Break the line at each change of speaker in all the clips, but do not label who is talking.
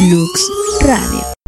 Lux Radio.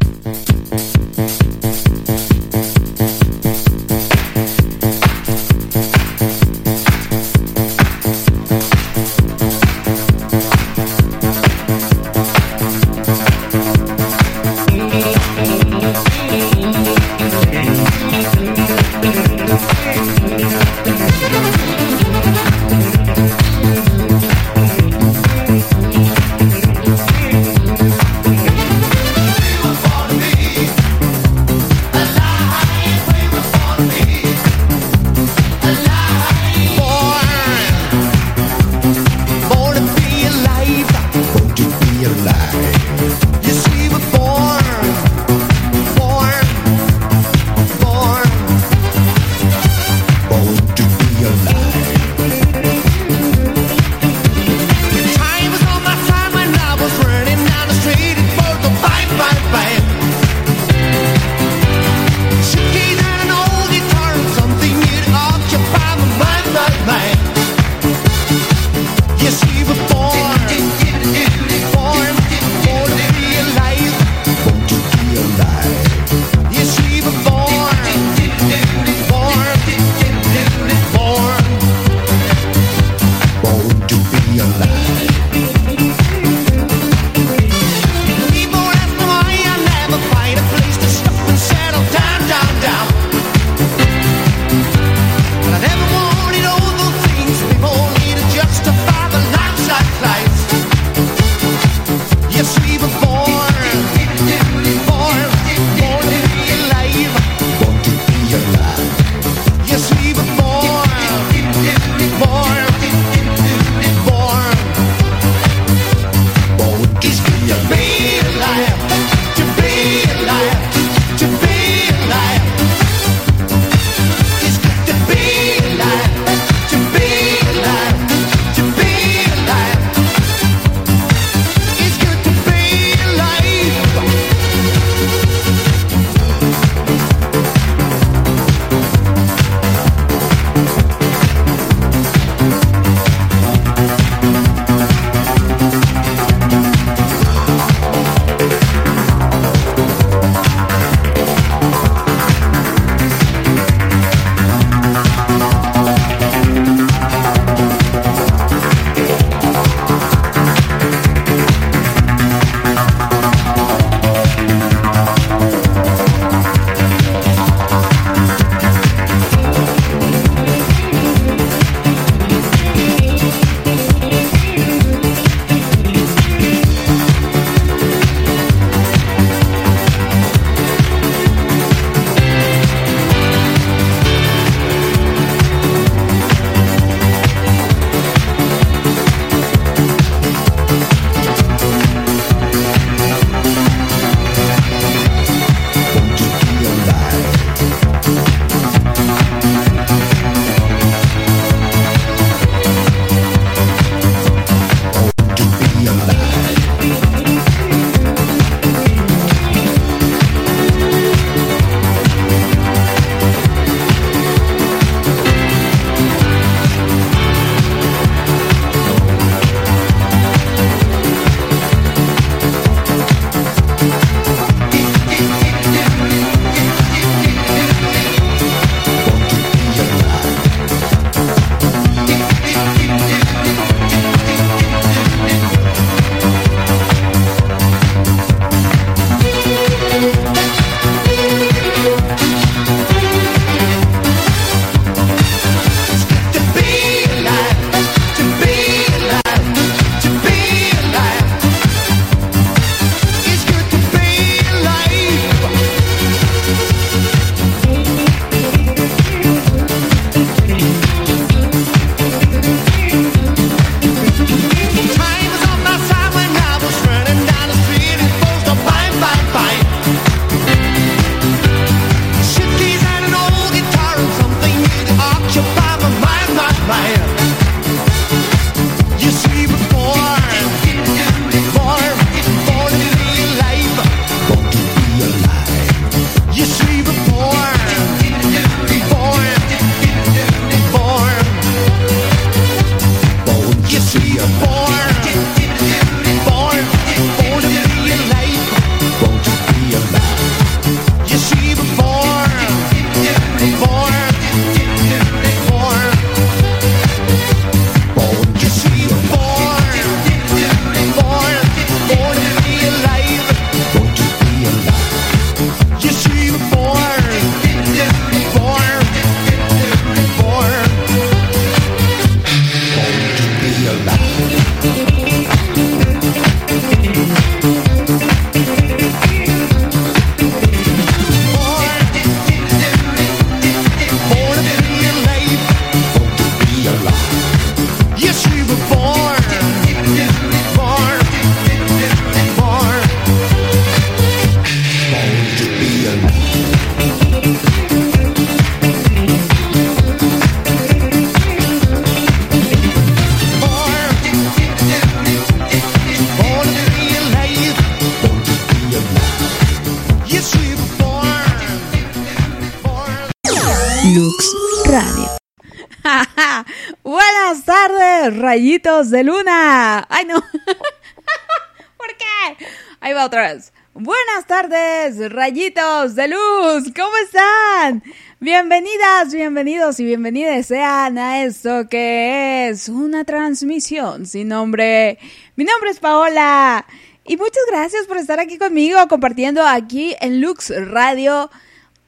De luna. Ay, no. ¿Por qué? Ahí va otra vez. Buenas tardes, rayitos de luz. ¿Cómo están? Bienvenidas, bienvenidos y bienvenidas sean a esto que es una transmisión sin nombre. Mi nombre es Paola y muchas gracias por estar aquí conmigo compartiendo aquí en Lux Radio.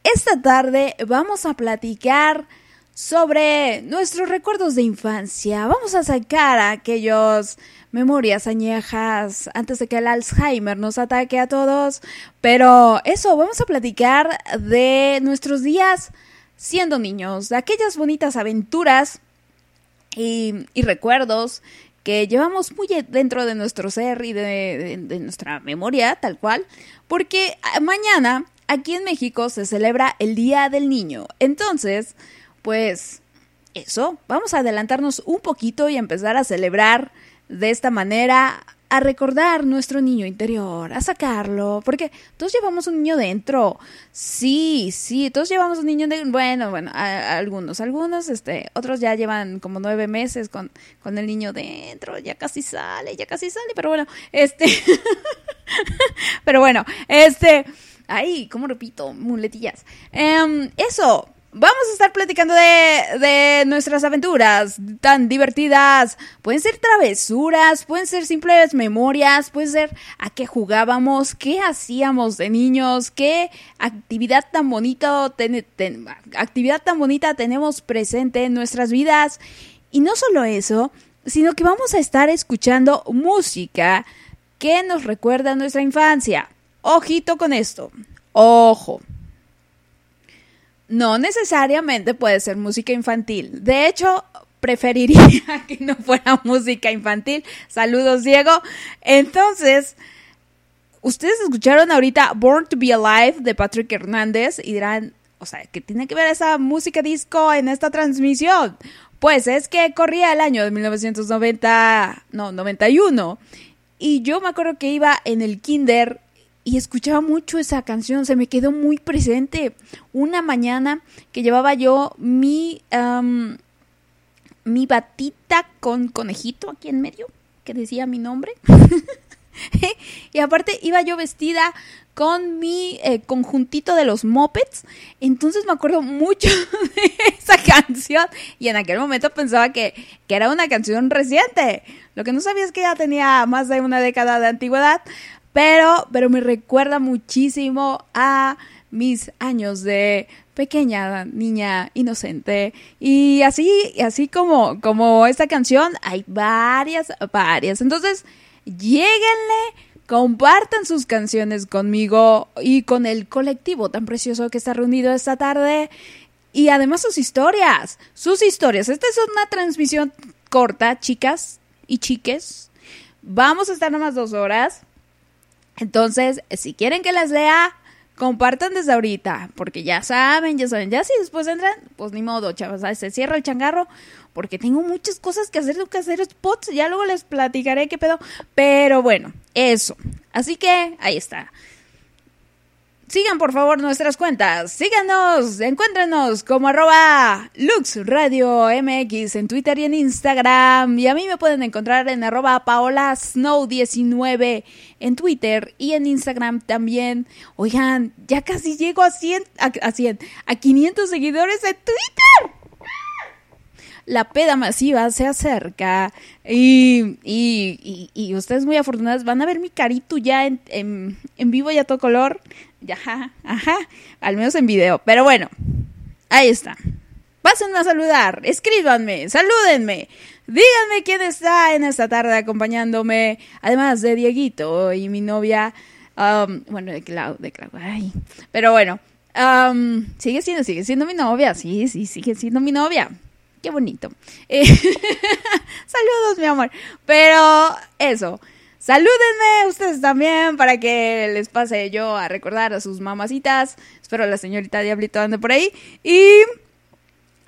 Esta tarde vamos a platicar sobre nuestros recuerdos de infancia. Vamos a sacar aquellos memorias añejas antes de que el Alzheimer nos ataque a todos. Pero eso, vamos a platicar de nuestros días siendo niños, de aquellas bonitas aventuras y, y recuerdos que llevamos muy dentro de nuestro ser y de, nuestra memoria, tal cual, porque ah, mañana aquí en México se celebra el Día del Niño. Entonces, pues eso, vamos a adelantarnos un poquito y empezar a celebrar de esta manera a recordar nuestro niño interior, a sacarlo, porque todos llevamos un niño dentro. Sí, sí, todos llevamos un niño dentro. Bueno, bueno, algunos, algunos, este, otros ya llevan como nueve meses con, con el niño dentro, ya casi sale, ya casi sale, pero bueno, este, pero bueno, este, ay, ¿cómo repito? Muletillas. Em, eso, Vamos a estar platicando de, nuestras aventuras tan divertidas. Pueden ser travesuras, pueden ser simples memorias, pueden ser a qué jugábamos, qué hacíamos de niños, qué actividad tan bonita, actividad tan bonita tenemos presente en nuestras vidas. Y no solo eso, sino que vamos a estar escuchando música que nos recuerda a nuestra infancia. Ojito con esto. Ojo. No necesariamente puede ser música infantil. De hecho, preferiría que no fuera música infantil. Saludos, Diego. Entonces, ustedes escucharon ahorita Born to Be Alive de Patrick Hernández y dirán, o sea, ¿qué tiene que ver esa música disco en esta transmisión? Pues es que corría el año de 1990, no, 91. Y yo me acuerdo que iba en el kinder y escuchaba mucho esa canción, se me quedó muy presente. Una mañana que llevaba yo mi, mi batita con conejito aquí en medio, que decía mi nombre. y aparte iba yo vestida con mi eh, conjuntito de los mopeds. Entonces me acuerdo mucho de esa canción. Y en aquel momento pensaba que, que, era una canción reciente. Lo que no sabía es que ya tenía más de una década de antigüedad. Pero, pero me recuerda muchísimo a mis años de pequeña niña inocente. Y así, así como, como esta canción, hay varias, varias. Entonces, lléguenle, compartan sus canciones conmigo y con el colectivo tan precioso que está reunido esta tarde. Y además sus historias, sus historias. Esta es una transmisión corta, chicas y chiques. Vamos a estar nomás dos horas. Entonces, si quieren que las lea, compartan desde ahorita, porque ya saben, ya saben, ya si después entran, pues ni modo, chavos, se cierra el changarro, porque tengo muchas cosas que hacer, tengo que hacer spots, ya luego les platicaré qué pedo, pero bueno, eso. Así que ahí está. Sigan por favor nuestras cuentas, síganos, encuéntrenos como arroba Lux Radio MX en Twitter y en Instagram. Y a mí me pueden encontrar en arroba Paola Snow 19 en Twitter y en Instagram también. Oigan, ya casi llego a 100, a, 100, a 500 seguidores en Twitter la peda masiva se acerca y, y, y, ustedes muy afortunadas van a ver mi carito ya en, en, en vivo y a todo color. Ajá, ajá, al menos en video. Pero bueno, ahí está. Pásenme a saludar, escríbanme, salúdenme, díganme quién está en esta tarde acompañándome, además de Dieguito y mi novia, um, bueno, de Clau, de Clau, ay, pero bueno, um, sigue siendo, sigue siendo mi novia, sí, sí, sigue siendo mi novia, qué bonito. Saludos, mi amor, pero eso. Salúdenme ustedes también para que les pase yo a recordar a sus mamacitas. Espero la señorita Diablito ande por ahí. Y,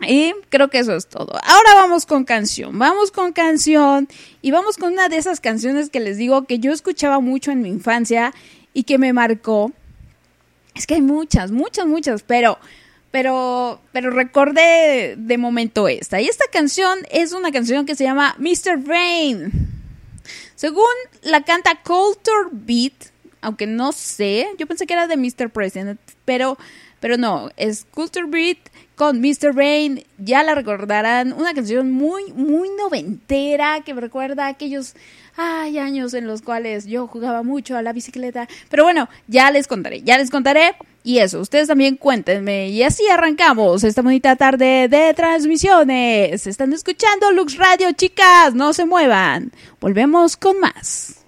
y creo que eso es todo. Ahora vamos con canción. Vamos con canción. Y vamos con una de esas canciones que les digo que yo escuchaba mucho en mi infancia y que me marcó. Es que hay muchas, muchas, muchas, pero pero, pero recordé de momento esta. Y esta canción es una canción que se llama Mr. Rain. Según la canta Culture Beat, aunque no sé, yo pensé que era de Mr. President, pero, pero no, es Culture Beat con Mr. Rain. Ya la recordarán, una canción muy, muy noventera que me recuerda a aquellos ay, años en los cuales yo jugaba mucho a la bicicleta. Pero bueno, ya les contaré, ya les contaré. Y eso, ustedes también cuéntenme. Y así arrancamos esta bonita tarde de transmisiones. Están escuchando Lux Radio, chicas. No se muevan. Volvemos con más.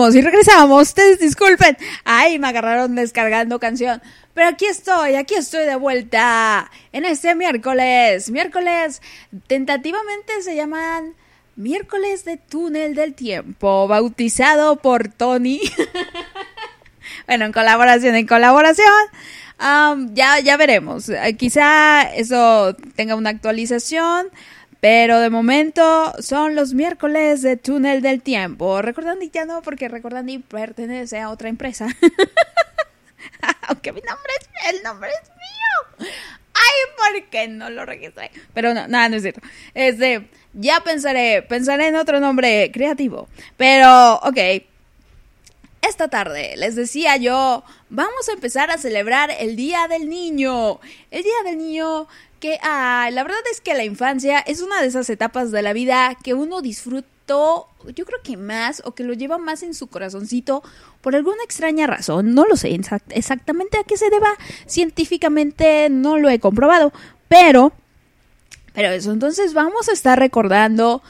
Regresamos, y regresamos. Ustedes disculpen. Ay, me agarraron descargando canción. Pero aquí estoy, aquí estoy de vuelta. En este miércoles. Miércoles, tentativamente se llaman miércoles de túnel del tiempo. Bautizado por Tony. bueno, en colaboración, en colaboración. ya, ya veremos. Eh, quizá eso tenga una actualización. Pero de momento son los miércoles de Túnel del Tiempo. Recordando ya no, porque Recordando pertenece a otra empresa. Aunque mi nombre es, el nombre es mío. Ay, ¿por qué no lo registré? Pero no, nada, no es cierto. Este, ya pensaré, pensaré en otro nombre creativo. Pero, ok. Esta tarde, les decía yo, vamos a empezar a celebrar el Día del Niño. El Día del Niño que ah, la verdad es que la infancia es una de esas etapas de la vida que uno disfrutó, yo creo que más, o que lo lleva más en su corazoncito por alguna extraña razón. No lo sé exactamente a qué se deba, científicamente no lo he comprobado, pero, pero eso, entonces vamos a estar recordando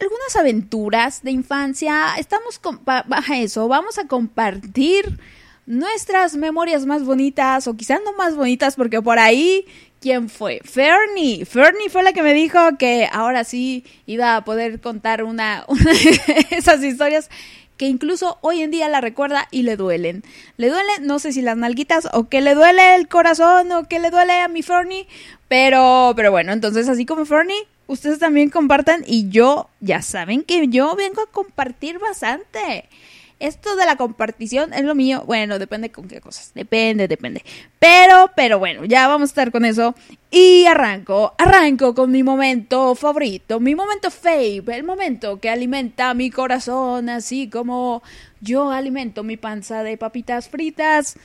algunas aventuras de infancia, estamos baja eso, vamos a compartir nuestras memorias más bonitas, o quizás no más bonitas, porque por ahí ¿Quién fue? Fernie. Fernie fue la que me dijo que ahora sí iba a poder contar una, de esas historias que incluso hoy en día la recuerda y le duelen. Le duele, no sé si las nalguitas o que le duele el corazón o que le duele a mi Fernie, pero, pero bueno, entonces así como Fernie, ustedes también compartan y yo, ya saben que yo vengo a compartir bastante. Esto de la compartición es lo mío. Bueno, depende con qué cosas. Depende, depende. Pero, pero bueno, ya vamos a estar con eso. Y arranco, arranco con mi momento favorito, mi momento fave, el momento que alimenta mi corazón, así como yo alimento mi panza de papitas fritas.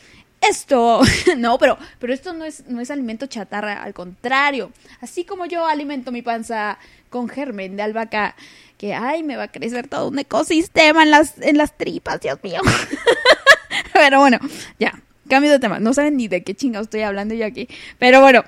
Esto, no, pero, pero esto no es, no es alimento chatarra, al contrario. Así como yo alimento mi panza con germen de albahaca que, ay, me va a crecer todo un ecosistema en las, en las tripas, Dios mío. Pero bueno, ya, cambio de tema. No saben ni de qué chingados estoy hablando yo aquí. Pero bueno,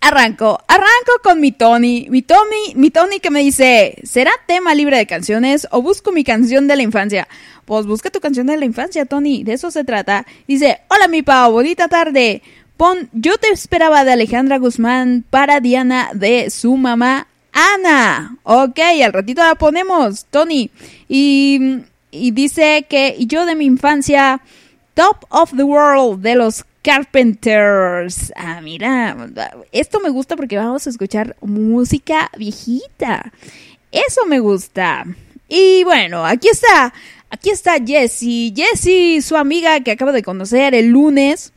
arranco. Arranco con mi Tony. Mi Tony, mi Tony que me dice, ¿será tema libre de canciones o busco mi canción de la infancia? Pues busca tu canción de la infancia, Tony. De eso se trata. Dice, hola mi Pau, bonita tarde. Pon Yo te esperaba de Alejandra Guzmán para Diana de su mamá Ana. Ok, al ratito la ponemos, Tony. Y, y dice que yo de mi infancia, Top of the World de los Carpenters. Ah, mira, esto me gusta porque vamos a escuchar música viejita. Eso me gusta. Y bueno, aquí está, aquí está Jessie. Jessie, su amiga que acaba de conocer el lunes.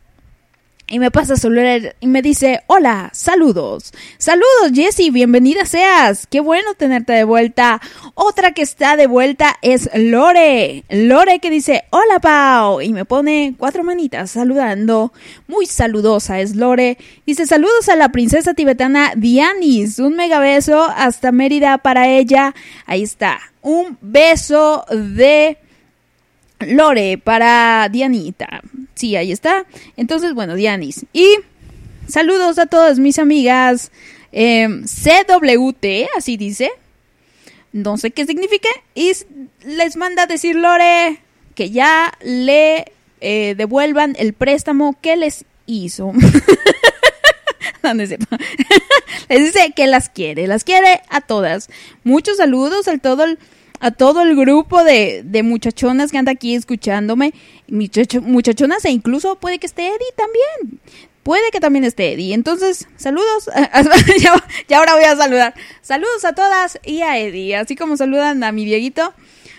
Y me pasa su y me dice, hola, saludos. Saludos, Jessie, bienvenida seas. Qué bueno tenerte de vuelta. Otra que está de vuelta es Lore. Lore que dice, hola, Pau. Y me pone cuatro manitas saludando. Muy saludosa es Lore. Dice, saludos a la princesa tibetana Dianis. Un mega beso hasta Mérida para ella. Ahí está. Un beso de Lore para Dianita. Sí, ahí está. Entonces, bueno, Dianis. Y saludos a todas mis amigas. Em, CWT, así dice. No sé qué significa. Y les manda a decir Lore que ya le eh, devuelvan el préstamo que les hizo. les dice que las quiere, las quiere a todas. Muchos saludos a todo el a todo el grupo de, de muchachonas que anda aquí escuchándome, muchachonas e incluso puede que esté Eddie también. Puede que también esté Eddie. Entonces, saludos. ya, ahora voy a saludar. Saludos a todas y a Eddie. Así como saludan a mi Dieguito.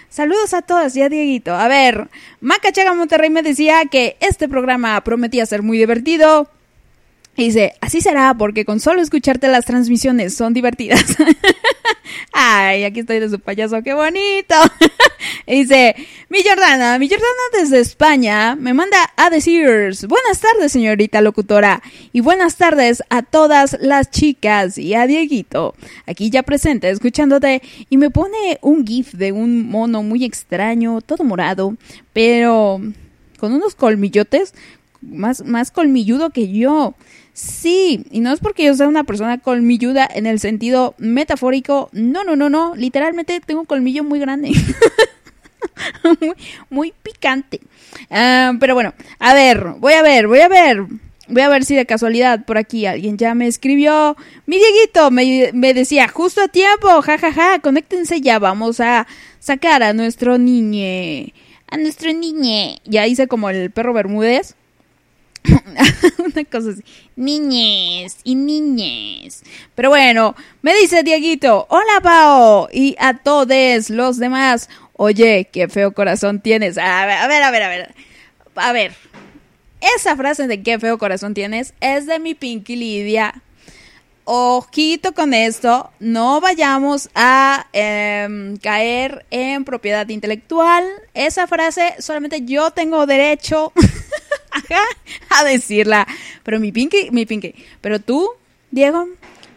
Saludos a todas y a Dieguito. A ver, Macachaga Monterrey me decía que este programa prometía ser muy divertido. Dice, así será porque con solo escucharte las transmisiones son divertidas. Ay, aquí estoy de su payaso, qué bonito. dice, mi Jordana, mi Jordana desde España me manda a decir, buenas tardes señorita locutora y buenas tardes a todas las chicas y a Dieguito, aquí ya presente, escuchándote y me pone un gif de un mono muy extraño, todo morado, pero con unos colmillotes, más, más colmilludo que yo. Sí, y no es porque yo sea una persona colmilluda en el sentido metafórico. No, no, no, no. Literalmente tengo un colmillo muy grande. muy, muy picante. Ah, pero bueno, a ver, voy a ver, voy a ver. Voy a ver si de casualidad por aquí alguien ya me escribió. Mi Dieguito me, me decía, justo a tiempo, jajaja, ja, ja, conéctense ya, vamos a sacar a nuestro niñe. A nuestro niñe. Ya hice como el perro Bermúdez. Una cosa así. Niñes y niñes. Pero bueno, me dice Dieguito, hola Pao. Y a todos los demás, oye, qué feo corazón tienes. A ver, a ver, a ver, a ver. A ver, esa frase de qué feo corazón tienes es de mi Pinky Lidia. Ojito con esto, no vayamos a eh, caer en propiedad intelectual. Esa frase solamente yo tengo derecho a decirla. Pero mi Pinky, mi Pinky. Pero tú, Diego,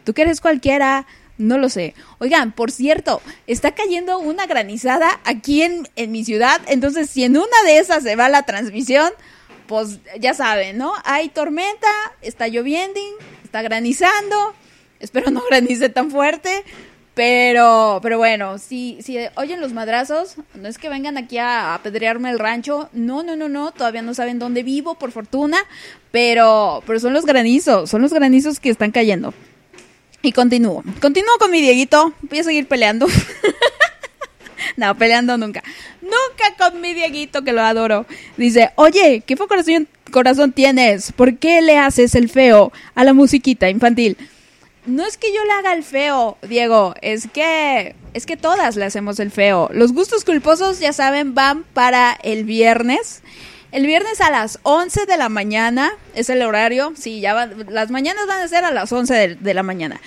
tú que eres cualquiera, no lo sé. Oigan, por cierto, está cayendo una granizada aquí en, en mi ciudad. Entonces, si en una de esas se va la transmisión, pues ya saben, ¿no? Hay tormenta, está lloviendo, está granizando. Espero no granice tan fuerte. Pero, pero bueno, si, si oyen los madrazos, no es que vengan aquí a apedrearme el rancho. No, no, no, no. Todavía no saben dónde vivo, por fortuna. Pero, pero son los granizos, son los granizos que están cayendo. Y continúo. Continúo con mi Dieguito. Voy a seguir peleando. no, peleando nunca. Nunca con mi Dieguito, que lo adoro. Dice, oye, ¿qué corazón, corazón tienes? ¿Por qué le haces el feo a la musiquita infantil? No es que yo le haga el feo, Diego, es que es que todas le hacemos el feo. Los gustos culposos, ya saben, van para el viernes. El viernes a las 11 de la mañana es el horario. Sí, ya van, las mañanas van a ser a las 11 de, de la mañana.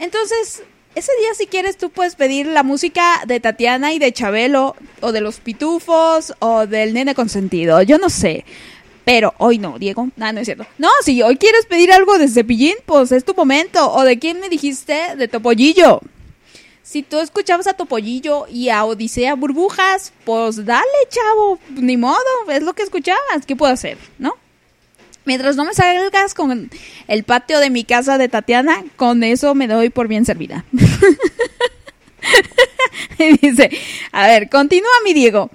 Entonces, ese día si quieres tú puedes pedir la música de Tatiana y de Chabelo o de los Pitufos o del Nene Consentido, yo no sé. Pero hoy no, Diego. No, no es cierto. No, si hoy quieres pedir algo de Cepillín, pues es tu momento. ¿O de quién me dijiste? De Topollillo. Si tú escuchabas a Topollillo y a Odisea Burbujas, pues dale, chavo. Ni modo, es lo que escuchabas. ¿Qué puedo hacer? ¿No? Mientras no me salgas con el patio de mi casa de Tatiana, con eso me doy por bien servida. dice, a ver, continúa mi Diego.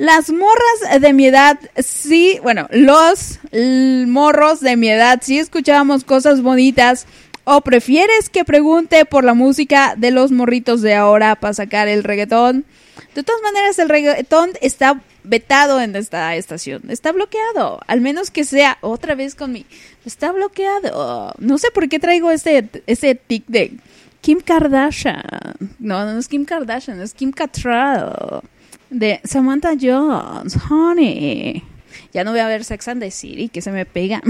Las morras de mi edad, sí, bueno, los morros de mi edad, sí escuchábamos cosas bonitas. ¿O prefieres que pregunte por la música de los morritos de ahora para sacar el reggaetón? De todas maneras, el reggaetón está vetado en esta estación. Está bloqueado. Al menos que sea otra vez con mi. Está bloqueado. No sé por qué traigo ese, ese tic de Kim Kardashian. No, no es Kim Kardashian, es Kim Cattrall. De Samantha Jones, honey. Ya no voy a ver Sex and the City, que se me pega.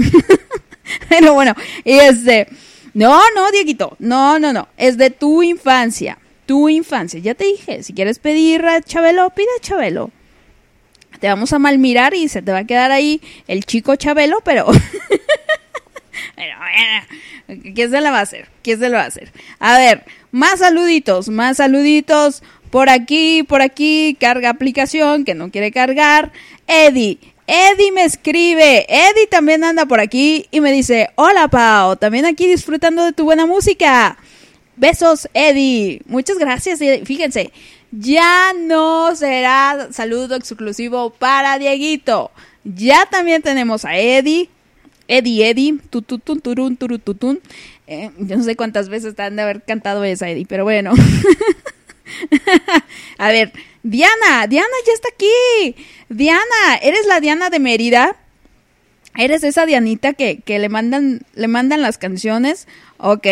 Pero bueno, este. No, no, Dieguito. No, no, no. Es de tu infancia. Tu infancia. Ya te dije, si quieres pedir a Chabelo, pide a Chabelo te vamos a mal mirar y se te va a quedar ahí el chico Chabelo, pero... pero ¿Quién se la va a hacer? ¿Quién se lo va a hacer? A ver, más saluditos, más saluditos. Por aquí, por aquí, carga aplicación que no quiere cargar. Eddie, Eddie me escribe, Eddie también anda por aquí y me dice, hola Pau, también aquí disfrutando de tu buena música. Besos, Eddie. Muchas gracias. Fíjense, ya no será saludo exclusivo para Dieguito. Ya también tenemos a Eddie. Eddie, Eddie, tututun, turun, turututun. Eh, yo no sé cuántas veces han de haber cantado esa, Eddie, pero bueno. a ver, Diana, Diana ya está aquí. Diana, ¿eres la Diana de Mérida? ¿Eres esa Dianita que, que le mandan, le mandan las canciones? Ok,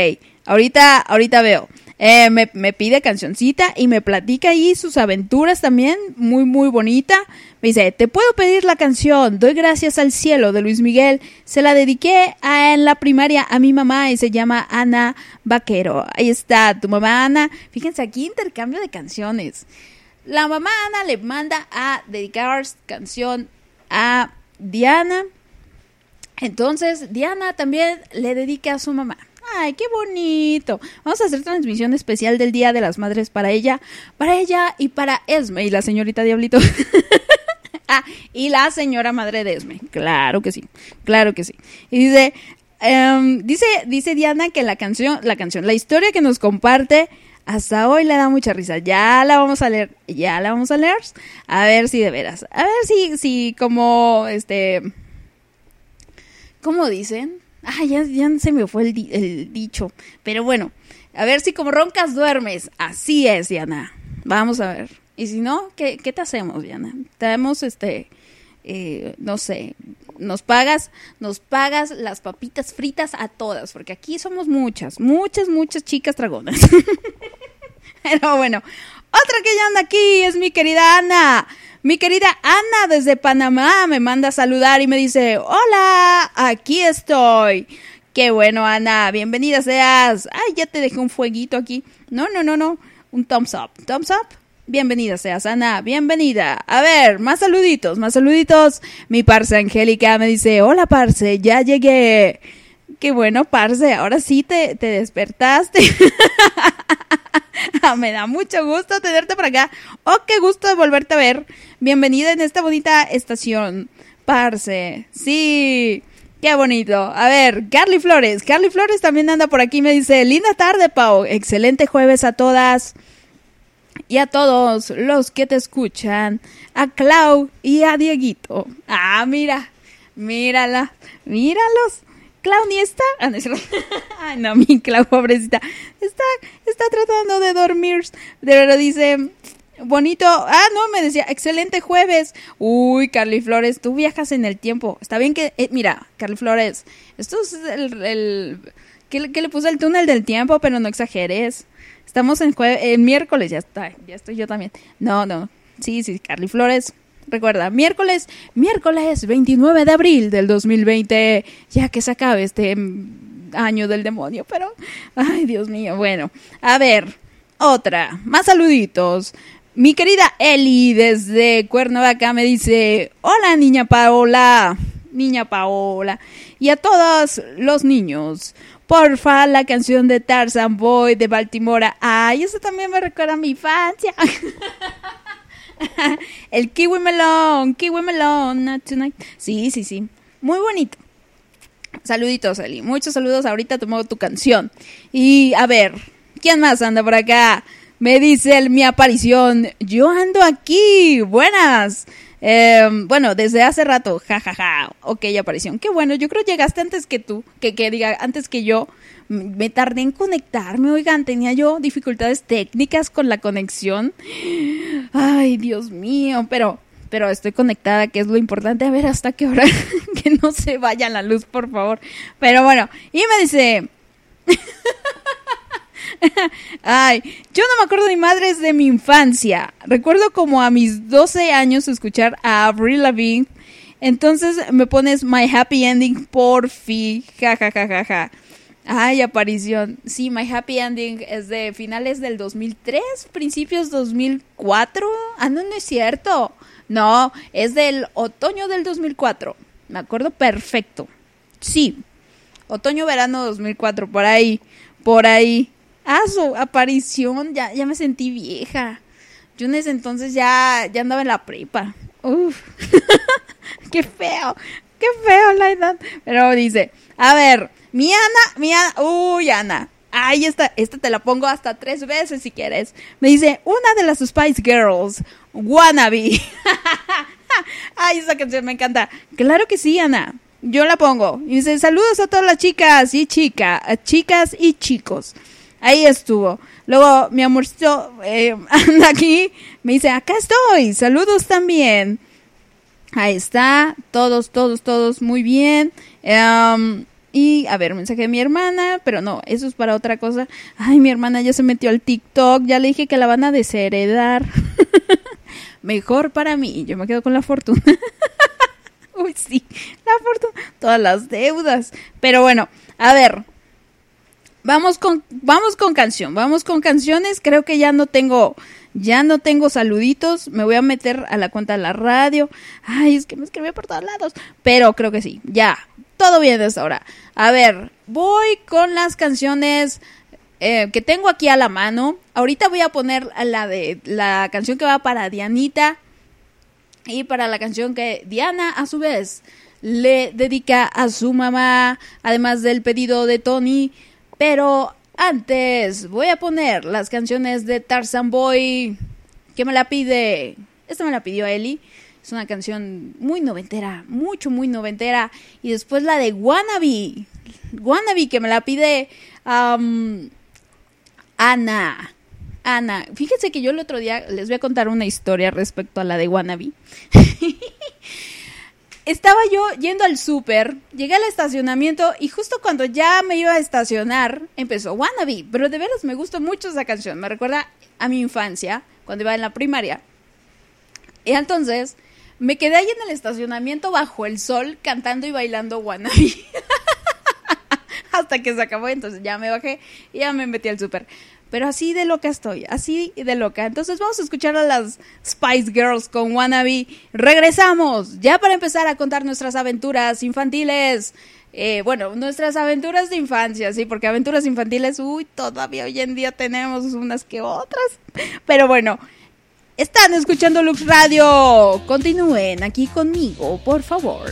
ahorita, ahorita veo. Eh, me, me, pide cancioncita y me platica ahí sus aventuras también, muy, muy bonita. Me dice, te puedo pedir la canción, Doy gracias al cielo de Luis Miguel. Se la dediqué en la primaria a mi mamá y se llama Ana Vaquero. Ahí está, tu mamá Ana. Fíjense, aquí intercambio de canciones. La mamá Ana le manda a dedicar canción a Diana. Entonces, Diana también le dedica a su mamá. ¡Ay, qué bonito! Vamos a hacer transmisión especial del Día de las Madres para ella, para ella y para Esme y la señorita Diablito. ah, y la señora madre de Esme. Claro que sí, claro que sí. Y dice, um, dice, dice Diana que la canción, la canción, la historia que nos comparte Hasta hoy le da mucha risa. Ya la vamos a leer, ya la vamos a leer. A ver si de veras. A ver si, si como, este, ¿cómo dicen? Ah, ya, ya se me fue el, el dicho. Pero bueno, a ver si como roncas duermes. Así es, Diana. Vamos a ver. Y si no, ¿qué, qué te hacemos, Diana? Te damos, este, eh, no sé, nos pagas, nos pagas las papitas fritas a todas, porque aquí somos muchas, muchas, muchas chicas dragonas. Pero bueno, otra que ya anda aquí es mi querida Ana. Mi querida Ana desde Panamá me manda a saludar y me dice, hola, aquí estoy. Qué bueno, Ana, bienvenida seas. Ay, ya te dejé un fueguito aquí. No, no, no, no, un thumbs up. Thumbs up. Bienvenida seas, Ana, bienvenida. A ver, más saluditos, más saluditos. Mi parce Angélica me dice, hola parce, ya llegué. Qué bueno, parce, ahora sí te, te despertaste. me da mucho gusto tenerte por acá. Oh, qué gusto de volverte a ver. Bienvenida en esta bonita estación, parce. Sí. Qué bonito. A ver, Carly Flores. Carly Flores también anda por aquí. Me dice, linda tarde, Pau. Excelente jueves a todas y a todos los que te escuchan, a Clau y a Dieguito. Ah, mira, mírala, míralos. Clau ni está. Ah, no, Ay, no, mi Clau, pobrecita. Está, está tratando de dormir. Pero dice, bonito. Ah, no, me decía, excelente jueves. Uy, Carly Flores, tú viajas en el tiempo. Está bien que, eh, mira, Carly Flores, esto es el, el que, le puse el túnel del tiempo, pero no exageres. Estamos en, en miércoles, ya está, ya estoy yo también. No, no, sí, sí, Carly Flores. Recuerda, miércoles, miércoles 29 de abril del 2020, ya que se acabe este año del demonio, pero, ay, Dios mío, bueno, a ver, otra, más saluditos. Mi querida Eli desde Cuernavaca me dice, hola niña Paola, niña Paola, y a todos los niños, Porfa, la canción de Tarzan Boy de Baltimore. Ay, eso también me recuerda a mi infancia. El Kiwi Melon, Kiwi Melon, not tonight. Sí, sí, sí. Muy bonito. Saluditos, Eli. Muchos saludos. Ahorita tomo tu canción. Y a ver, ¿quién más anda por acá? Me dice el, mi aparición. Yo ando aquí. Buenas. Em, bueno, desde hace rato, jajaja, ja, ja. ok, aparición. Qué bueno, yo creo que llegaste antes que tú, que, que diga, antes que yo. Me tardé en conectarme, oigan, tenía yo dificultades técnicas con la conexión. Ay, Dios mío, pero, pero estoy conectada, que es lo importante. A ver hasta qué hora, que no se vaya la luz, por favor. Pero bueno, y me dice... Ay, yo no me acuerdo ni madres de mi infancia. Recuerdo como a mis 12 años escuchar a Avril Lavigne. Entonces me pones My Happy Ending por fi. Ja, ja, ja, ja. Ay, aparición. Sí, My Happy Ending es de finales del 2003, principios 2004. Ah, no, no es cierto. No, es del otoño del 2004. Me acuerdo perfecto. Sí, otoño-verano 2004, por ahí, por ahí. Ah, su aparición, ya, ya me sentí vieja. Yo en ese entonces ya, ya andaba en la prepa. Uf, qué feo, qué feo la edad. Pero dice, a ver, mi Ana, mi Ana, uy, Ana. Ay, esta, esta te la pongo hasta tres veces si quieres. Me dice, una de las Spice Girls, Wannabe. Ay, esa canción me encanta. Claro que sí, Ana. Yo la pongo. Y dice, saludos a todas las chicas y chicas, chicas y chicos. Ahí estuvo. Luego mi amorcito eh, anda aquí, me dice, acá estoy, saludos también. Ahí está, todos, todos, todos muy bien. Em, y a ver, mensaje de mi hermana, pero no, eso es para otra cosa. Ay, mi hermana ya se metió al TikTok, ya le dije que la van a desheredar. Mejor para mí, yo me quedo con la fortuna. Uy, sí, la fortuna, todas las deudas. Pero bueno, a ver, vamos con, vamos con canción, vamos con canciones. Creo que ya no tengo, ya no tengo saluditos. Me voy a meter a la cuenta de la radio. Ay, es que me escribí por todos lados. Pero creo que sí, ya, todo bien desde ahora. A ver, voy con las canciones eh, que tengo aquí a la mano. Ahorita voy a poner la de la canción que va para Dianita y para la canción que Diana a su vez le dedica a su mamá, además del pedido de Tony. Pero
antes voy a poner las canciones de Tarzan Boy. que me la pide? Esta me la pidió Eli. Es una canción muy noventera, mucho, muy noventera. Y después la de Wannabe. Wannabe que me la pide Ana. Ana. Fíjense que yo el otro día les voy a contar una historia respecto a la de Wannabe. Estaba yo yendo al súper, llegué al estacionamiento y justo cuando ya me iba a estacionar empezó Wannabe. Pero de veras me gustó mucho esa canción. Me recuerda a mi infancia, cuando iba en la primaria. Y entonces me quedé ahí en el estacionamiento bajo el sol cantando y bailando Wannabe. Hasta que se acabó, entonces ya me bajé y ya me metí al súper. Pero así de loca estoy, así de loca. Entonces vamos a escuchar a las Spice Girls con Wannabe. Regresamos ya para empezar a contar nuestras aventuras infantiles. Eh, bueno, nuestras aventuras de infancia, sí, porque aventuras infantiles, uy, todavía hoy en día tenemos unas que otras. Pero bueno, están escuchando Lux Radio. Continúen aquí conmigo, por favor.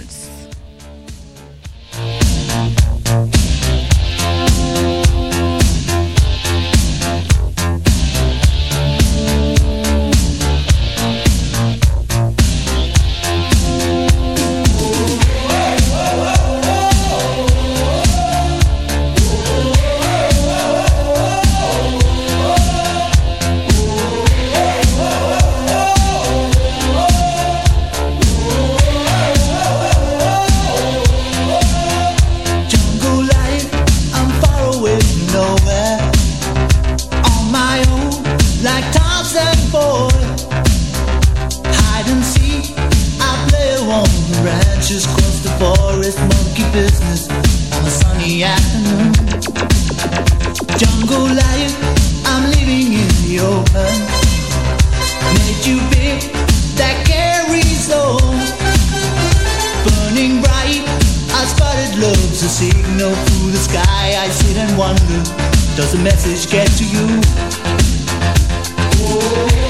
signal through the sky. I sit and wonder, does the
message get
to you?
Whoa.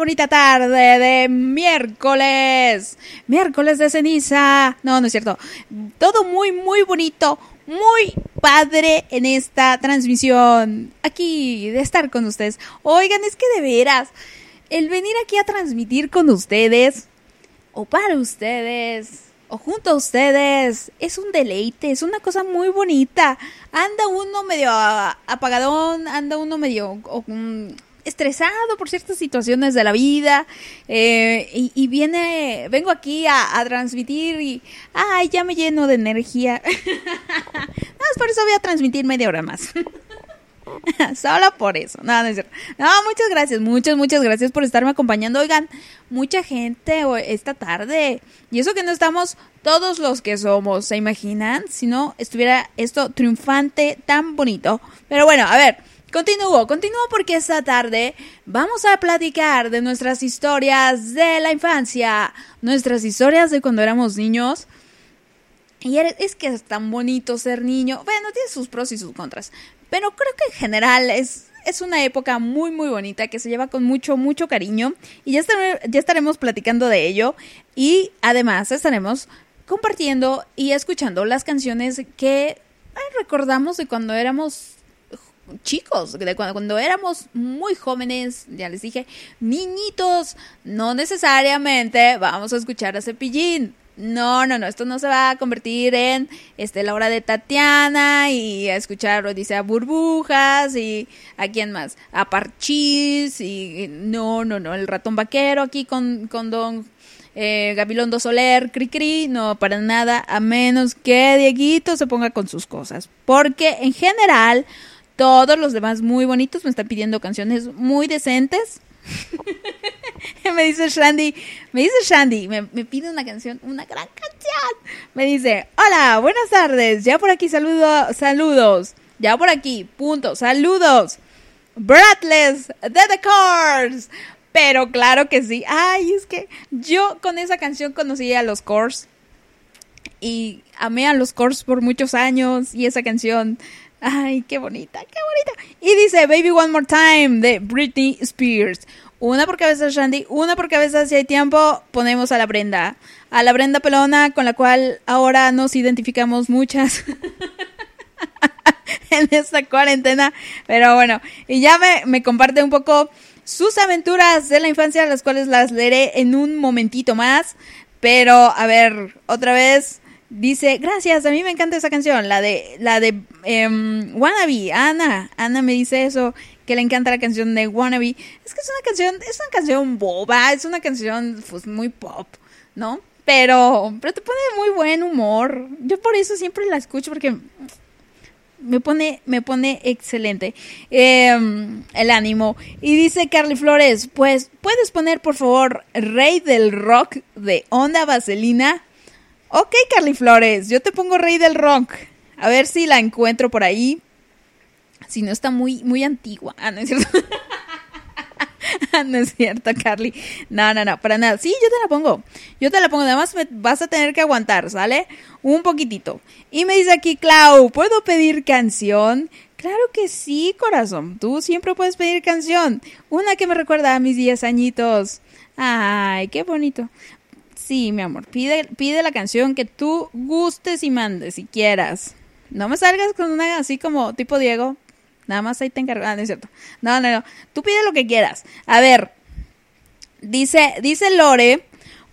Bonita tarde de miércoles. Miércoles de ceniza. No, no es cierto. Todo muy, muy bonito, muy padre en esta transmisión. Aquí, de estar con ustedes. Oigan, es que de veras, el venir aquí a transmitir con ustedes, o para ustedes, o junto a ustedes, es un deleite, es una cosa muy bonita. Anda uno medio apagadón, anda uno medio estresado por ciertas situaciones de la vida eh, y, viene, vengo aquí a, transmitir y, ay, ya me lleno de energía. Nada más por eso voy a transmitir media hora más. Solo por eso. No, no es cierto. No, muchas gracias, muchas, muchas gracias por estarme acompañando. Oigan, mucha gente esta tarde. Y eso que no estamos todos los que somos, ¿se imaginan? Si no estuviera esto triunfante, tan bonito. Pero bueno, a ver, continúo, continúo porque esta tarde vamos a platicar de nuestras historias de la infancia, nuestras historias de cuando éramos niños. Y es que es tan bonito ser niño. Bueno, tiene sus pros y sus contras. Pero creo que en general es, es una época muy, muy bonita que se lleva con mucho, mucho cariño. Y ya, ya estaremos platicando de ello. Y además estaremos compartiendo y escuchando las canciones que recordamos de cuando éramos chicos, de cuando, cuando éramos muy jóvenes, ya les dije, niñitos, no necesariamente vamos a escuchar a Cepillín. No, no, no, esto no se va a convertir en este la hora de Tatiana y a escuchar Odisea Burbujas y a quién más, a Parchís y no, no, no, el ratón vaquero aquí con, con don eh, Gabilondo Soler, Cri Cri, no para nada, a menos que Dieguito se ponga con sus cosas. Porque en general, todos los demás muy bonitos me están pidiendo canciones muy decentes. me dice Shandy, me dice Shandy, me, pide una canción, una gran canción. Me dice, hola, buenas tardes, ya por aquí saludo, saludos, ya por aquí, punto, saludos. Breathless de The Cars. Pero claro que sí. Ay, es que yo con esa canción conocí a los Cars. Y amé a los Cars por muchos años. Y esa canción. Ay, qué bonita, qué bonita. Y dice Baby One More Time de Britney Spears. Una por cabeza Shandy, una por cabeza si hay tiempo, ponemos a la Brenda. A la Brenda Pelona, con la cual ahora nos identificamos muchas. en esta cuarentena. Pero bueno, y ya me, me comparte un poco sus aventuras de la infancia, las cuales las leeré en un momentito más. Pero, a ver, otra vez. Dice, gracias, a mí me encanta esa canción, la de, la de em, Wannabe, Ana, Ana me dice eso, que le encanta la canción de Wannabe. Es que es una canción, es una canción boba, es una canción pues muy pop, ¿no? Pero, pero te pone muy buen humor. Yo por eso siempre la escucho porque me pone, me pone excelente eh, el ánimo. Y dice Carly Flores, pues, ¿puedes poner por favor Rey del Rock de Onda Vaselina? Ok, Carly Flores, yo te pongo Rey del Rock. A ver si la encuentro por ahí. Si no está muy, muy antigua. Ah, no es cierto. no es cierto, Carly. No, no, no, para nada. Sí, yo te la pongo. Yo te la pongo. Además, me vas a tener que aguantar, ¿sale? Un poquitito. Y me dice aquí, Clau, ¿puedo pedir canción? Claro que sí, corazón. Tú siempre puedes pedir canción. Una que me recuerda a mis 10 añitos. Ay, qué bonito. Sí, mi amor, pide, pide la canción que tú gustes y mandes si quieras. No me salgas con una así como tipo Diego. Nada más ahí te encargo. Ah, no es cierto. No, no, no. Tú pide lo que quieras. A ver. Dice, dice Lore.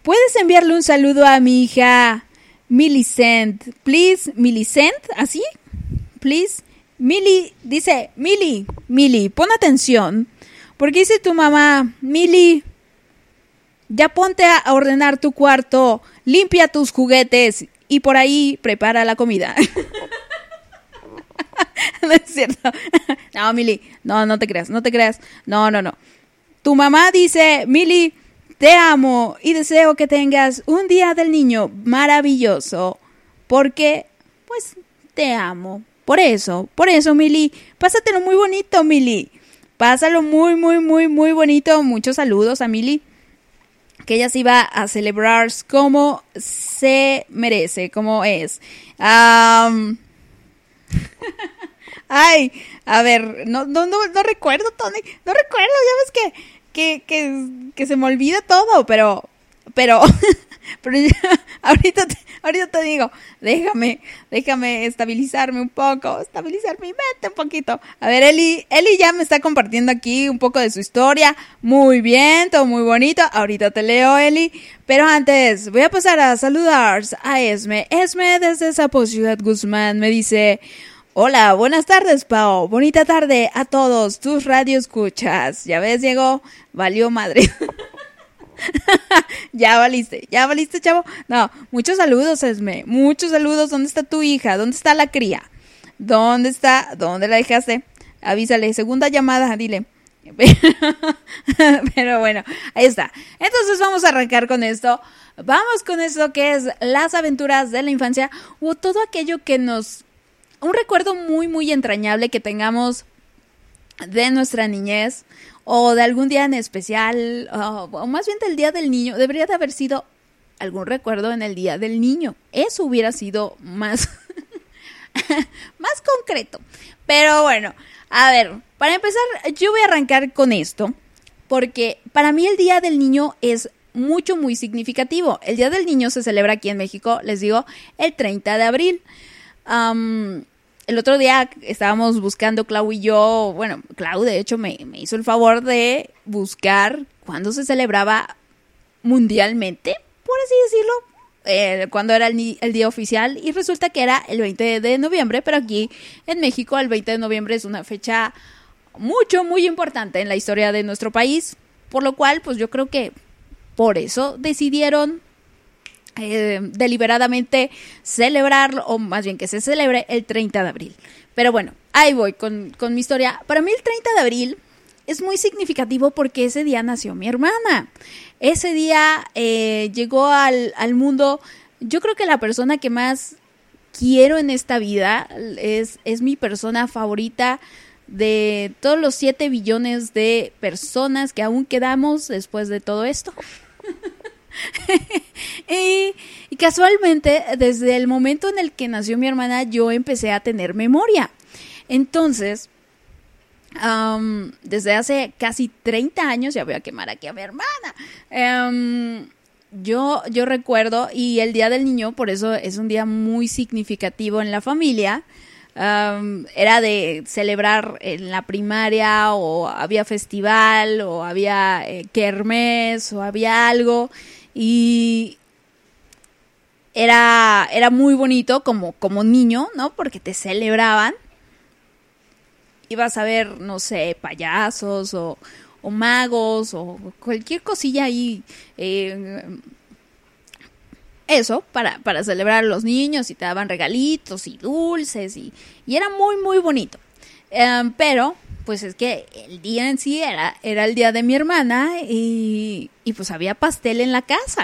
¿Puedes enviarle un saludo a mi hija Millicent? Please, Millicent. ¿Así? Please. Mili, dice, Mili, Mili, pon atención. Porque dice tu mamá, Mili, ya ponte a ordenar tu cuarto, limpia tus juguetes y por ahí prepara la comida. no es cierto. No, Mili, no, no te creas, no te creas. No, no, no. Tu mamá dice, Mili, te amo y deseo que tengas un día del niño maravilloso. Porque, pues, te amo. Por eso, por eso, Mili, pásatelo muy bonito, Mili. Pásalo muy, muy, muy, muy bonito. Muchos saludos a Mili que ella se iba a celebrar como se merece, como es. Am, Ay, a ver, no, no, no, no recuerdo, Tony, no recuerdo, ya ves que, que, que, que se me olvida todo, pero, pero, pero ya, ahorita, te, ahorita te digo, déjame, déjame estabilizarme un poco, estabilizar mi mente un poquito. A ver, Eli, Eli ya me está compartiendo aquí un poco de su historia, muy bien, todo muy bonito, ahorita te leo, Eli, pero antes voy a pasar a saludar a Esme, Esme desde Zapo Ciudad Guzmán, me dice... Hola, buenas tardes, Pao. Bonita tarde a todos tus radio escuchas. Ya ves, Diego, valió madre. ya valiste, ya valiste, chavo. No, muchos saludos, Esme. Muchos saludos. ¿Dónde está tu hija? ¿Dónde está la cría? ¿Dónde está? ¿Dónde la dejaste? Avísale. Segunda llamada, dile. Pero bueno, ahí está. Entonces vamos a arrancar con esto. Vamos con esto que es las aventuras de la infancia o todo aquello que nos un recuerdo muy, muy entrañable que tengamos de nuestra niñez o de algún día en especial, o, más bien del Día del Niño, debería de haber sido algún recuerdo en el Día del Niño. Eso hubiera sido más, más concreto. Pero bueno, a ver, para empezar, yo voy a arrancar con esto, porque para mí el Día del Niño es mucho, muy significativo. El Día del Niño se celebra aquí en México, les digo, el 30 de abril. El otro día estábamos buscando, Clau y yo, bueno, Clau de hecho me, hizo el favor de buscar cuándo se celebraba mundialmente, por así decirlo, eh, cuando era el, el día oficial y resulta que era el 20 de noviembre, pero aquí en México el 20 de noviembre es una fecha mucho, muy importante en la historia de nuestro país, por lo cual pues yo creo que por eso decidieron eh, deliberadamente celebrarlo, o más bien que se celebre el 30 de abril. Pero bueno, ahí voy con, con mi historia. Para mí el 30 de abril es muy significativo porque ese día nació mi hermana. Ese día eh, llegó al, al mundo, yo creo que la persona que más quiero en esta vida es, es mi persona favorita de todos los 7 billones de personas que aún quedamos después de todo esto. y, casualmente, desde el momento en el que nació mi hermana, yo empecé a tener memoria. Entonces, desde hace casi 30 años, ya voy a quemar aquí a mi hermana. em, yo, yo recuerdo, y el Día del Niño, por eso es un día muy significativo en la familia. am, era de celebrar en la primaria, o había festival, o había eh, kermés, o había algo. Y era, era muy bonito como, como niño, ¿no? Porque te celebraban. ibas a ver, no sé, payasos o, o magos o cualquier cosilla ahí. eh, eso, para, para celebrar a los niños y te daban regalitos y dulces y, y era muy, muy bonito. Em, pero, pues es que el día en sí era, era el día de mi hermana y, y pues había pastel en la casa.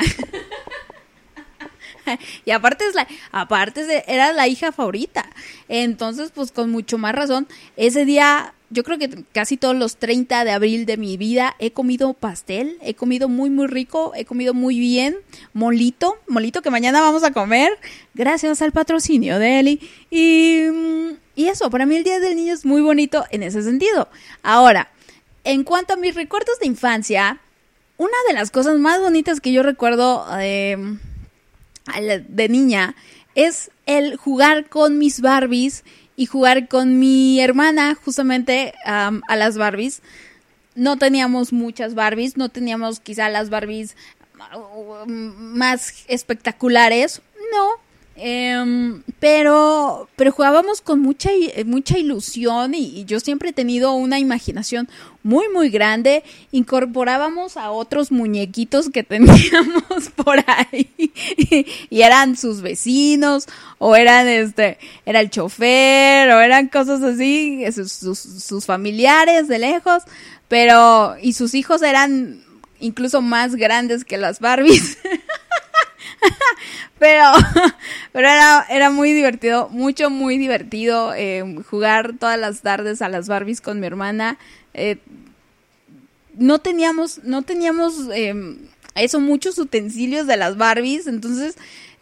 y aparte, es la, aparte era la hija favorita. Entonces, pues con mucho más razón, ese día, yo creo que casi todos los 30 de abril de mi vida he comido pastel, he comido muy, muy rico, he comido muy bien, molito, molito que mañana vamos a comer, gracias al patrocinio de Eli. Y, mm, y eso, para mí el Día del Niño es muy bonito en ese sentido. Ahora, en cuanto a mis recuerdos de infancia, una de las cosas más bonitas que yo recuerdo eh, de niña es el jugar con mis Barbies y jugar con mi hermana justamente am, a las Barbies. No teníamos muchas Barbies, no teníamos quizá las Barbies uh, más espectaculares, no. Em, pero pero jugábamos con mucha i- mucha ilusión y, yo siempre he tenido una imaginación muy muy grande. Incorporábamos a otros muñequitos que teníamos por ahí y eran sus vecinos o eran este era el chofer o eran cosas así sus, sus familiares de lejos pero y sus hijos eran incluso más grandes que las Barbies pero pero era, era muy divertido, mucho, muy divertido eh, jugar todas las tardes a las Barbies con mi hermana. Eh, no teníamos, no teníamos eh, eso, muchos utensilios de las Barbies, entonces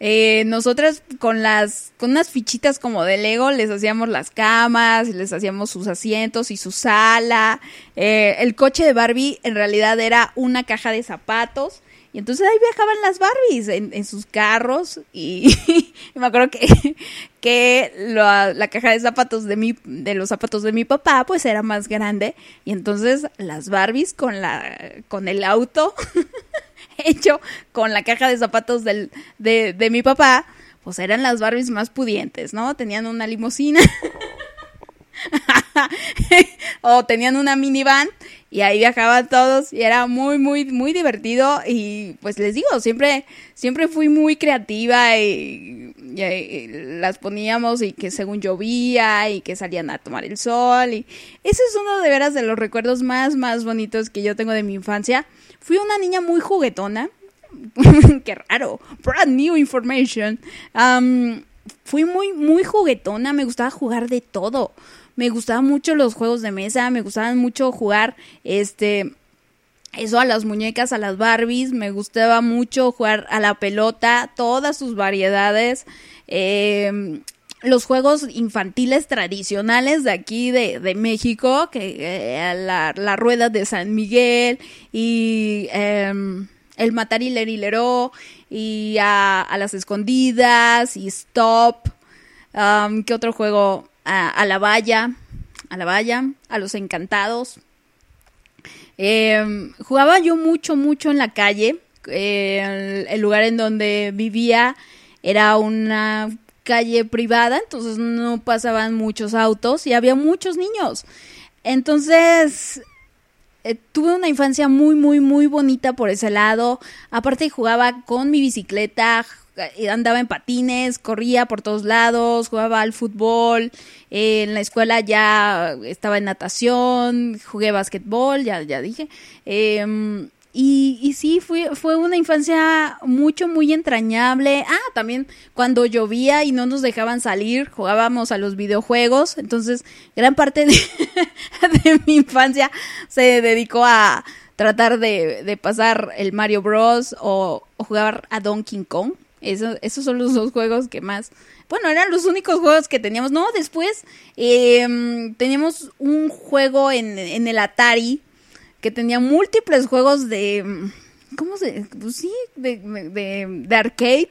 eh, nosotras con las, con unas fichitas como de Lego les hacíamos las camas, les hacíamos sus asientos y su sala. Eh, el coche de Barbie en realidad era una caja de zapatos. Y entonces ahí viajaban las Barbies en, sus carros y, y me acuerdo que, que la, la caja de zapatos de mi, de los zapatos de mi papá pues era más grande y entonces las Barbies con la, con el auto hecho con la caja de zapatos del, de, de mi papá pues eran las Barbies más pudientes, ¿no? Tenían una limusina o tenían una minivan y ahí viajaban todos y era muy muy muy divertido y pues les digo siempre siempre fui muy creativa y, las poníamos y que según llovía y que salían a tomar el sol y ese es uno de veras de los recuerdos más más bonitos que yo tengo de mi infancia. Fui una niña muy juguetona. Qué raro. Brand new information. Am, fui muy muy juguetona. Me gustaba jugar de todo me gustaban mucho los juegos de mesa, me gustaban mucho jugar este eso a las muñecas, a las Barbies, me gustaba mucho jugar a la pelota, todas sus variedades, eh, los juegos infantiles tradicionales de aquí de, de México, que eh, la, la rueda de San Miguel y em, el matar y leró y a, a las escondidas y stop. Um, ¿Qué otro juego? A, a la valla, a la valla, a los encantados. Eh, jugaba yo mucho, mucho en la calle. El, lugar en donde vivía era una calle privada, entonces no pasaban muchos autos y había muchos niños. Entonces, eh, tuve una infancia muy, muy, muy bonita por ese lado. Aparte jugaba con mi bicicleta, andaba en patines, corría por todos lados, jugaba al fútbol. eh, en la escuela ya estaba en natación, jugué básquetbol, ya, ya dije. Em, y, sí, fue, fue una infancia mucho, muy entrañable. Ah, también cuando llovía y no nos dejaban salir, jugábamos a los videojuegos. Entonces, gran parte de, mi infancia se dedicó a tratar de, de pasar el Mario Bros. o, o jugar a Donkey Kong. Eso, esos son los dos juegos que más... Bueno, eran los únicos juegos que teníamos. No, después em, teníamos un juego en, en el Atari que tenía múltiples juegos de... ¿Cómo se...? Pues sí, de, de, de arcade.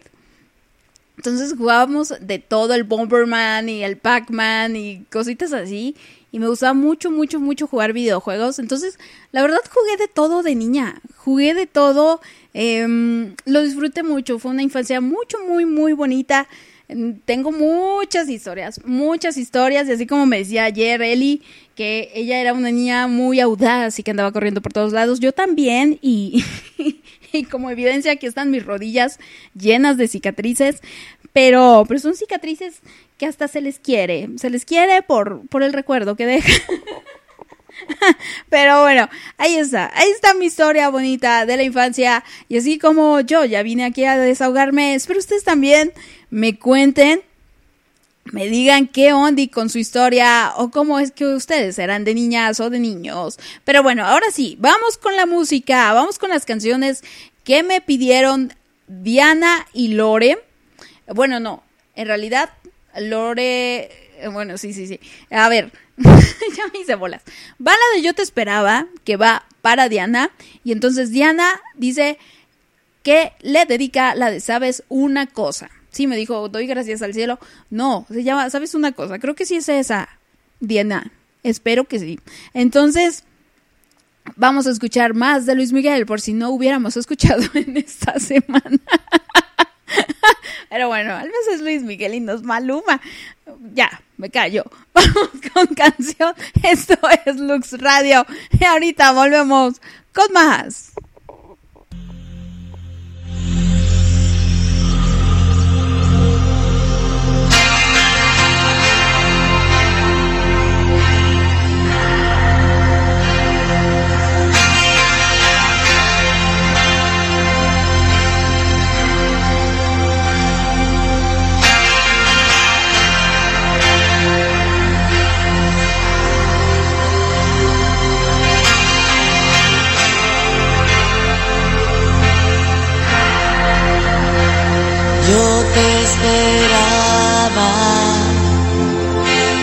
Entonces jugábamos de todo, el Bomberman y el Pac-Man y cositas así. Y me gustaba mucho, mucho, mucho jugar videojuegos. Entonces, la verdad jugué de todo de niña. Jugué de todo. Em, lo disfruté mucho. Fue una infancia mucho, muy, muy bonita. Mm, Tengo muchas historias, muchas historias, y así como me decía ayer Eli, que ella era una niña muy audaz y que andaba corriendo por todos lados, yo también, y, y como evidencia aquí están mis rodillas llenas de cicatrices, pero, pero son cicatrices que hasta se les quiere, se les quiere por, por el recuerdo que deja. Pero bueno, ahí está, ahí está mi historia bonita de la infancia. Y así como yo ya vine aquí a desahogarme, espero ustedes también me cuenten, me digan qué onda con su historia o cómo es que ustedes eran de niñas o de niños. Pero bueno, ahora sí, vamos con la música, vamos con las canciones que me pidieron Diana y Lore. Bueno, no, en realidad Lore, eh, bueno, sí, sí, sí. A ver, ya me hice bolas. Va la de Yo te esperaba, que va para Diana, y entonces Diana dice que le dedica la de Sabes una cosa. Sí, me dijo, doy gracias al cielo. No, se llama Sabes una cosa. Creo que sí es esa, Diana. Espero que sí. Entonces, vamos a escuchar más de Luis Miguel, por si no hubiéramos escuchado en esta semana. Pero bueno, al menos es Luis Miguel y no es Maluma. Ya, me callo. Vamos con canción. Esto es Lux Radio. Y ahorita volvemos con más.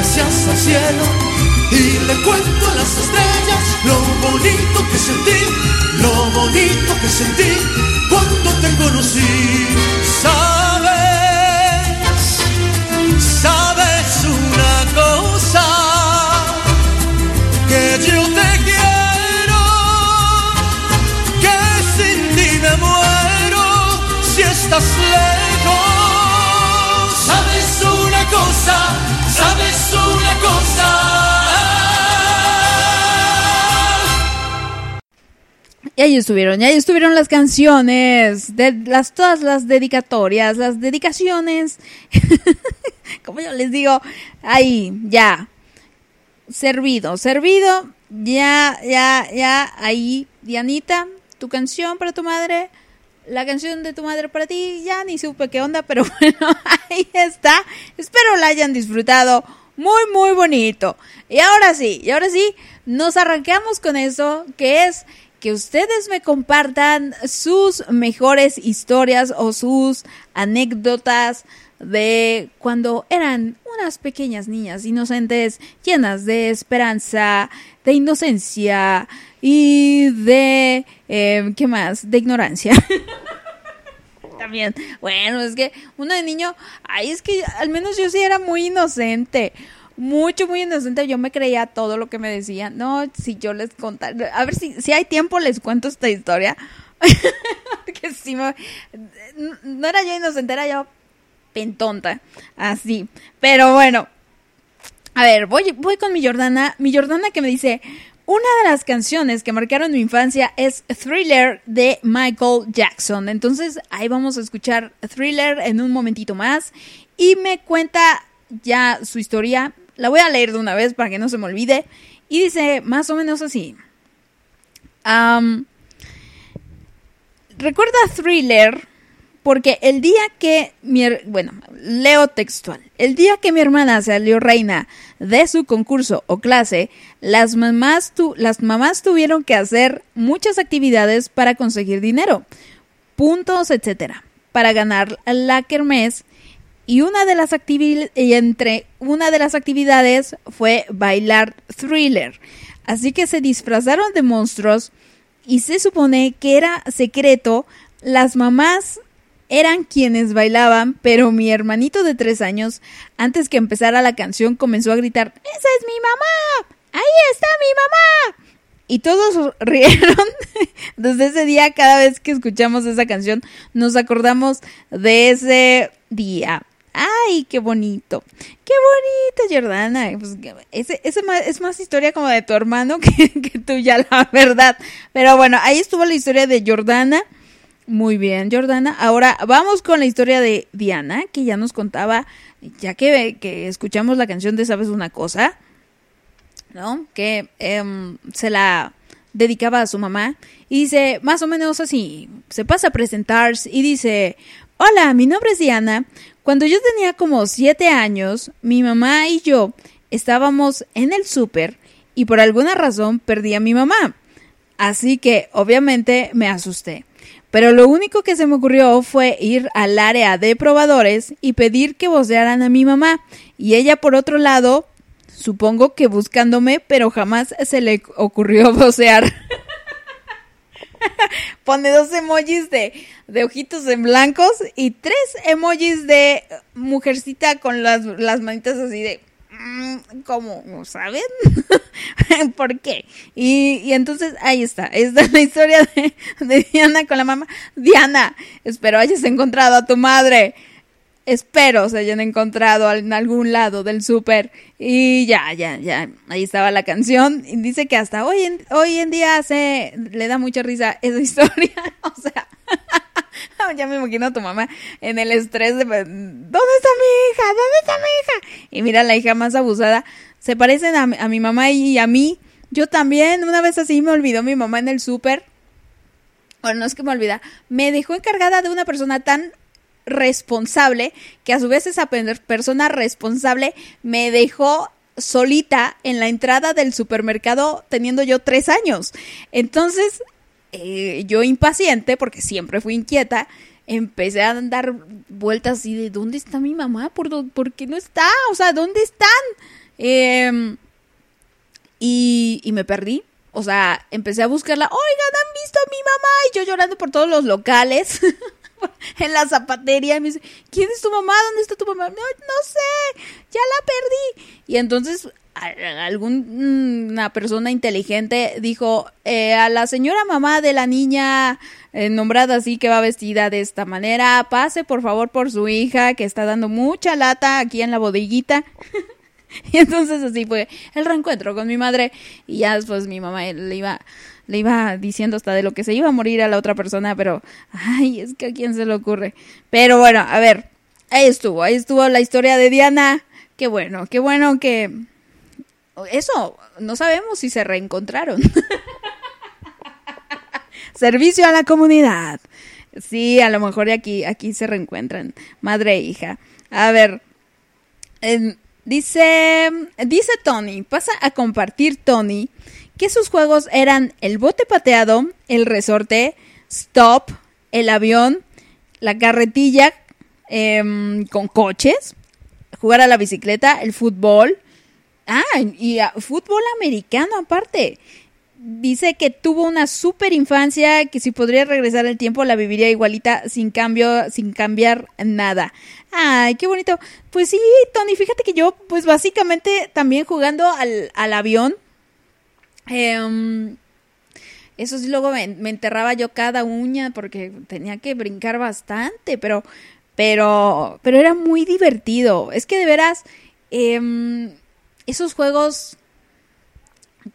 Gracias al cielo y le cuento a las estrellas lo bonito que sentí, lo bonito que sentí cuando te conocí. Sabes, sabes una cosa que yo te quiero, que sin ti me muero si estás lejos. Sabes una cosa, una cosa.
Y ahí estuvieron, y ahí estuvieron las canciones, de las, todas las dedicatorias, las dedicaciones. Como yo les digo, ahí, ya. Servido, servido. Ya, ya, ya, ahí, Dianita, tu canción para tu madre. La canción de tu madre para ti, ya ni supe qué onda, pero bueno, ahí está. Espero la hayan disfrutado. Muy, muy bonito. Y ahora sí, y ahora sí, nos arrancamos con eso, que es que ustedes me compartan sus mejores historias o sus anécdotas de cuando eran unas pequeñas niñas inocentes, llenas de esperanza, de inocencia y de... eh, ¿Qué más? De ignorancia. También, bueno, es que uno de niño, ay, es que al menos yo sí era muy inocente mucho, muy inocente. Yo me creía todo lo que me decían. No, si yo les contara. A ver si, si hay tiempo, les cuento esta historia. que sí me- No era yo inocente, era yo pentonta. Así. Pero bueno. A ver, voy, voy con mi Jordana. Mi Jordana que me dice. Una de las canciones que marcaron mi infancia es Thriller de Michael Jackson. Entonces ahí vamos a escuchar Thriller en un momentito más. Y me cuenta ya su historia La voy a leer de una vez para que no se me olvide. Y dice más o menos así. Am, Recuerda Thriller porque el día que mi... Bueno, leo textual. El día que mi hermana salió reina de su concurso o clase, las mamás, tu- las mamás tuvieron que hacer muchas actividades para conseguir dinero, puntos, etcétera, para ganar la kermés. Y una de las actividades, y entre una de las actividades fue bailar thriller. Así que se disfrazaron de monstruos y se supone que era secreto. Las mamás eran quienes bailaban, pero mi hermanito de tres años, antes que empezara la canción, comenzó a gritar, ¡Esa es mi mamá! ¡Ahí está mi mamá! Y todos rieron. Desde ese día, cada vez que escuchamos esa canción, nos acordamos de ese día. ¡Ay, qué bonito! ¡Qué bonito, Jordana! Pues, ese, ese ma- es más historia como de tu hermano que, que tuya, la verdad. Pero bueno, ahí estuvo la historia de Jordana. Muy bien, Jordana. Ahora vamos con la historia de Diana, que ya nos contaba, ya que, que escuchamos la canción de Sabes una cosa. ¿no? Que em, se la dedicaba a su mamá. Y dice, más o menos así, se pasa a presentarse y dice, hola, mi nombre es Diana. Cuando yo tenía como siete años, mi mamá y yo estábamos en el súper y por alguna razón perdí a mi mamá. Así que obviamente me asusté. Pero lo único que se me ocurrió fue ir al área de probadores y pedir que vocearan a mi mamá. Y ella por otro lado Supongo que buscándome, pero jamás se le ocurrió vocear. Pone dos emojis de, de ojitos en blancos y tres emojis de mujercita con las, las manitas así de... mm, ¿Cómo? ¿Saben? ¿Por qué? Y, y entonces ahí está. Esta es la historia de, Diana con la mamá. Diana, espero hayas encontrado a tu madre espero se hayan encontrado en algún lado del súper y ya, ya, ya, ahí estaba la canción y dice que hasta hoy en, hoy en día se le da mucha risa esa historia, o sea, ya me imagino a tu mamá en el estrés de ¿dónde está ¿dónde está mi hija? Y mira la hija más abusada, se parecen a, mi- mamá y a mí, yo también, una vez así me olvidó mi mamá en el súper, bueno, no es que me olvida, me dejó encargada de una persona tan responsable que a su vez esa pe- persona responsable me dejó solita en la entrada del supermercado teniendo yo tres años. Entonces, eh, yo impaciente, porque siempre fui inquieta, empecé a dar vueltas así de ¿dónde está mi mamá? ¿Por, dó- por qué no está? O sea, ¿dónde están? Em, y, y me perdí. O sea, empecé a buscarla. Oigan, ¿han visto a mi mamá? Y yo llorando por todos los locales. en la zapatería. Y me dice, ¿quién es tu mamá? ¿Dónde está tu mamá? No, no sé, ya la perdí. Y entonces alguna persona inteligente dijo eh, a la señora mamá de la niña eh, nombrada así que va vestida de esta manera, pase por favor por su hija que está dando mucha lata aquí en la bodeguita. Y entonces así fue el reencuentro con mi madre y ya después mi mamá le iba le iba diciendo hasta de lo que se iba a morir a la otra persona, pero ay, es que a quién se le ocurre. Pero bueno, a ver, ahí estuvo, ahí estuvo la historia de Diana. Qué bueno, qué bueno que eso no sabemos si se reencontraron. Servicio a la comunidad. Sí, a lo mejor aquí aquí se reencuentran madre e hija. A ver, Dice, dice Tony, pasa a compartir Tony que sus juegos eran el bote pateado, el resorte, stop, el avión, la carretilla em, con coches, jugar a la bicicleta, el fútbol, ah, y fútbol americano aparte. Dice que tuvo una super infancia, que si podría regresar el tiempo la viviría igualita sin cambio, sin cambiar nada. Ay, qué bonito. Pues sí, Tony, fíjate que yo, pues básicamente también jugando al, al avión. em, eso sí, luego me, me enterraba yo cada uña porque tenía que brincar bastante, pero, pero, pero era muy divertido. Es que de veras, em, esos juegos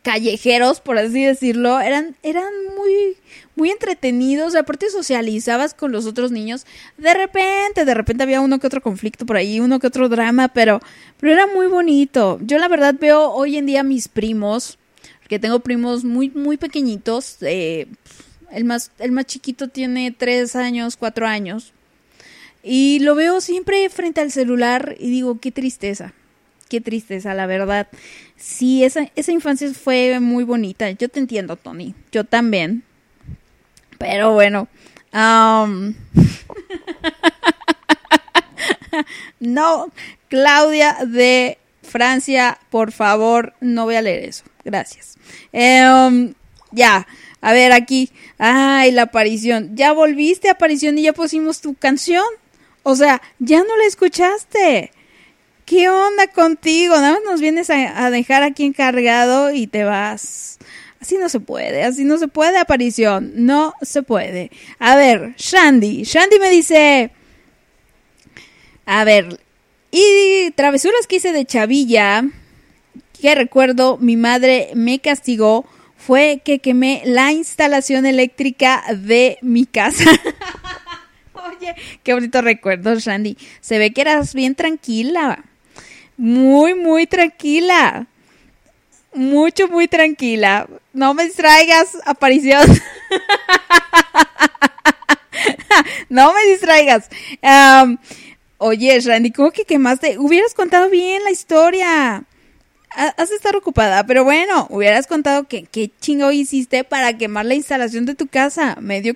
callejeros, por así decirlo, eran, eran muy muy, entretenidos. Aparte socializabas con los otros niños. De repente, de repente había uno que otro conflicto por ahí, uno que otro drama, pero, pero era muy bonito. Yo la verdad veo hoy en día a mis primos, que tengo primos muy, muy pequeñitos. eh, el más, el más chiquito tiene tres años, cuatro años. Y lo veo siempre frente al celular y digo, qué tristeza, qué tristeza, la verdad. Sí, esa, esa infancia fue muy bonita. Yo te entiendo, Tony. Yo también. Pero bueno. am, no, Claudia de Francia, por favor, no voy a leer eso. Gracias. Em, ya, a ver aquí. Ay, la aparición. Ya volviste, aparición, y ya pusimos tu canción. O sea, ya no la escuchaste. ¿Qué onda contigo? Nada más nos vienes a, dejar aquí encargado y te vas. Así no se puede, así no se puede, aparición. No se puede. A ver, Shandy. Shandy me dice. A ver. Y travesuras que hice de chavilla. Que recuerdo, mi madre me castigó. Fue que quemé la instalación eléctrica de mi casa. Oye, qué bonito recuerdo, Shandy. Se ve que eras bien tranquila. Muy, muy tranquila. Mucho, muy tranquila. No me distraigas, aparición. no me distraigas. Am, oye, Randy, ¿cómo que quemaste? Hubieras contado bien la historia. Ha- Has de estar ocupada, pero bueno, hubieras contado que qué chingo hiciste para quemar la instalación de tu casa. Medio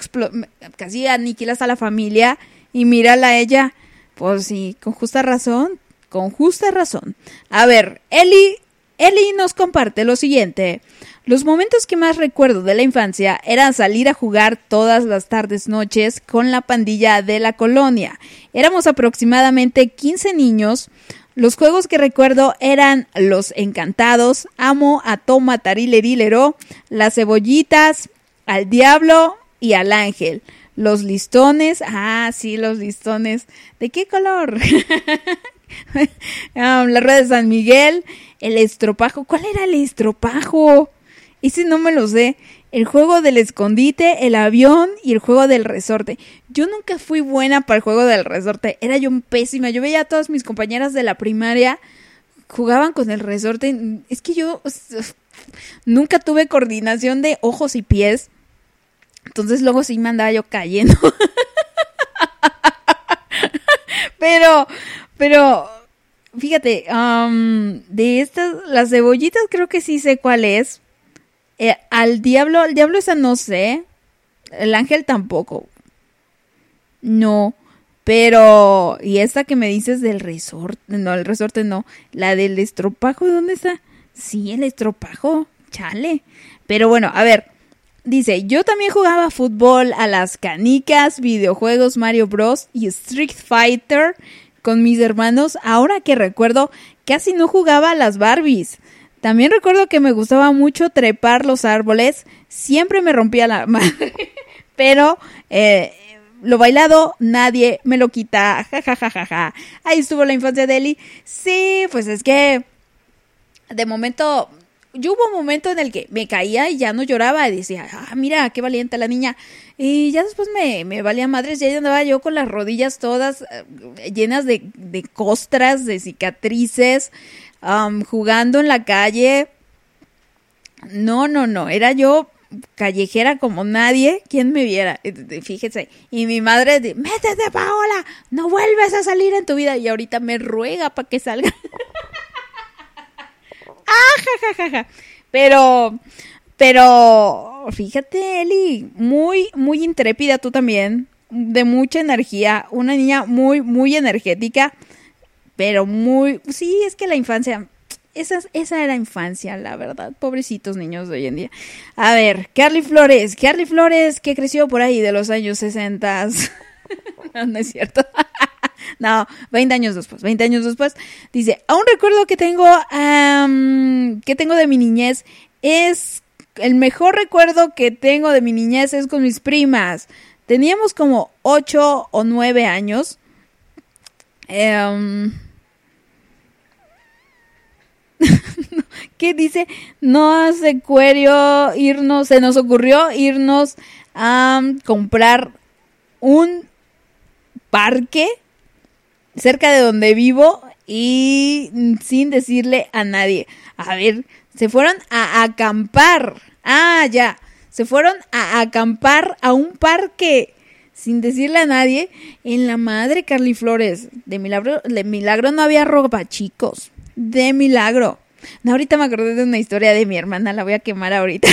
casi aniquilas a la familia y mírala a ella. Pues sí, con justa razón, con justa razón. A ver, Eli, Eli nos comparte lo siguiente. Los momentos que más recuerdo de la infancia eran salir a jugar todas las tardes noches con la pandilla de la colonia. Éramos aproximadamente 15 niños. Los juegos que recuerdo eran Los Encantados, Amo a Toma Tarilerilero, Las Cebollitas, Al Diablo y al Ángel. Los listones, ah, sí, los listones. ¿De qué color? Ah, la rueda de San Miguel, el estropajo. ¿Cuál era el estropajo? Ese no me lo sé. El juego del escondite, el avión y el juego del resorte. Yo nunca fui buena para el juego del resorte. Era yo pésima. Yo veía a todas mis compañeras de la primaria jugaban con el resorte. Es que yo nunca tuve coordinación de ojos y pies. Entonces luego sí me andaba yo cayendo. pero, pero, fíjate, de estas, las cebollitas creo que sí sé cuál es. Eh, al diablo, al diablo esa no sé. El ángel tampoco. No. Pero, y esta que me dices del resorte, no, el resorte no. La del estropajo, ¿dónde está? Sí, el estropajo, chale. Pero bueno, a ver. Dice, yo también jugaba fútbol a las canicas, videojuegos Mario Bros. y Street Fighter con mis hermanos. Ahora que recuerdo, casi no jugaba a las Barbies. También recuerdo que me gustaba mucho trepar los árboles. Siempre me rompía la madre. Pero eh, lo bailado nadie me lo quita. Ja, ja, ja, ja, ja. Ahí estuvo la infancia de Eli. Sí, pues es que de momento yo hubo un momento en el que me caía y ya no lloraba y decía, ah, mira, qué valiente la niña. Y ya después me, valía madres, ya andaba yo con las rodillas todas eh, llenas de, costras, de cicatrices, am, jugando en la calle. No, no, no, era yo callejera como nadie, quien me viera, Eh, fíjese, y mi madre, de, métete Paola, no vuelves a salir en tu vida, y ahorita me ruega para que salga. Ah, ja, ja, ja. Pero, pero, fíjate, Eli, muy, muy intrépida tú también, de mucha energía, una niña muy, muy energética, pero muy, sí, es que la infancia, esa, esa era infancia, la verdad, pobrecitos niños de hoy en día. A ver, Carly Flores, Carly Flores, que creció por ahí de los años 60. no, no es cierto. No, 20 años después, 20 años después. Dice, aún recuerdo que tengo, que tengo de mi niñez. Es el mejor recuerdo que tengo de mi niñez es con mis primas. Teníamos como 8 o 9 años. Em, ¿Qué dice? No hace cuerio irnos, se nos ocurrió irnos a comprar un parque cerca de donde vivo y sin decirle a nadie. A ver, se fueron a acampar. Ah, ya. Se fueron a acampar a un parque sin decirle a nadie. En la madre Carly Flores. De milagro, de milagro no había ropa, chicos. De milagro. Ahorita me acordé de una historia de mi hermana. La voy a quemar ahorita.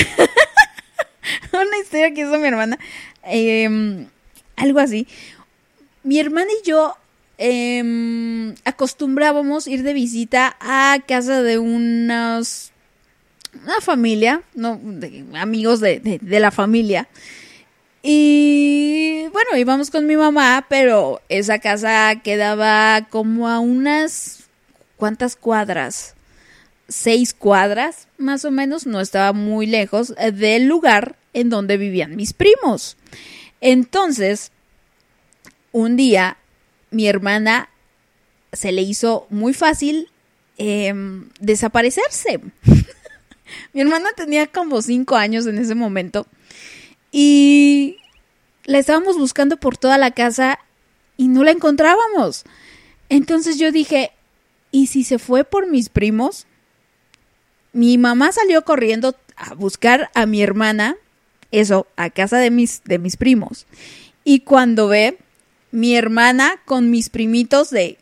una historia que hizo mi hermana. Em, algo así. Mi hermana y yo em, acostumbrábamos ir de visita a casa de unos una familia, no, de amigos de, de, de la familia. Y bueno, íbamos con mi mamá, pero esa casa quedaba como a unas ¿cuántas cuadras? Seis cuadras, más o menos, no estaba muy lejos del lugar en donde vivían mis primos. Entonces, un día, mi hermana se le hizo muy fácil em, desaparecerse. Mi hermana tenía como cinco años en ese momento y la estábamos buscando por toda la casa y no la encontrábamos. Entonces yo dije, ¿y si se fue por mis primos? Mi mamá salió corriendo a buscar a mi hermana, eso, a casa de mis, de mis primos. Y cuando ve, mi hermana con mis primitos de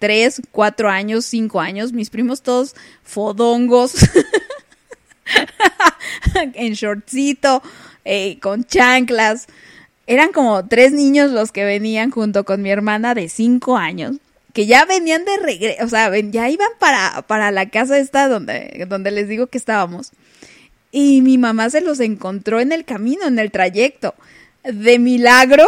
3, 4 años, 5 años, mis primos todos fodongos. en shortcito, eh, con chanclas. Eran como tres niños los que venían junto con mi hermana de cinco años, que ya venían de regreso, o sea, ya iban para, para la casa esta donde, donde les digo que estábamos. Y mi mamá se los encontró en el camino, en el trayecto. De milagro,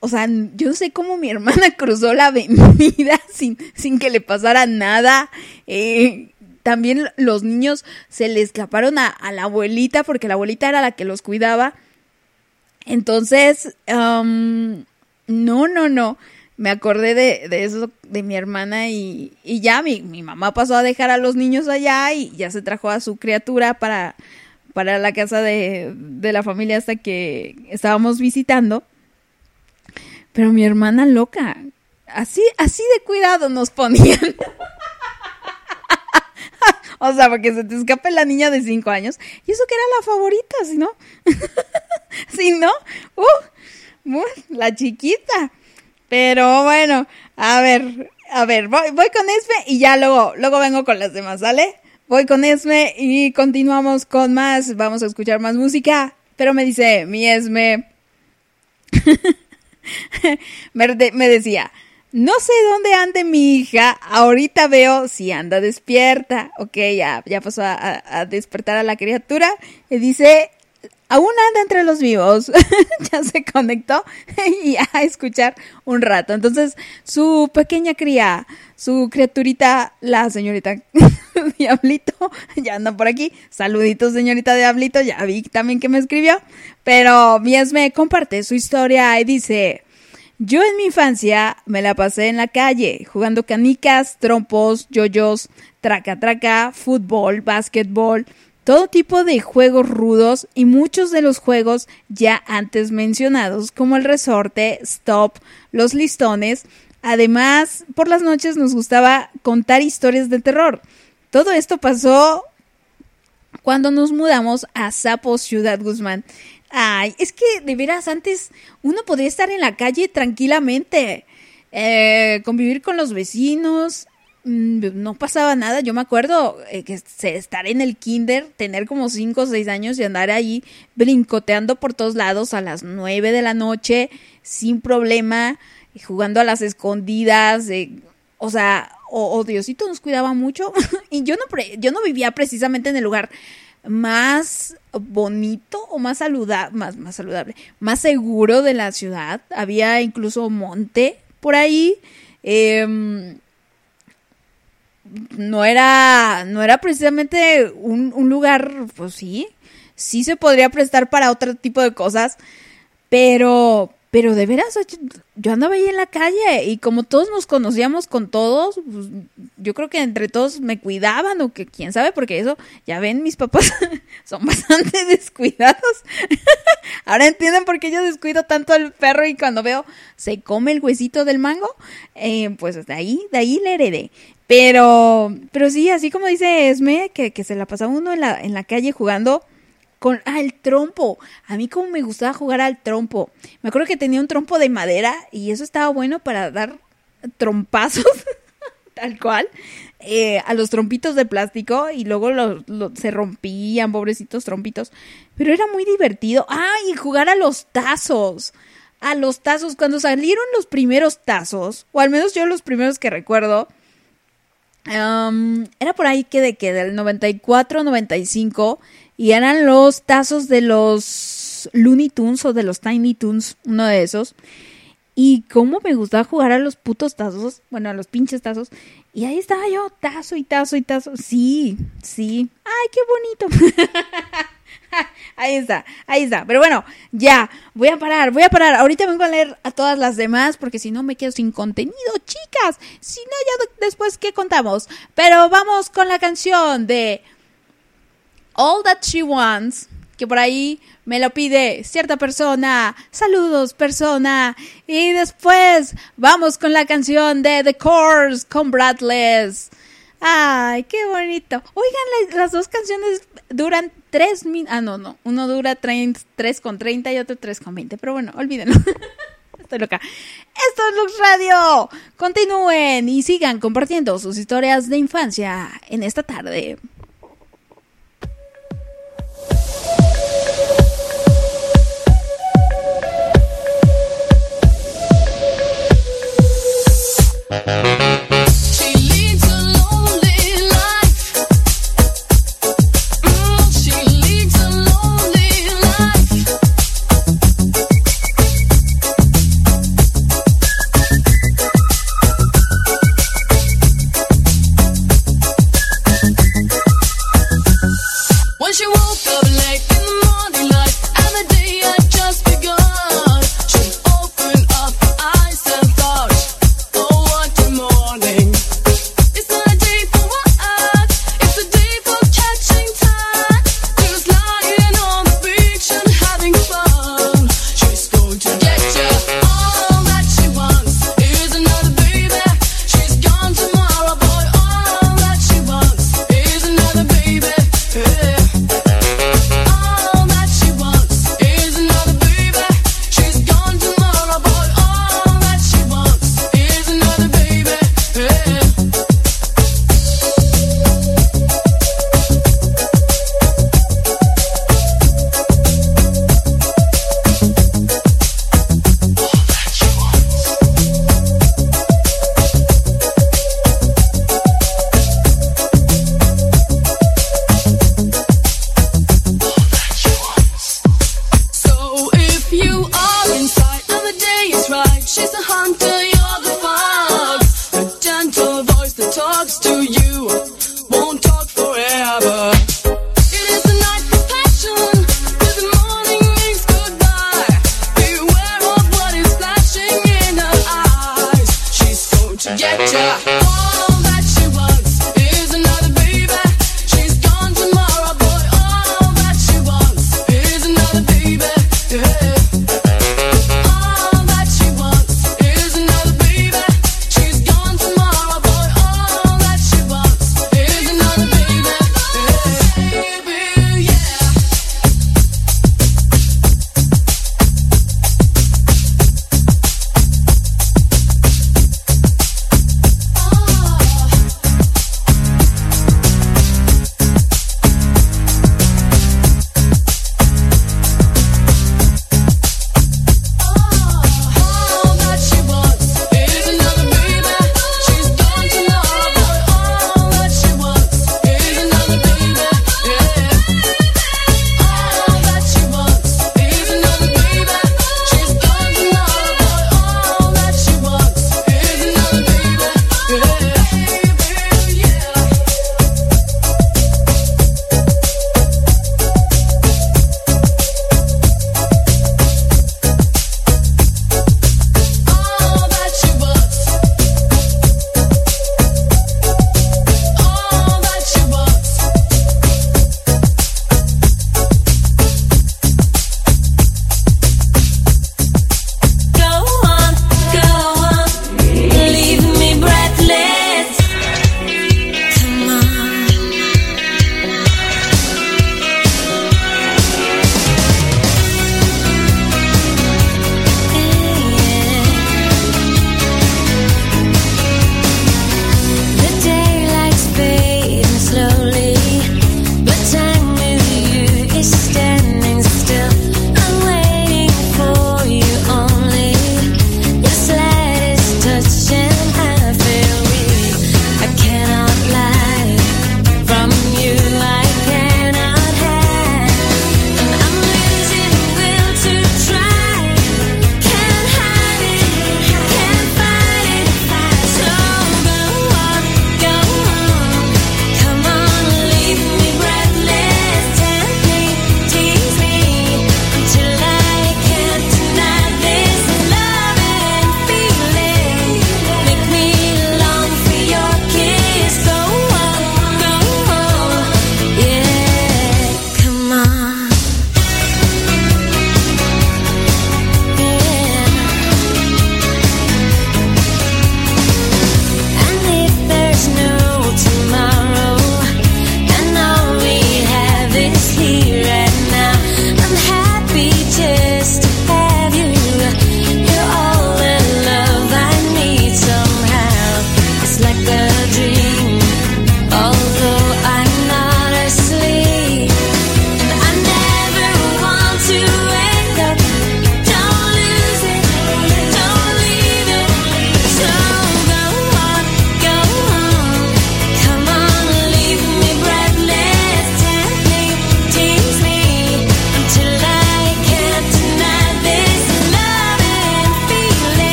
o sea, yo no sé cómo mi hermana cruzó la avenida sin, sin que le pasara nada. Eh, también los niños se le escaparon a, a la abuelita porque la abuelita era la que los cuidaba. Entonces, am, no, no, no. Me acordé de, de eso de mi hermana y, y ya mi, mi mamá pasó a dejar a los niños allá y ya se trajo a su criatura para, para la casa de, de la familia hasta que estábamos visitando. Pero mi hermana loca, así, así de cuidado nos ponían. O sea, porque se te escape la niña de 5 años. Y eso que era la favorita, si no. si no, uh, uh, la chiquita. Pero bueno, a ver, a ver, voy, voy con Esme y ya luego, luego vengo con las demás, ¿sale? Voy con Esme y continuamos con más. Vamos a escuchar más música. Pero me dice mi Esme. me, de- me decía, no sé dónde ande mi hija, ahorita veo si anda despierta. Ok, ya, ya pasó a- a despertar a la criatura. Y dice, aún anda entre los vivos. ya se conectó y a escuchar un rato. Entonces, su pequeña cría, su criaturita, la señorita Diablito, ya anda por aquí. Saluditos, señorita Diablito, ya vi también que me escribió. Pero Mies me comparte su historia y dice... Yo en mi infancia me la pasé en la calle, jugando canicas, trompos, yoyos, traca traca, fútbol, básquetbol, todo tipo de juegos rudos y muchos de los juegos ya antes mencionados, como el resorte, stop, los listones. Además, por las noches nos gustaba contar historias de terror. Todo esto pasó cuando nos mudamos a Zapos, Ciudad Guzmán. Ay, es que de veras antes uno podía estar en la calle tranquilamente, eh, convivir con los vecinos, no pasaba nada. Yo me acuerdo eh, que estar en el kinder, tener como 5 o 6 años y andar ahí brincoteando por todos lados a las 9 de la noche sin problema, jugando a las escondidas, eh, o sea, o, Diosito nos cuidaba mucho y yo no, yo no vivía precisamente en el lugar más bonito o más saludable, más, más saludable, más seguro de la ciudad. Había incluso monte por ahí. em, no era, no era precisamente un, un lugar, pues sí, sí se podría prestar para otro tipo de cosas, pero Pero de veras, yo andaba ahí en la calle y como todos nos conocíamos con todos, pues, yo creo que entre todos me cuidaban o que quién sabe, porque eso, ya ven, mis papás son bastante descuidados. Ahora entienden por qué yo descuido tanto al perro y cuando veo se come el huesito del mango, eh, pues de ahí, de ahí le heredé. Pero, pero sí, así como dice Esme, que, que se la pasaba uno en la, en la calle jugando con ah, el trompo. A mí como me gustaba jugar al trompo. Me acuerdo que tenía un trompo de madera y eso estaba bueno para dar trompazos, tal cual, eh, a los trompitos de plástico y luego se rompían, pobrecitos trompitos. Pero era muy divertido. Ah, y jugar a los tazos. A los tazos, cuando salieron los primeros tazos, o al menos yo los primeros que recuerdo, Era por ahí que de que del 94, 95 y eran los tazos de los Looney Tunes o de los Tiny Tunes, uno de esos. Y cómo me gustaba jugar a los putos tazos, bueno, a los pinches tazos. Y ahí estaba yo, tazo y tazo y tazo. Sí, sí. Ay, qué bonito. Ahí está, ahí está. Pero bueno, ya, voy a parar, voy a parar. Ahorita vengo a leer a todas las demás porque si no me quedo sin contenido, chicas. Si no, ya de- después, ¿qué contamos? Pero vamos con la canción de All That She Wants, que por ahí me lo pide cierta persona. Saludos, persona. Y después vamos con la canción de The Course con Bradless. Ay, qué bonito. Oigan, la- las dos canciones duran tres minutos. Ah, no, no. Uno dura tres, tres con 30 y otro tres con 20. Pero bueno, olvídenlo. Estoy loca. Esto es Lux Radio. Continúen y sigan compartiendo sus historias de infancia en esta tarde.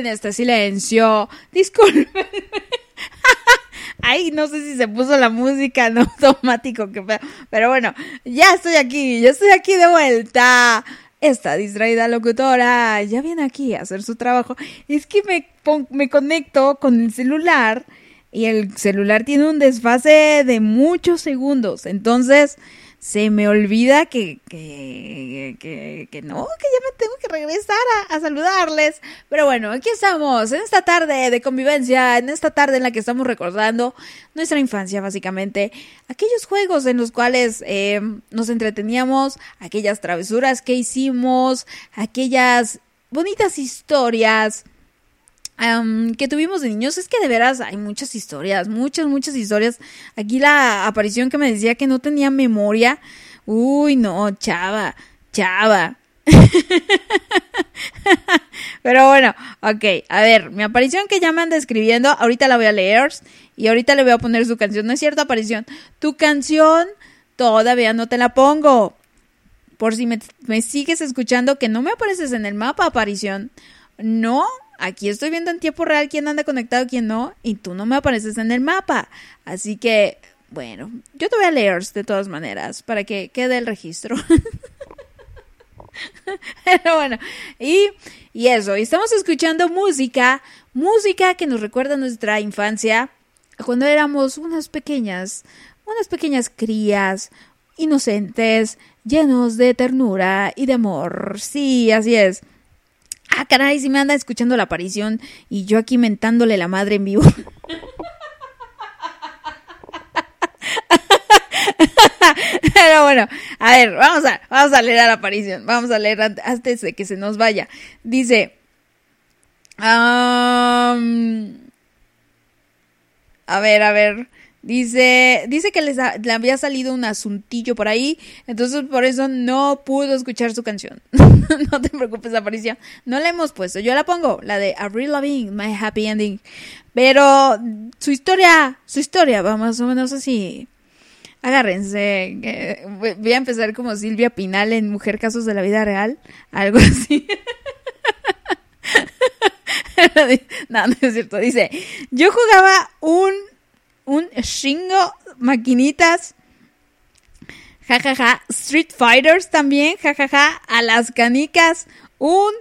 Disculpen este silencio. Disculpen. Ay, no sé si se puso la música en automático, que pero bueno, ya estoy aquí, ya estoy aquí de vuelta. Esta distraída locutora ya viene aquí a hacer su trabajo. Es que me, me conecto con el celular y el celular tiene un desfase de muchos segundos. Entonces se me olvida que, que, que, que no, que ya me tengo que regresar a, a saludarles. Pero bueno, aquí estamos, en esta tarde de convivencia, en esta tarde en la que estamos recordando nuestra infancia, básicamente. Aquellos juegos en los cuales eh, nos entreteníamos, aquellas travesuras que hicimos, aquellas bonitas historias am, que tuvimos de niños. Es que de veras hay muchas historias, muchas, muchas historias. Aquí la aparición que me decía que no tenía memoria. Uy, no, chava, chava. Pero bueno, ok, a ver, mi aparición que ya me anda escribiendo, ahorita la voy a leer y ahorita le voy a poner su canción. No es cierto, aparición. Tu canción todavía no te la pongo. Por si me sigues escuchando que no me apareces en el mapa, aparición. No, aquí estoy viendo en tiempo real quién anda conectado, quién no, y tú no me apareces en el mapa. Así que, bueno, yo te voy a leer de todas maneras para que quede el registro. Pero bueno, y, y eso, y estamos escuchando música, música que nos recuerda nuestra infancia, cuando éramos unas pequeñas, unas pequeñas crías, inocentes, llenos de ternura y de amor. Sí, así es. Ah, caray, si me anda escuchando la aparición y yo aquí mentándole la madre en vivo. Pero bueno, a ver, vamos a, vamos a leer a la aparición. Vamos a leer ant- antes de que se nos vaya. Dice. am, a ver, a ver. Dice, dice que les ha- le había salido un asuntillo por ahí, entonces por eso no pudo escuchar su canción. no te preocupes, aparición. No la hemos puesto, yo la pongo, la de Avril Lavigne, My Happy Ending. Pero su historia, su historia va más o menos así. Agárrense, voy a empezar como Silvia Pinal en Mujer Casos de la Vida Real, algo así. no, no es cierto. Dice, yo jugaba un, un Shingo maquinitas, jajaja, Street Fighters también, jajaja, a las canicas, un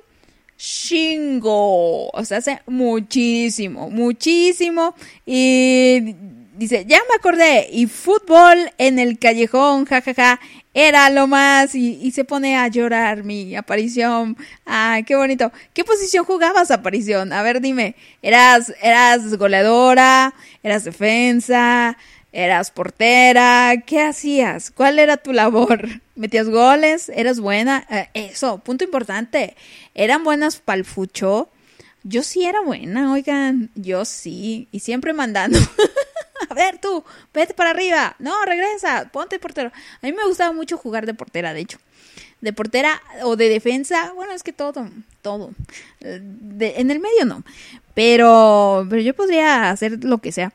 Shingo. O sea, hace muchísimo, muchísimo. Y dice, ya me acordé. Y fútbol en el callejón, jajaja. Era lo más. Y, se pone a llorar mi aparición. Ay, qué bonito. ¿Qué posición jugabas, aparición? A ver, dime. ¿Eras, eras goleadora? ¿Eras defensa? ¿Eras portera? ¿Qué hacías? ¿Cuál era tu labor? ¿Metías goles? ¿Eras buena? Eh, eso, punto importante. ¿Eran buenas pa'l fucho? Yo sí era buena, oigan. Yo sí. Y siempre mandando. A ver, tú, vete para arriba. No, regresa. Ponte portero. A mí me gustaba mucho jugar de portera, de hecho. De portera o de defensa. Bueno, es que todo, todo. En el medio no. Pero, pero yo podría hacer lo que sea.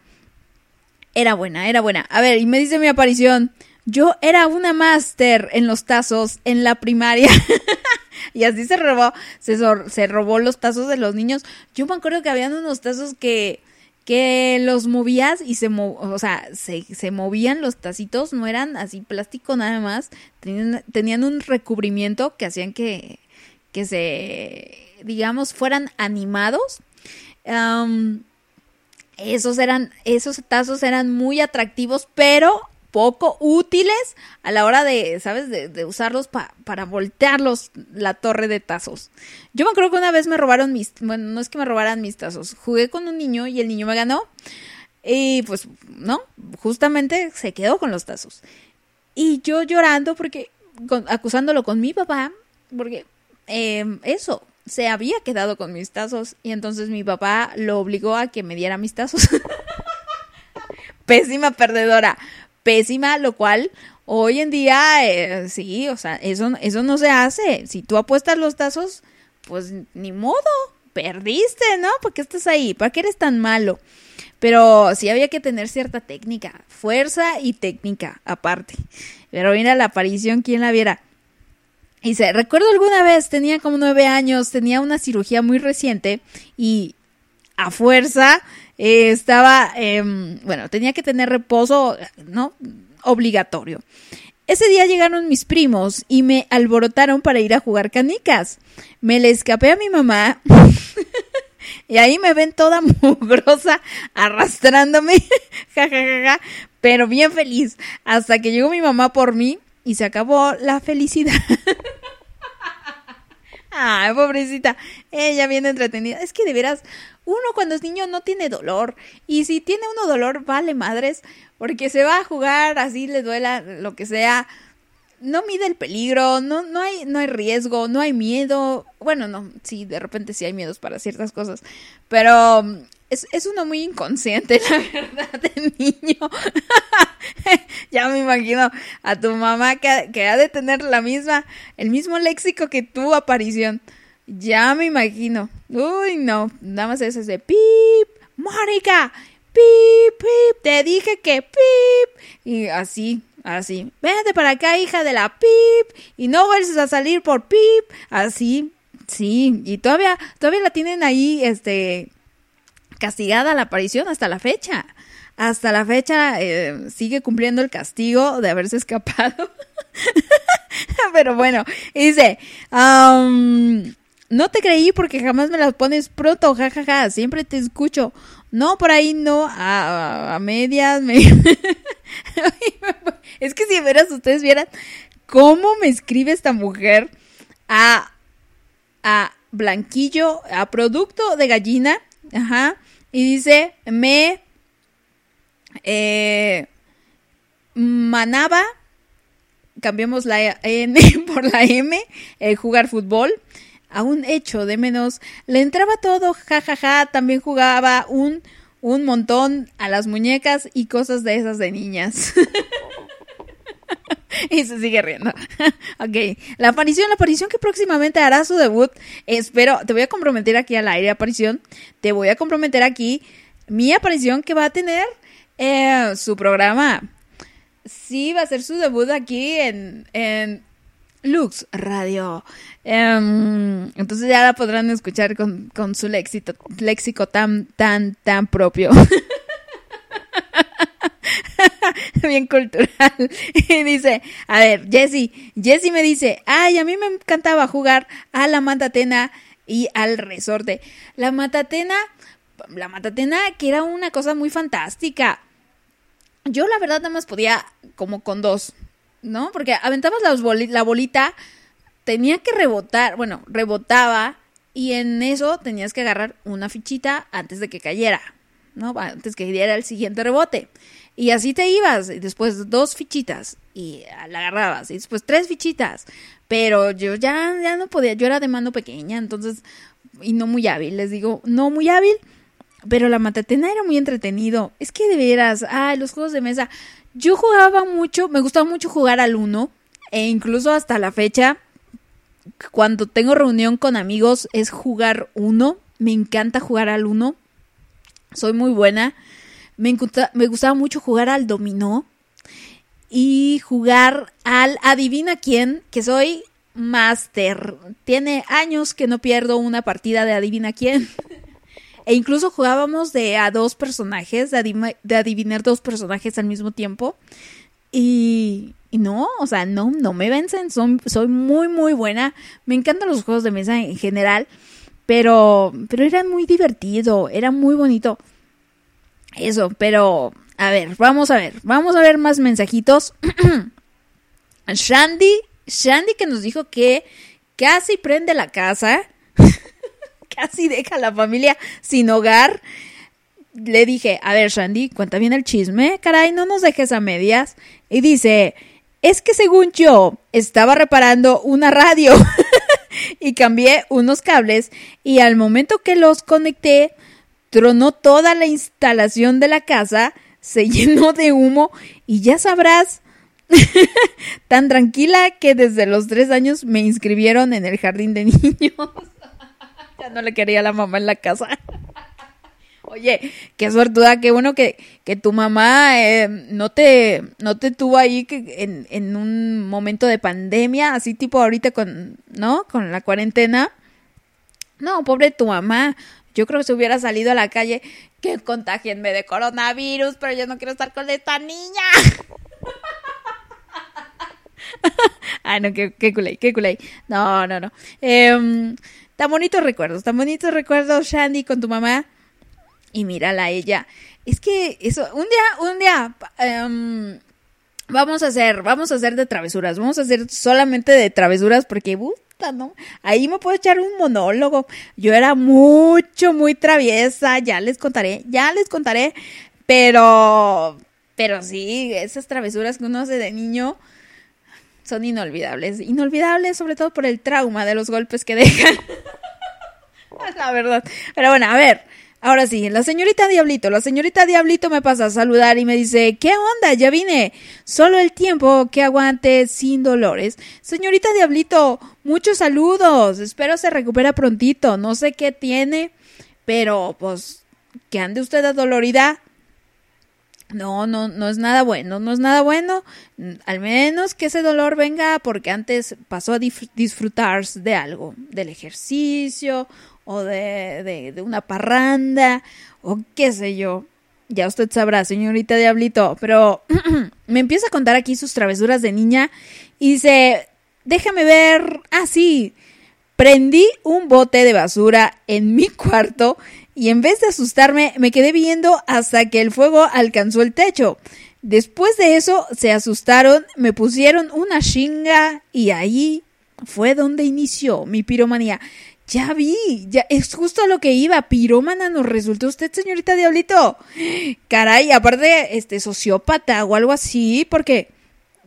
Era buena, era buena. A ver, y me dice mi aparición. Yo era una máster en los tazos en la primaria. y así se robó, se, se robó los tazos de los niños. Yo me acuerdo que habían unos tazos que, que los movías y se, o sea, se, se movían los tacitos, no eran así plástico nada más. Tenían, tenían un recubrimiento que hacían que, que se, digamos, fueran animados. Esos eran, esos tazos eran muy atractivos, pero poco útiles a la hora de, ¿sabes? De, de usarlos pa- para voltearlos la torre de tazos. Yo me acuerdo que una vez me robaron mis, bueno, no es que me robaran mis tazos, jugué con un niño y el niño me ganó y pues, no, justamente se quedó con los tazos. Y yo llorando porque, con- acusándolo con mi papá, porque eh, eso, se había quedado con mis tazos y entonces mi papá lo obligó a que me diera mis tazos. Pésima perdedora, pésima, lo cual hoy en día eh, sí, o sea, eso, eso no se hace. Si tú apuestas los tazos, pues ni modo, perdiste, ¿no? ¿Por qué estás ahí? ¿Para qué eres tan malo? Pero sí había que tener cierta técnica, fuerza y técnica aparte. Pero mira la aparición, ¿quién la viera? Dice, recuerdo alguna vez, tenía como nueve años, tenía una cirugía muy reciente y a fuerza eh, estaba, em, bueno, tenía que tener reposo, ¿no? Obligatorio. Ese día llegaron mis primos y me alborotaron para ir a jugar canicas. Me le escapé a mi mamá y ahí me ven toda mugrosa arrastrándome, ja, ja, ja, ja, pero bien feliz, hasta que llegó mi mamá por mí y se acabó la felicidad. Ay, pobrecita, ella bien entretenida. Es que de veras, uno cuando es niño no tiene dolor. Y si tiene uno dolor, vale madres, porque se va a jugar, así le duela lo que sea. No mide el peligro, no, no, hay, no hay riesgo, no hay miedo. Bueno, no, sí, de repente sí hay miedos para ciertas cosas. Pero mm, es, es uno muy inconsciente, la verdad, de niño. ya me imagino a tu mamá que, que ha de tener la misma, el mismo léxico que tu aparición. Ya me imagino. Uy, no. Nada más es ese pip, Mónica, pip, pip. Te dije que pip. Y así, así. Vete para acá, hija de la pip. Y no vuelves a salir por pip. Así, sí. Y todavía, todavía la tienen ahí, este, castigada la aparición hasta la fecha. Hasta la fecha eh, sigue cumpliendo el castigo de haberse escapado. Pero bueno, dice, am, no te creí porque jamás me las pones pronto, jajaja, siempre te escucho. No, por ahí no, a, a- a medias. me- es que si veras, ustedes vieran cómo me escribe esta mujer a, a blanquillo, a producto de gallina, ajá, y dice, me eh, manaba, cambiamos la N por la M, el jugar fútbol, a un hecho de menos, le entraba todo, jajaja, también jugaba un, un montón a las muñecas y cosas de esas de niñas. y se sigue riendo. ok, la aparición, la aparición que próximamente hará su debut. Espero, te voy a comprometer aquí al aire, aparición. Te voy a comprometer aquí mi aparición que va a tener eh, su programa. Sí, va a ser su debut aquí en, en Lux Radio. Em, entonces ya la podrán escuchar con, su léxico, tan, tan, tan propio. Bien cultural. Y dice, a ver, Jessy, Jessy me dice, ay, a mí me encantaba jugar a la matatena y al resorte. La matatena, la matatena que era una cosa muy fantástica. Yo la verdad nada más podía como con dos, ¿no? Porque aventabas la bolita, tenía que rebotar, bueno, rebotaba y en eso tenías que agarrar una fichita antes de que cayera, ¿no? Antes que diera el siguiente rebote. Y así te ibas, y después dos fichitas y la agarrabas, y después tres fichitas. Pero yo ya, ya no podía, yo era de mano pequeña, entonces, y no muy hábil, les digo, no muy hábil, pero la matatena era muy entretenido. Es que de veras, ay, los juegos de mesa. Yo jugaba mucho, me gustaba mucho jugar al uno, e incluso hasta la fecha, cuando tengo reunión con amigos, es jugar uno. Me encanta jugar al uno. Soy muy buena. Me, encuta- me gustaba mucho jugar al dominó y jugar al adivina quién, que soy máster. Tiene años que no pierdo una partida de adivina quién. E incluso jugábamos de a dos personajes, de, adivinar dos personajes al mismo tiempo. Y, no, o sea, no, no me vencen. Soy muy, muy buena. Me encantan los juegos de mesa en general. Pero, pero era muy divertido, era muy bonito. Eso, pero a ver, vamos a ver, vamos a ver más mensajitos. Shandy, Shandy que nos dijo que casi prende la casa, casi deja a la familia sin hogar. Le dije, a ver, Shandy, cuenta bien el chisme, caray, no nos dejes a medias. Y dice, es que según yo, estaba reparando una radio y cambié unos cables y al momento que los conecté, tronó toda la instalación de la casa, se llenó de humo y ya sabrás, tan tranquila que desde los tres años me inscribieron en el jardín de niños. No le quería la mamá en la casa. Oye, qué suertuda, qué bueno que, que tu mamá eh, no te no te tuvo ahí en, en un momento de pandemia, así tipo ahorita con, ¿no? Con la cuarentena. No, pobre tu mamá. Yo creo que se hubiera salido a la calle que contagienme de coronavirus, pero yo no quiero estar con esta niña. Ay, no, qué, qué culé, qué culé. No, no, no. Em, tan bonitos recuerdos, tan bonitos recuerdos, Shandy, con tu mamá. Y mírala a ella. Es que eso, un día, un día, em, vamos a hacer, vamos a hacer de travesuras, vamos a hacer solamente de travesuras porque, puta, ¿no? Ahí me puedo echar un monólogo. Yo era mucho, muy traviesa, ya les contaré, ya les contaré, pero, pero sí, esas travesuras que uno hace de niño son inolvidables, inolvidables sobre todo por el trauma de los golpes que dejan. La verdad. Pero bueno, a ver. Ahora sí, la señorita Diablito, la señorita Diablito me pasa a saludar y me dice, ¿qué onda? Ya vine. Solo el tiempo que aguante sin dolores. Señorita Diablito, muchos saludos. Espero se recupera prontito. No sé qué tiene, pero pues que ande usted adolorida. No, no, no es nada bueno, no es nada bueno. Al menos que ese dolor venga porque antes pasó a disfrutar de algo, del ejercicio o de, de, de una parranda o qué sé yo. Ya usted sabrá, señorita Diablito, pero me empieza a contar aquí sus travesuras de niña y dice, déjame ver, ah, sí, Prendí un bote de basura en mi cuarto y en vez de asustarme me quedé viendo hasta que el fuego alcanzó el techo. Después de eso se asustaron, me pusieron una chinga y ahí fue donde inició mi piromanía. Ya vi, ya es justo lo que iba. Pirómana nos resultó usted, señorita Diablito. Caray, aparte, este sociópata o algo así, porque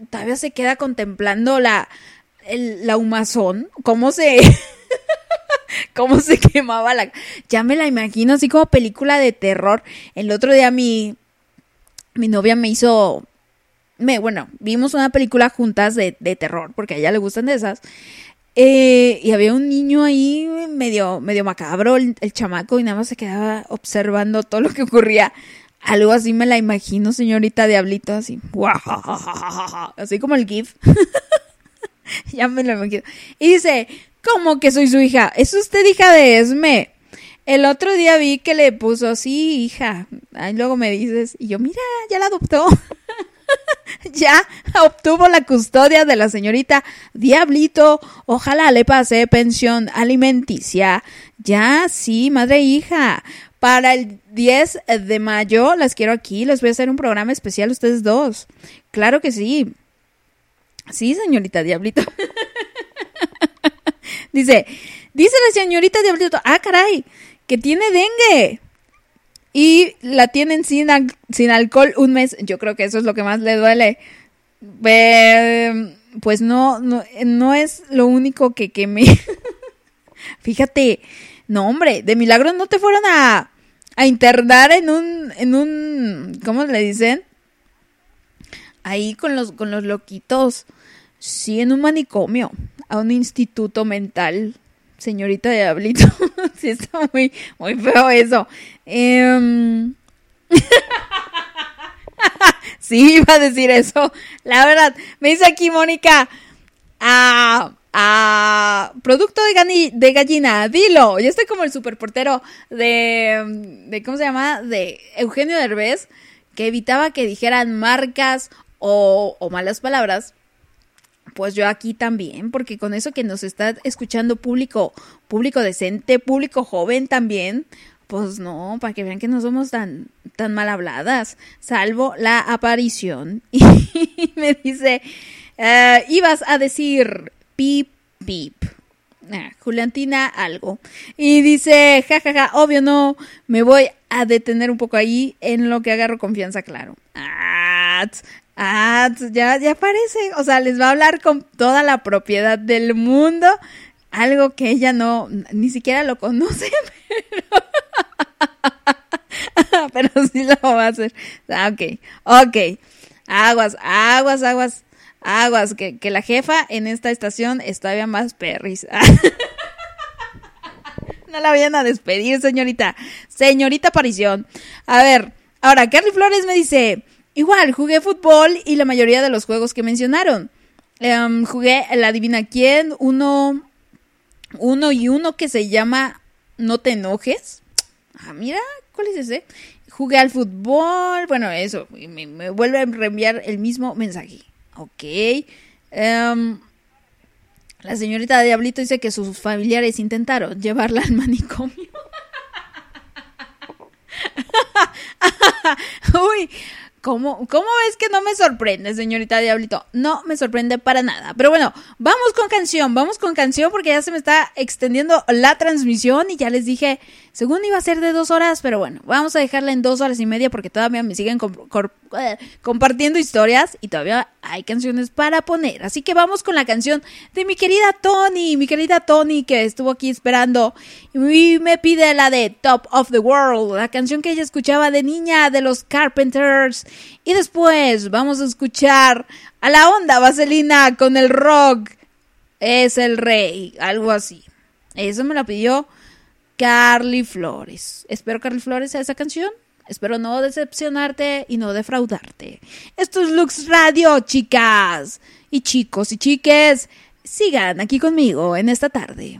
todavía se queda contemplando la, la humazón, cómo se, cómo se quemaba la, ya me la imagino así como película de terror. El otro día mi, mi novia me hizo, me, bueno, vimos una película juntas de, de terror, porque a ella le gustan de esas. Eh, y había un niño ahí medio, medio macabro, el, el chamaco, y nada más se quedaba observando todo lo que ocurría. Algo así me la imagino, señorita Diablito, así. Así como el GIF. ya me lo imagino. Y dice, ¿cómo que soy su hija? ¿Es usted hija de Esme? El otro día vi que le puso, sí, hija. Ahí luego me dices, y yo, mira, ya la adoptó. ya obtuvo la custodia de la señorita Diablito. Ojalá le pase pensión alimenticia. Ya, sí, madre e hija. Para el 10 de mayo las quiero aquí. Les voy a hacer un programa especial ustedes dos. Claro que sí. Sí, señorita Diablito. dice, dice la señorita Diablito, ah, caray, que tiene dengue. Y la tienen sin, sin alcohol un mes. Yo creo que eso es lo que más le duele. Eh, pues no, no, no es lo único que, que me... Fíjate, no hombre, de milagro no te fueron a, a internar en un, en un, ¿cómo le dicen? Ahí con los, con los loquitos. Sí, en un manicomio, a un instituto mental. Señorita Diablito, sí está muy, muy feo eso. Em, sí, iba a decir eso. La verdad, me dice aquí Mónica, a, a producto de, de gallina, dilo. Yo estoy como el superportero de, de, ¿cómo se llama? De Eugenio Derbez, que evitaba que dijeran marcas o malas palabras. Pues yo aquí también, porque con eso que nos está escuchando público, público decente, público joven también, pues no, para que vean que no somos tan, tan mal habladas, salvo la aparición. Y me dice, eh, ibas a decir pip, pip. Ah, Juliantina algo. Y dice, jajaja, obvio no, me voy a detener un poco ahí en lo que agarro confianza, claro. Ah, ah, ya, ya parece, o sea, les va a hablar con toda la propiedad del mundo, algo que ella no, ni siquiera lo conoce, pero, pero sí lo va a hacer. Ah, ok, ok. Aguas, aguas, aguas, aguas, que, que la jefa en esta estación es todavía más perris. no la vayan a despedir, señorita. Señorita Aparición. A ver, ahora, Carly Flores me dice, igual, jugué fútbol y la mayoría de los juegos que mencionaron. Em, jugué la Adivina quién, uno, uno y uno que se llama No te enojes. Ah, mira, ¿cuál es ese? Jugué al fútbol, bueno, eso, me, me vuelve a reenviar el mismo mensaje. Ok. Em, la señorita Diablito dice que sus familiares intentaron llevarla al manicomio. Uy, ¿cómo, ¿cómo ves que no me sorprende, señorita Diablito? No me sorprende para nada. Pero bueno, vamos con canción, vamos con canción porque ya se me está extendiendo la transmisión y ya les dije, según iba a ser de dos horas, pero bueno, vamos a dejarla en dos horas y media porque todavía me siguen eh, compartiendo historias y todavía hay canciones para poner. Así que vamos con la canción de mi querida Tony, mi querida Tony que estuvo aquí esperando y me pide la de Top of the World, la canción que ella escuchaba de niña de los Carpenters. Y después vamos a escuchar a la onda vaselina con el rock. Es el rey, algo así. Eso me la pidió Carly Flores. Espero Carly Flores a esa canción. Espero no decepcionarte y no defraudarte. Esto es Lux Radio, chicas. Y chicos y chiques, sigan aquí conmigo en esta tarde.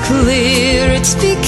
Clear it's because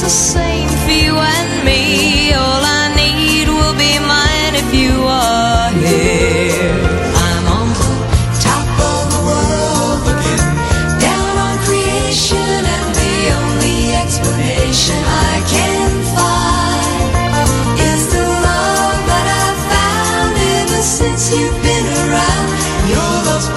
just the same for you and me. All I need will be mine if you are here. I'm on the top of the world looking down on creation, and the only explanation I can find is the love that I've found ever since you've been around. Your love's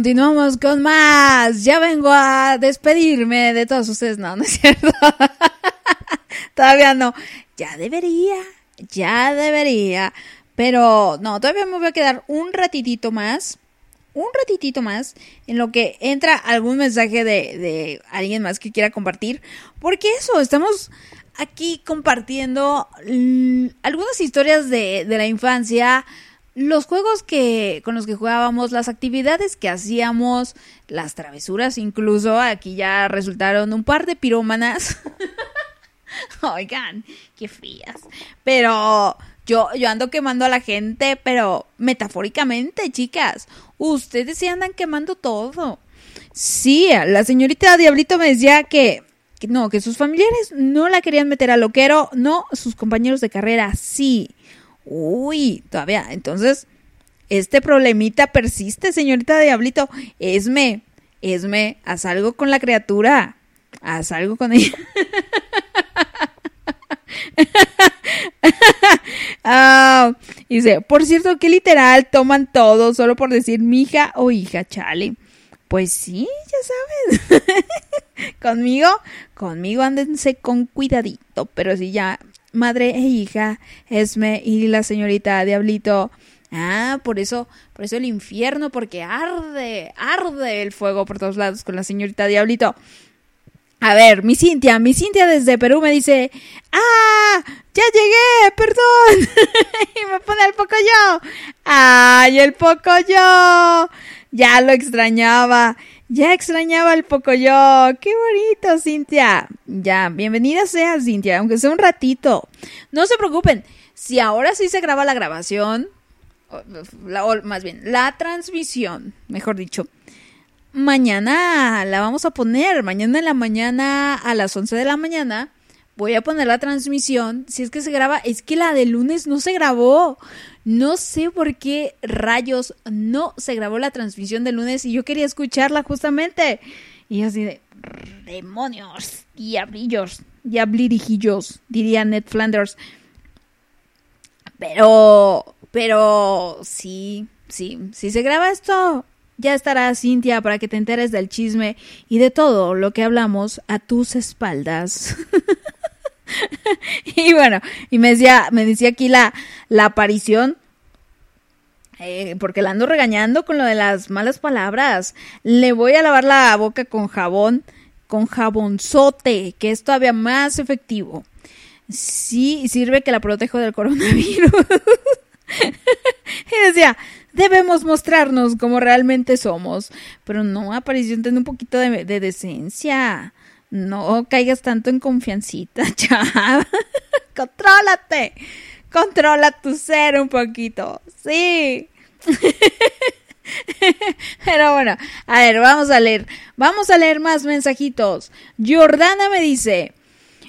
continuamos, con más. Ya vengo a despedirme de todos ustedes. No, no es cierto. todavía no. Ya debería, ya debería. Pero no, todavía me voy a quedar un ratitito más. Un ratitito más en lo que entra algún mensaje de, de alguien más que quiera compartir. Porque eso, estamos aquí compartiendo mm, algunas historias de, de la infancia, los juegos que con los que jugábamos, las actividades que hacíamos, las travesuras incluso, aquí ya resultaron un par de pirómanas. Oigan, qué frías. Pero yo, yo ando quemando a la gente, pero metafóricamente, chicas. Ustedes se andan quemando todo. Sí, la señorita Diablito me decía que, no, que sus familiares no la querían meter a loquero, no, sus compañeros de carrera sí. Uy, todavía. Entonces, este problemita persiste, señorita Diablito. Esme, Esme, haz algo con la criatura. Haz algo con ella. Ah, dice, por cierto, que literal toman todo solo por decir mija o hija, chale. Pues sí, ya sabes. conmigo, conmigo ándense con cuidadito, pero si ya madre e hija, Esme y la señorita Diablito. Ah, por eso, por eso el infierno, porque arde, arde el fuego por todos lados con la señorita Diablito. A ver, mi Cintia, mi Cintia desde Perú me dice, ¡Ah! ¡Ya llegué! ¡Perdón! y me pone el Pocoyo. ¡Ay, el Pocoyo! Ya lo extrañaba. Ya extrañaba el Pocoyo. ¡Qué bonito, Cintia! Ya, bienvenida sea, Cintia, aunque sea un ratito. No se preocupen. Si ahora sí se graba la grabación, o, o más bien, la transmisión, mejor dicho, mañana la vamos a poner. Mañana en la mañana a las 11 de la mañana voy a poner la transmisión. Si es que se graba, es que la de lunes no se grabó. No sé por qué rayos no se grabó la transmisión de lunes y yo quería escucharla justamente. Y así de demonios, diablillos, diablirijillos, diría Ned Flanders. Pero, pero sí, sí, si se graba esto, ya estará Cintia para que te enteres del chisme y de todo lo que hablamos a tus espaldas. y bueno, y me decía, me decía aquí la, la aparición. eh, porque la ando regañando con lo de las malas palabras. Le voy a lavar la boca con jabón, con jabonzote, que es todavía más efectivo. Sí, sirve que la protejo del coronavirus. y decía, debemos mostrarnos como realmente somos. Pero no, aparición, ten un poquito de, de decencia. No caigas tanto en confiancita, chava. Contrólate. Controla tu ser un poquito. Sí. Pero bueno, a ver, vamos a leer. Vamos a leer más mensajitos. Jordana me dice,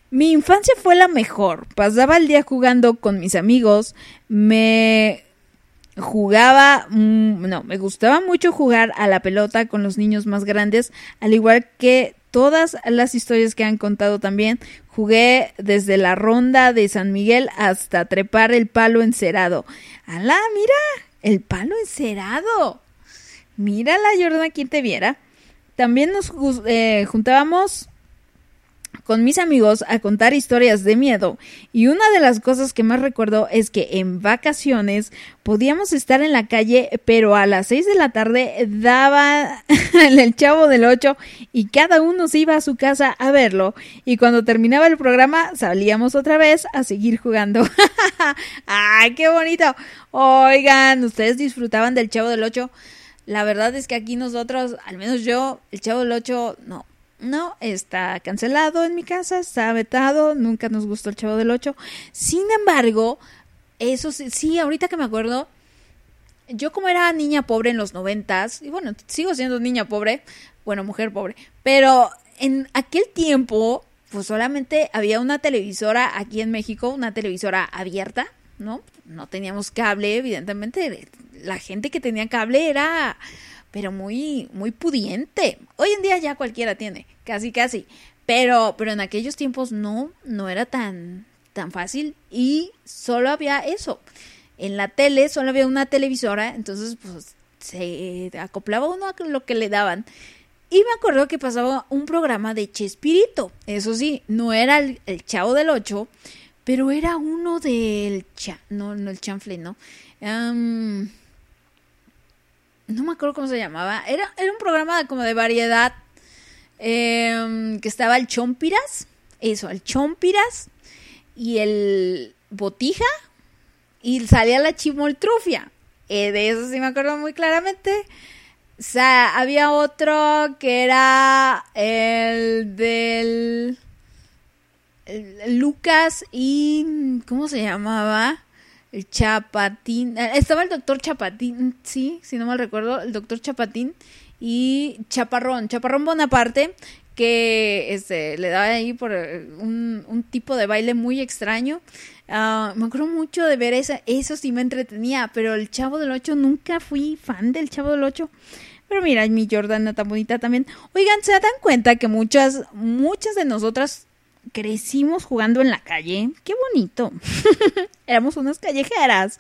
mi infancia fue la mejor. Pasaba el día jugando con mis amigos. Me jugaba, no, me gustaba mucho jugar a la pelota con los niños más grandes, al igual que todas las historias que han contado también. Jugué desde la ronda de San Miguel hasta trepar el palo encerado. ¡Alá, mira! El palo encerado. Mírala, Jordana, quien te viera. También nos eh, juntábamos con mis amigos a contar historias de miedo. Y una de las cosas que más recuerdo es que en vacaciones podíamos estar en la calle pero a las 6 de la tarde daba el chavo del 8 y cada uno se iba a su casa a verlo. Y cuando terminaba el programa salíamos otra vez a seguir jugando. Ay qué bonito oigan ustedes disfrutaban del chavo del 8 la verdad es que aquí nosotros al menos yo el chavo del 8 no no, está cancelado en mi casa, está vetado, nunca nos gustó el Chavo del 8. Sin embargo, eso sí, sí, ahorita que me acuerdo, yo como era niña pobre en los noventas, y bueno, sigo siendo niña pobre, bueno, mujer pobre, pero en aquel tiempo, pues solamente había una televisora aquí en México, una televisora abierta, ¿no? No teníamos cable, evidentemente, la gente que tenía cable era pero muy, muy pudiente. Hoy en día ya cualquiera tiene, casi, casi. Pero, pero en aquellos tiempos no, no era tan, tan fácil y solo había eso. En la tele solo había una televisora, entonces pues se acoplaba uno a lo que le daban. Y me acuerdo que pasaba un programa de Chespirito. Eso sí, no era el, el Chavo del Ocho, pero era uno del cha, no, no el chanfle, no. Am, no me acuerdo cómo se llamaba. Era, era un programa como de variedad. em, que estaba el Chompiras. Eso, el Chompiras. Y el Botija. Y salía la Chimoltrufia. Eh, de eso sí me acuerdo muy claramente. O sea, había otro que era el del el- Lucas y ¿cómo se llamaba? El Chapatín. eh, Estaba el doctor Chapatín, sí, si no mal recuerdo, el doctor Chapatín y Chaparrón, Chaparrón Bonaparte, que este, le daba ahí por eh, un, un tipo de baile muy extraño. Ah, me acuerdo mucho de ver esa, eso sí me entretenía, pero el Chavo del Ocho nunca fui fan del Chavo del Ocho. Pero mira, mi Jordana tan bonita también. Oigan, ¿se dan cuenta que muchas, muchas de nosotras crecimos jugando en la calle? Qué bonito. Éramos unas callejeras.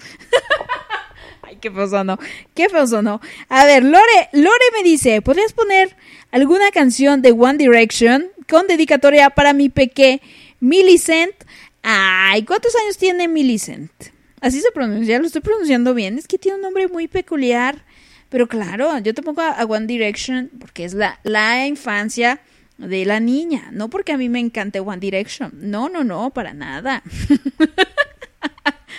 Ay, qué feo sonó. Qué feo. A ver, Lore, Lore me dice, ¿podrías poner alguna canción de One Direction con dedicatoria para mi peque Millicent? Ay, ¿cuántos años tiene Millicent? Así se pronuncia, lo estoy pronunciando bien. Es que tiene un nombre muy peculiar. Pero claro, yo te pongo a, a One Direction porque es la, la infancia de la niña. No porque a mí me encante One Direction. No, no, no, para nada.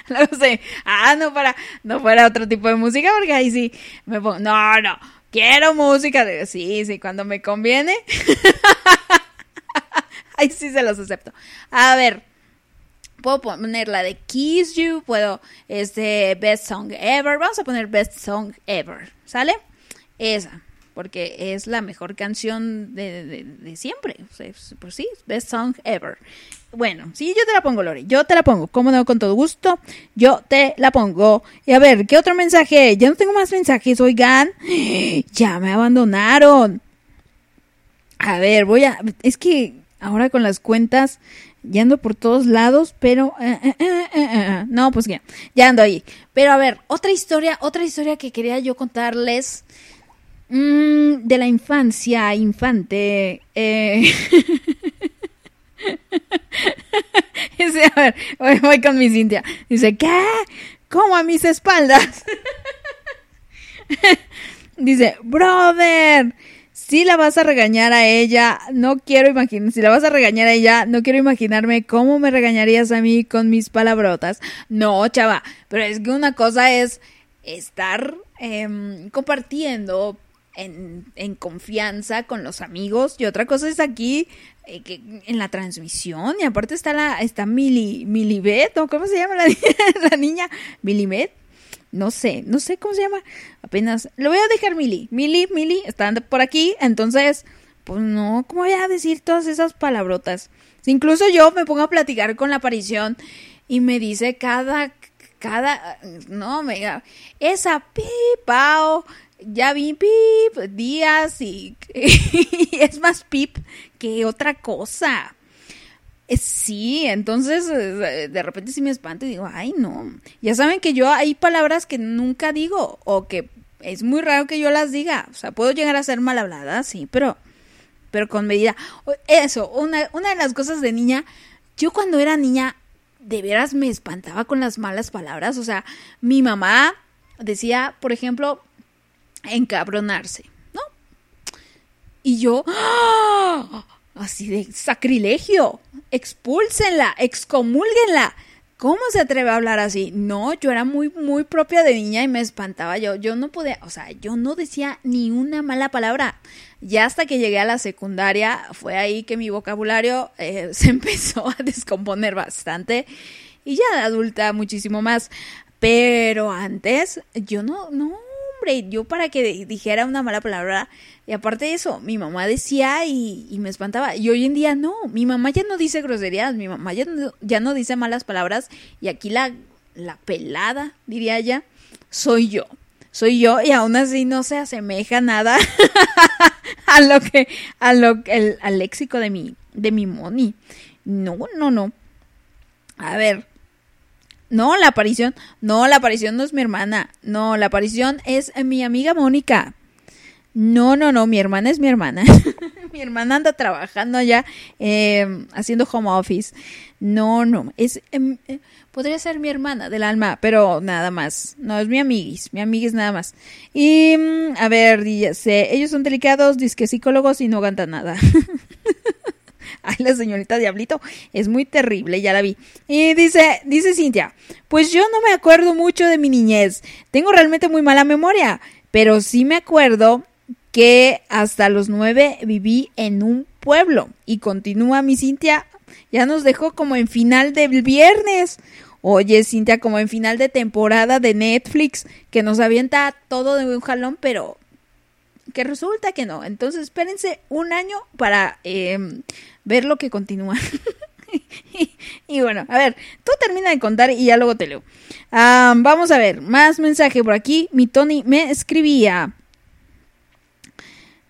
No sé. Ah, no para, no fuera otro tipo de música, porque ahí sí me pongo, no, no, quiero música de, sí, sí, cuando me conviene. ahí sí se los acepto. A ver, puedo poner la de Kiss You, puedo, este, Best Song Ever, vamos a poner Best Song Ever, ¿sale? Esa, porque es la mejor canción de, de- siempre, o por sí, Best Song Ever. Bueno, sí, yo te la pongo, Lori, yo te la pongo, cómo no, con todo gusto, yo te la pongo. Y a ver, ¿qué otro mensaje? Ya no tengo más mensajes, oigan, ya me abandonaron. A ver, voy a. Es que ahora con las cuentas ya ando por todos lados, pero. eh, eh, eh, no, pues ya, ya ando ahí. Pero a ver, otra historia, otra historia que quería yo contarles. Mm, de la infancia, infante. Eh. Dice, a ver, voy, con mi Cintia. Dice, ¿qué? ¿Cómo a mis espaldas? Dice, brother, si la vas a regañar a ella, no quiero imaginar, si la vas a regañar a ella, no quiero imaginarme cómo me regañarías a mí con mis palabrotas. No, chava, pero es que una cosa es estar em, compartiendo en, confianza con los amigos y otra cosa es aquí eh, que, en la transmisión y aparte está la está Mili Milibet o cómo se llama la, la niña Milibet no sé, no sé cómo se llama. Apenas lo voy a dejar Mili. Mili, Mili, están por aquí. Entonces, pues no, ¿cómo voy a decir todas esas palabrotas? Incluso yo me pongo a platicar con la aparición y me dice cada, cada, no, me esa pipao, ya vi pip, días y, es más pip que otra cosa. Eh, Sí, entonces eh, de repente sí me espanto y digo, ay no. Ya saben que yo hay palabras que nunca digo o que es muy raro que yo las diga. O sea, puedo llegar a ser mal hablada, sí, pero, pero con medida. Eso, una, una de las cosas de niña, yo cuando era niña, de veras me espantaba con las malas palabras. O sea, mi mamá decía, por ejemplo, encabronarse, ¿no? Y yo, ¡ah! así de sacrilegio, expúlsenla, excomúlguenla. ¿Cómo se atreve a hablar así? No, yo era muy, muy propia de niña y me espantaba. Yo, yo no podía, o sea, yo no decía ni una mala palabra. Ya hasta que llegué a la secundaria, fue ahí que mi vocabulario eh, se empezó a descomponer bastante. Y ya de adulta muchísimo más. Pero antes, yo no, no, yo para que dijera una mala palabra, y aparte de eso, mi mamá decía y, y me espantaba. Y hoy en día no, mi mamá ya no dice groserías, mi mamá ya no, ya no dice malas palabras. Y aquí la, la pelada, diría ella, soy yo. Soy yo y aún así no se asemeja nada a lo que, a lo el, al léxico de mi, de mi Moni. No, no, no. A ver, No, la aparición, no, la aparición no es mi hermana. No, la aparición es mi amiga Mónica. No, no, no, mi hermana es mi hermana. mi hermana anda trabajando allá eh, haciendo home office. No, no, es em, eh, podría ser mi hermana del alma, pero nada más. No, es mi amiguis, mi amiguis nada más. Y mm, a ver, ellos son delicados, disque psicólogos y no cantan nada. Ay, la señorita Diablito es muy terrible, ya la vi. Y dice, dice Cintia, pues yo no me acuerdo mucho de mi niñez. Tengo realmente muy mala memoria, pero sí me acuerdo que hasta los nueve viví en un pueblo. Y continúa mi Cintia, ya nos dejó como en final del viernes. Oye, Cintia, como en final de temporada de Netflix, que nos avienta todo de un jalón, pero que resulta que no. Entonces espérense un año para eh, ver lo que continúa. y, bueno, a ver, tú termina de contar y ya luego te leo. Ah, vamos a ver, más mensaje por aquí. Mi Tony me escribía.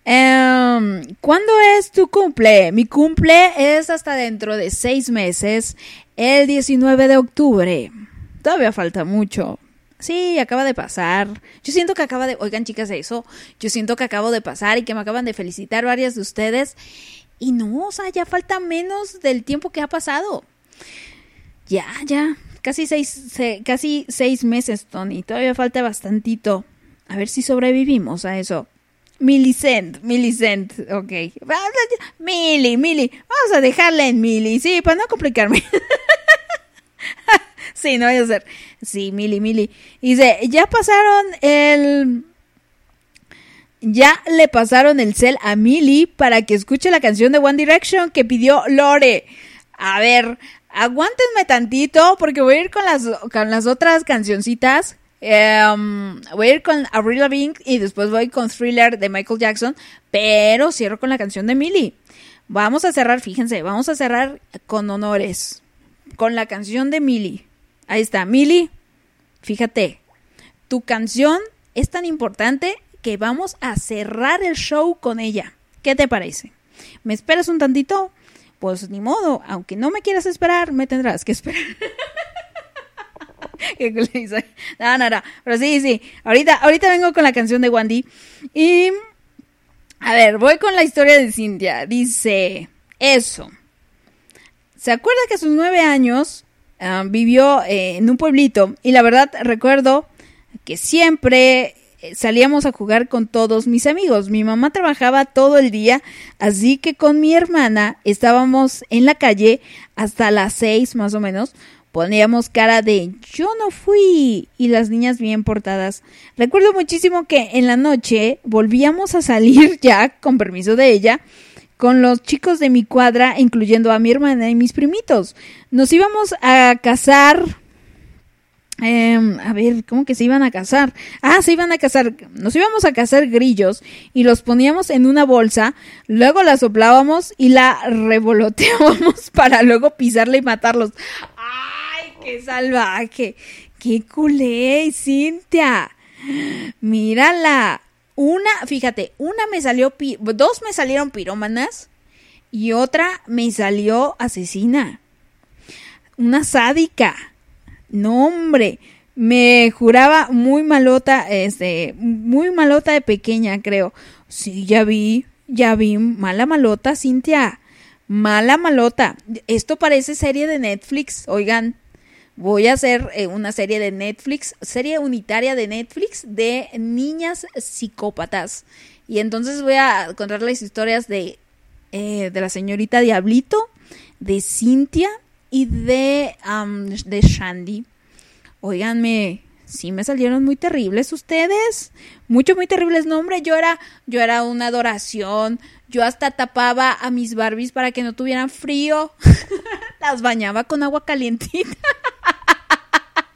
Em, ¿Cuándo es tu cumple? Mi cumple es hasta dentro de seis meses, el 19 de octubre. Todavía falta mucho. Sí, acaba de pasar. Yo siento que acaba de... Oigan, chicas, eso. Yo siento que acabo de pasar y que me acaban de felicitar varias de ustedes. Y no, o sea, ya falta menos del tiempo que ha pasado. Ya, ya. Casi seis, se- casi seis meses, Tony. Todavía falta bastantito. A ver si sobrevivimos a eso. Millicent, Millicent, ok. Mili, Mili. Vamos a dejarla en Mili, sí, para no complicarme. sí, no vaya a ser. Sí, Mili, Mili. Dice, ya pasaron el... Ya le pasaron el cel a Mili para que escuche la canción de One Direction que pidió Lore. A ver, aguántenme tantito porque voy a ir con las, con las otras cancioncitas. Em, voy a ir con Avril Lavigne y después voy con Thriller de Michael Jackson, pero cierro con la canción de Millie. Vamos a cerrar, fíjense, vamos a cerrar con honores, con la canción de Millie. Ahí está, Millie, fíjate, tu canción es tan importante que vamos a cerrar el show con ella. ¿Qué te parece? ¿Me esperas un tantito? Pues ni modo, aunque no me quieras esperar, me tendrás que esperar. No, no, no. Pero sí, sí. Ahorita, ahorita vengo con la canción de Wandy. Y. A ver, voy con la historia de Cintia. Dice. Eso. ¿Se acuerda que a sus nueve años ah, vivió eh, en un pueblito? Y la verdad recuerdo que siempre salíamos a jugar con todos mis amigos. Mi mamá trabajaba todo el día, así que con mi hermana estábamos en la calle hasta las seis más o menos. Poníamos cara de yo no fui y las niñas bien portadas. Recuerdo muchísimo que en la noche volvíamos a salir ya, con permiso de ella, con los chicos de mi cuadra, incluyendo a mi hermana y mis primitos. Nos íbamos a casar Em, a ver, ¿cómo que se iban a cazar? Ah, se iban a cazar, nos íbamos a cazar grillos y los poníamos en una bolsa, luego la soplábamos y la revoloteábamos para luego pisarla y matarlos. ¡Ay, qué salvaje! ¡Qué culé, Cintia! Mírala. Una, fíjate, una me salió, dos me salieron pirómanas y otra me salió asesina. Una sádica. No, hombre, me juraba muy malota, este, muy malota de pequeña, creo. Sí, ya vi, ya vi, mala malota, Cintia. Mala malota. Esto parece serie de Netflix, oigan. Voy a hacer eh, una serie de Netflix, serie unitaria de Netflix de niñas psicópatas. Y entonces voy a contar las historias de, eh, de la señorita Diablito, de Cintia y de, am, de Shandy. Óiganme, sí me salieron muy terribles ustedes. Mucho, muy terribles. No, hombre, yo era, yo era una adoración. Yo hasta tapaba a mis Barbies para que no tuvieran frío. Las bañaba con agua calientita.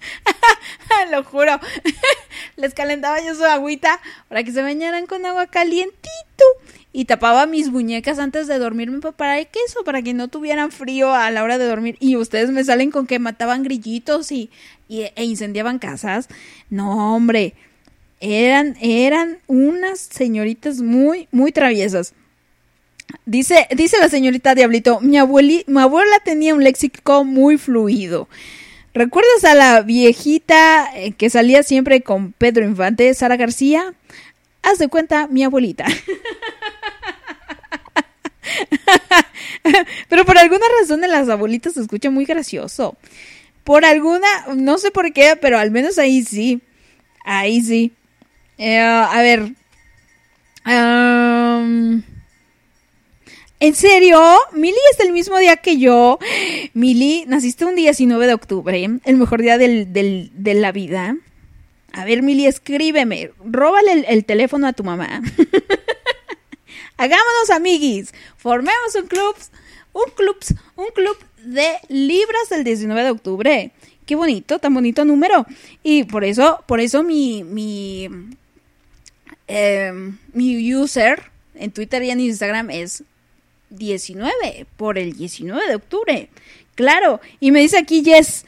Lo juro. Les calentaba yo su agüita para que se bañaran con agua calientito. Y tapaba mis muñecas antes de dormirme pa- para qué eso, para que no tuvieran frío a la hora de dormir. Y ustedes me salen con que mataban grillitos y, y- e incendiaban casas. No, hombre. Eran, eran unas señoritas muy, muy traviesas. Dice, dice la señorita Diablito, mi, abueli, mi abuela tenía un léxico muy fluido. ¿Recuerdas a la viejita eh, que salía siempre con Pedro Infante, Sara García? Haz de cuenta, mi abuelita. Pero por alguna razón en las abuelitas se escucha muy gracioso. Por alguna, no sé por qué, pero al menos ahí sí. Ahí sí. Eh, a ver. ¿En serio? Mili es del mismo día que yo. Mili, naciste un 19 de octubre, el mejor día del- del- de la vida. A ver, Mili, escríbeme. Róbale el, el teléfono a tu mamá. Hagámonos amiguis. Formemos un club, un club, un club de libras del 19 de octubre. Qué bonito, tan bonito número. Y por eso, por eso mi, mi, eh, mi user en Twitter y en Instagram es 19, por el 19 de octubre. Claro, y me dice aquí Jess,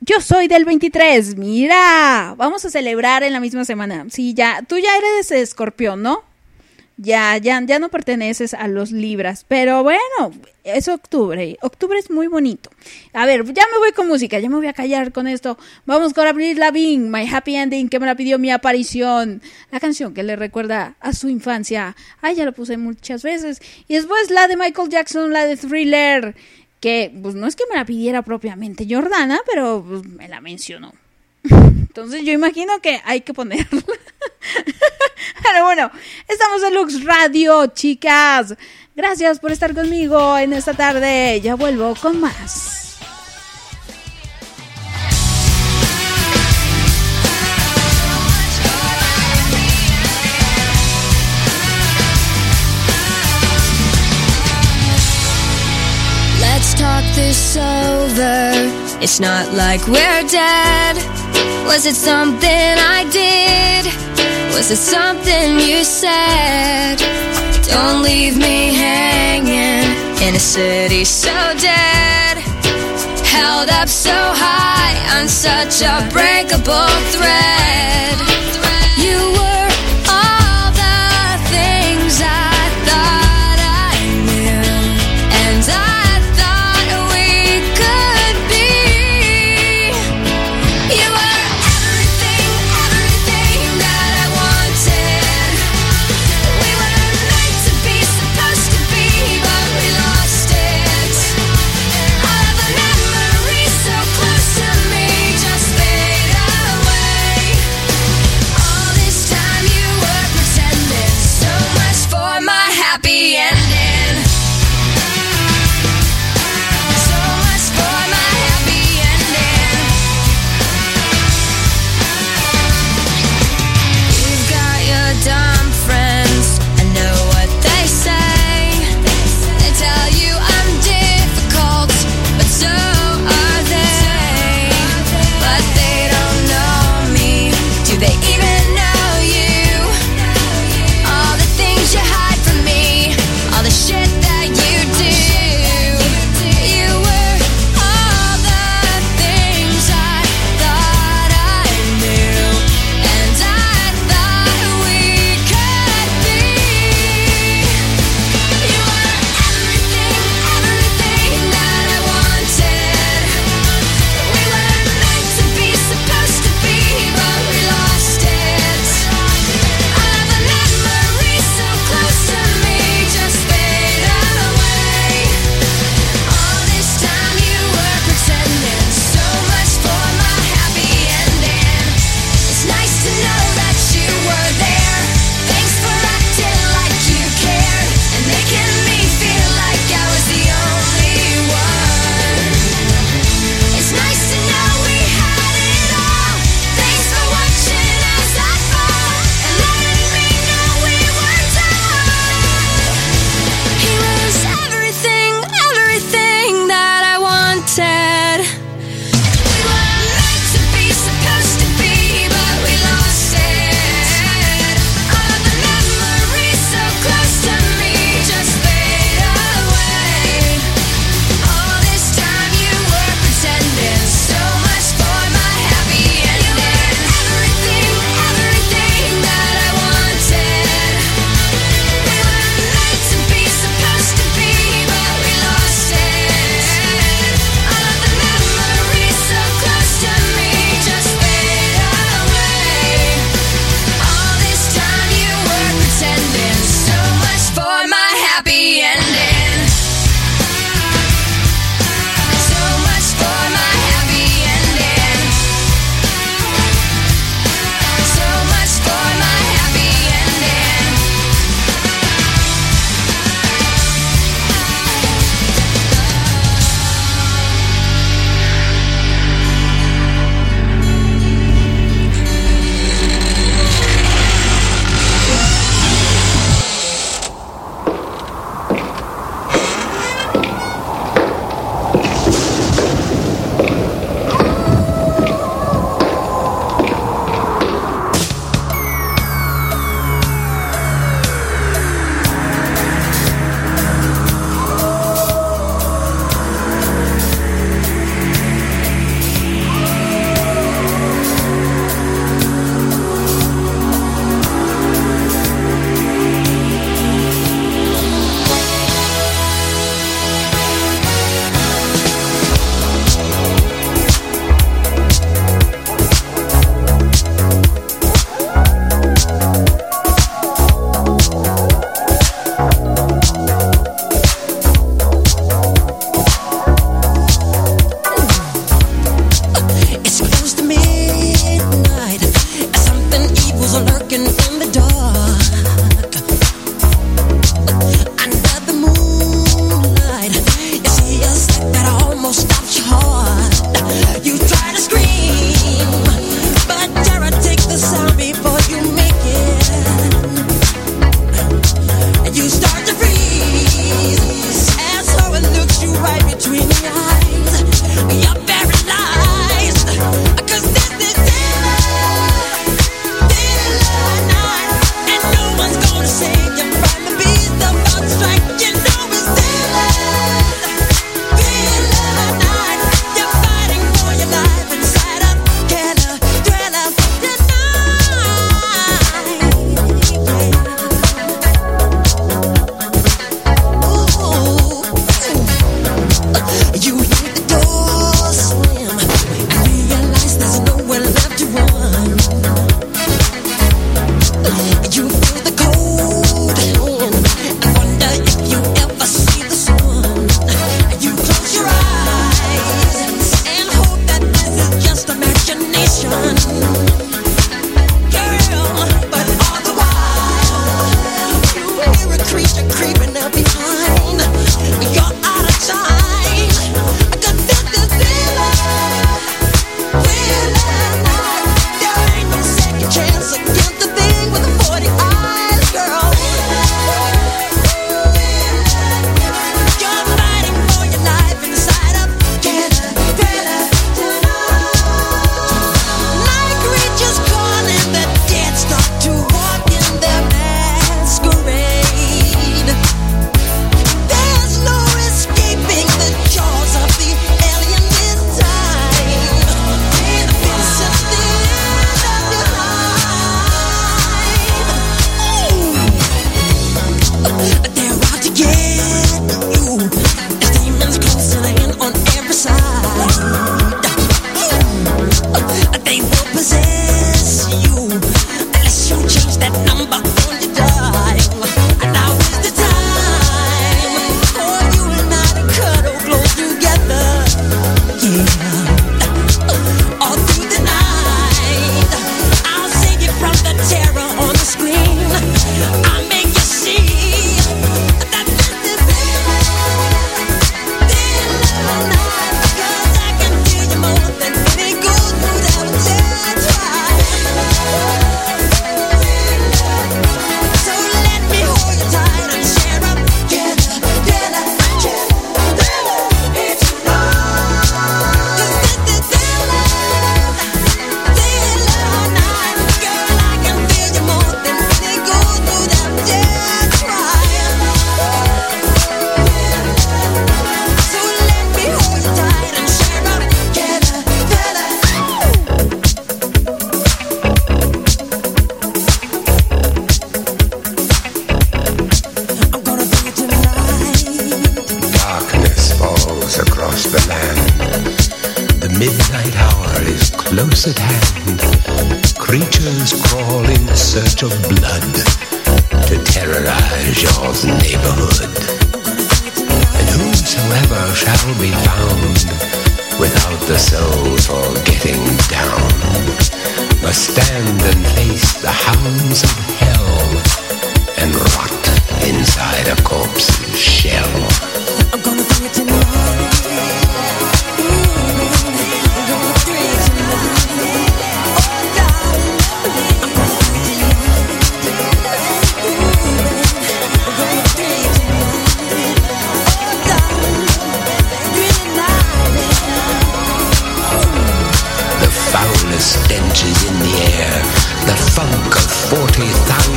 yo soy del 23, mira, vamos a celebrar en la misma semana. Sí, ya, tú ya eres escorpión, ¿no? Ya, ya, ya no perteneces a los libras, pero bueno, es octubre, octubre es muy bonito. A ver, ya me voy con música, ya me voy a callar con esto. Vamos con Abril Lavigne, My Happy Ending, que me la pidió mi aparición. La canción que le recuerda a su infancia. Ay, ya la puse muchas veces. Y después la de Michael Jackson, la de Thriller, que pues no es que me la pidiera propiamente Jordana, pero pues, me la mencionó. Entonces yo imagino que hay que ponerla. Pero bueno, estamos en Lux Radio, chicas. Gracias por estar conmigo en esta tarde. Ya vuelvo con más.
Talk this over. It's not like we're dead. Was it something I did? Was it something you said? Don't leave me hanging in a city so dead. Held up so high on such a breakable thread.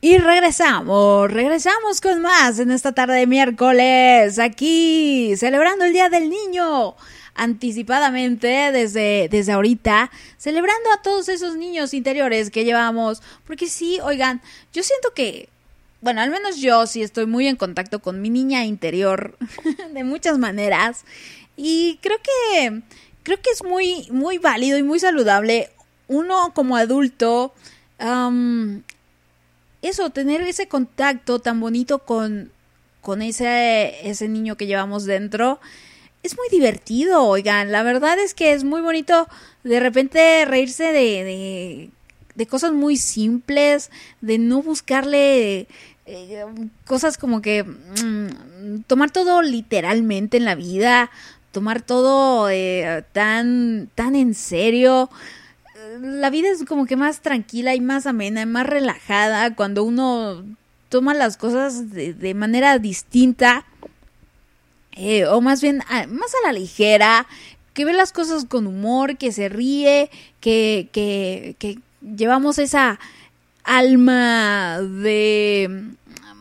Y regresamos, regresamos con más en esta tarde de miércoles, aquí celebrando el Día del Niño anticipadamente desde, desde ahorita, celebrando a todos esos niños interiores que llevamos, porque sí, oigan, yo siento que bueno, al menos yo sí estoy muy en contacto con mi niña interior de muchas maneras, y creo que, creo que es muy, muy válido y muy saludable uno como adulto, eso, tener ese contacto tan bonito con, con ese, ese niño que llevamos dentro, es muy divertido, oigan, la verdad es que es muy bonito de repente reírse de, de cosas muy simples, de no buscarle eh, cosas como que mm, tomar todo literalmente en la vida, tomar todo eh, tan, tan en serio. La vida es como que más tranquila y más amena y más relajada cuando uno toma las cosas de, manera distinta eh, o más bien más a la ligera, que ve las cosas con humor, que se ríe, que, que llevamos esa alma de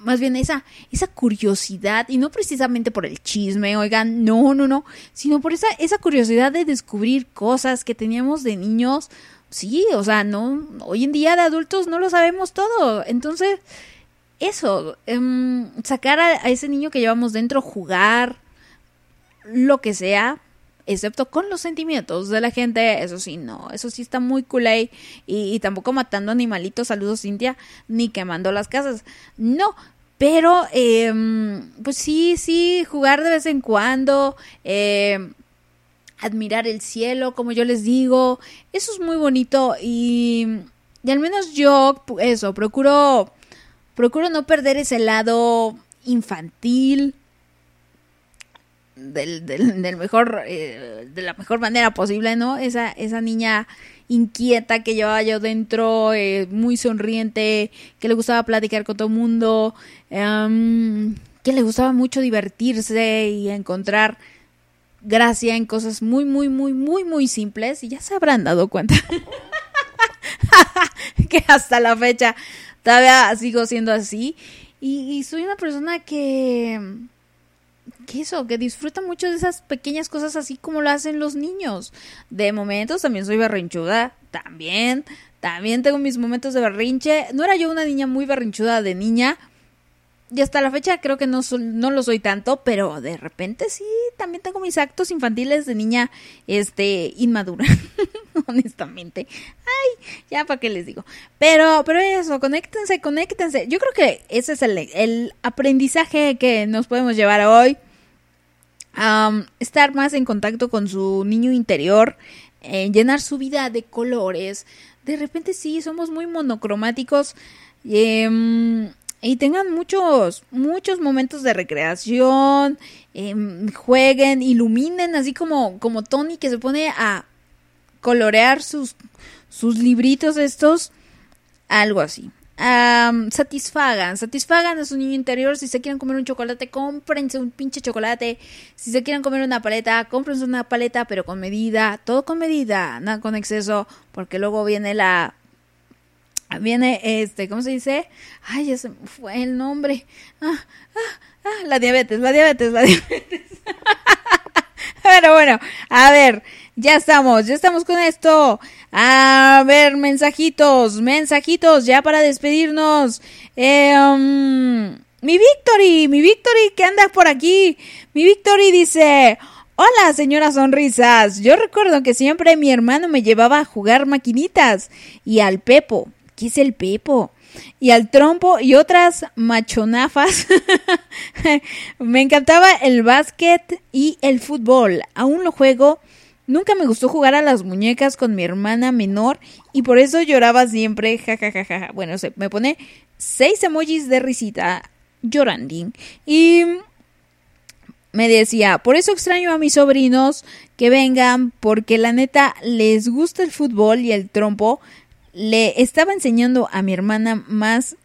más bien esa, esa curiosidad, y no precisamente por el chisme, oigan, no, no, no, sino por esa, esa curiosidad de descubrir cosas que teníamos de niños, sí, o sea, no, hoy en día de adultos no lo sabemos todo, entonces, eso, em, sacar a, a ese niño que llevamos dentro, jugar, lo que sea, excepto con los sentimientos de la gente, eso sí, no, eso sí está muy culé y, tampoco matando animalitos, saludos Cintia, ni quemando las casas, no, pero em, pues sí, sí, jugar de vez en cuando, em, admirar el cielo, como yo les digo, eso es muy bonito y, y al menos yo, eso, procuro, procuro no perder ese lado infantil, del, del, del mejor, eh, de la mejor manera posible, ¿no? Esa, esa niña inquieta que llevaba yo dentro, eh, muy sonriente, que le gustaba platicar con todo el mundo, em, que le gustaba mucho divertirse y encontrar gracia en cosas muy, muy, muy, muy, muy simples y ya se habrán dado cuenta que hasta la fecha todavía sigo siendo así y, y soy una persona que que eso, que disfruta mucho de esas pequeñas cosas así como lo hacen los niños. De momentos también soy berrinchuda, también, también tengo mis momentos de berrinche. No era yo una niña muy berrinchuda de niña. Y hasta la fecha creo que no, no lo soy tanto, pero de repente sí, también tengo mis actos infantiles de niña, este, inmadura, honestamente. Ay, ya para qué les digo. Pero, pero eso, conéctense, conéctense. Yo creo que ese es el, el aprendizaje que nos podemos llevar hoy. Am, estar más en contacto con su niño interior, eh, llenar su vida de colores. De repente sí, somos muy monocromáticos. em, y tengan muchos, muchos momentos de recreación, em, jueguen, iluminen, así como, como Tony que se pone a colorear sus, sus libritos estos, algo así. Satisfagan, satisfagan a su niño interior. Si se quieren comer un chocolate, cómprense un pinche chocolate. Si se quieren comer una paleta, cómprense una paleta, pero con medida. Todo con medida, nada con exceso, porque luego viene la. Viene este, ¿cómo se dice? Ay, ya se fue el nombre. Ah, ah, ah, la diabetes, la diabetes, la diabetes. Pero bueno, a ver, ya estamos, ya estamos con esto. A ver, mensajitos, mensajitos, ya para despedirnos. Um, mi Victory, mi Victory que anda por aquí. Mi Victory dice, hola señora Sonrisas, yo recuerdo que siempre mi hermano me llevaba a jugar maquinitas y al Pepo. ¿Qué es el Pepo? y al trompo y otras machonafas. me encantaba el básquet y el fútbol. Aún lo juego. Nunca me gustó jugar a las muñecas con mi hermana menor y por eso lloraba siempre. Ja, ja, ja, ja. Bueno, se, me pone seis emojis de risita llorando. Y me decía, por eso extraño a mis sobrinos que vengan porque la neta les gusta el fútbol y el trompo. Le estaba enseñando a mi hermana más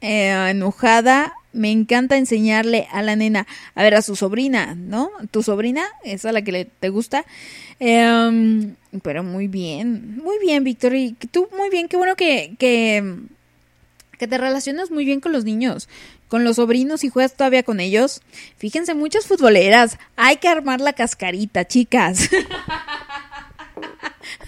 eh, enojada. Me encanta enseñarle a la nena, a ver, a su sobrina, ¿no? Tu sobrina, esa la que le, te gusta. Eh, pero muy bien, muy bien, Víctor. Y tú muy bien, qué bueno que, que, que te relacionas muy bien con los niños, con los sobrinos y juegas todavía con ellos. Fíjense, muchas futboleras, hay que armar la cascarita, chicas.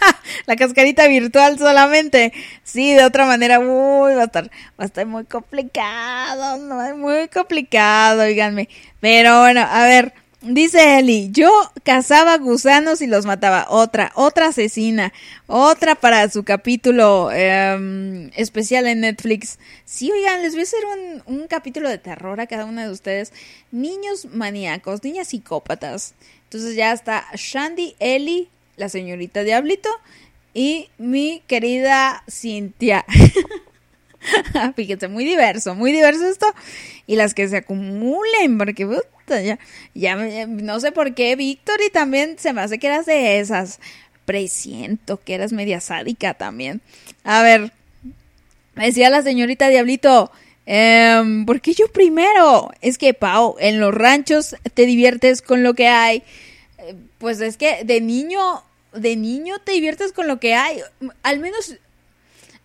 la cascarita virtual solamente. Sí, de otra manera, uy, va a estar, va a estar muy complicado, muy complicado, oiganme. Pero bueno, a ver, dice Eli, yo cazaba gusanos y los mataba. Otra, otra asesina, otra para su capítulo em, especial en Netflix. Sí, oigan, les voy a hacer un, un capítulo de terror a cada una de ustedes. Niños maníacos, niñas psicópatas. Entonces ya está Shandy, Eli, la señorita Diablito y mi querida Cintia. Fíjense, muy diverso, muy diverso esto. Y las que se acumulen, porque ya, ya, no sé por qué, Víctor, y también se me hace que eras de esas. Presiento que eras media sádica también. A ver, decía la señorita Diablito, em, ¿por qué yo primero? Es que, Pau, en los ranchos te diviertes con lo que hay. Eh, Pues es que de niño, de niño te diviertes con lo que hay. Al menos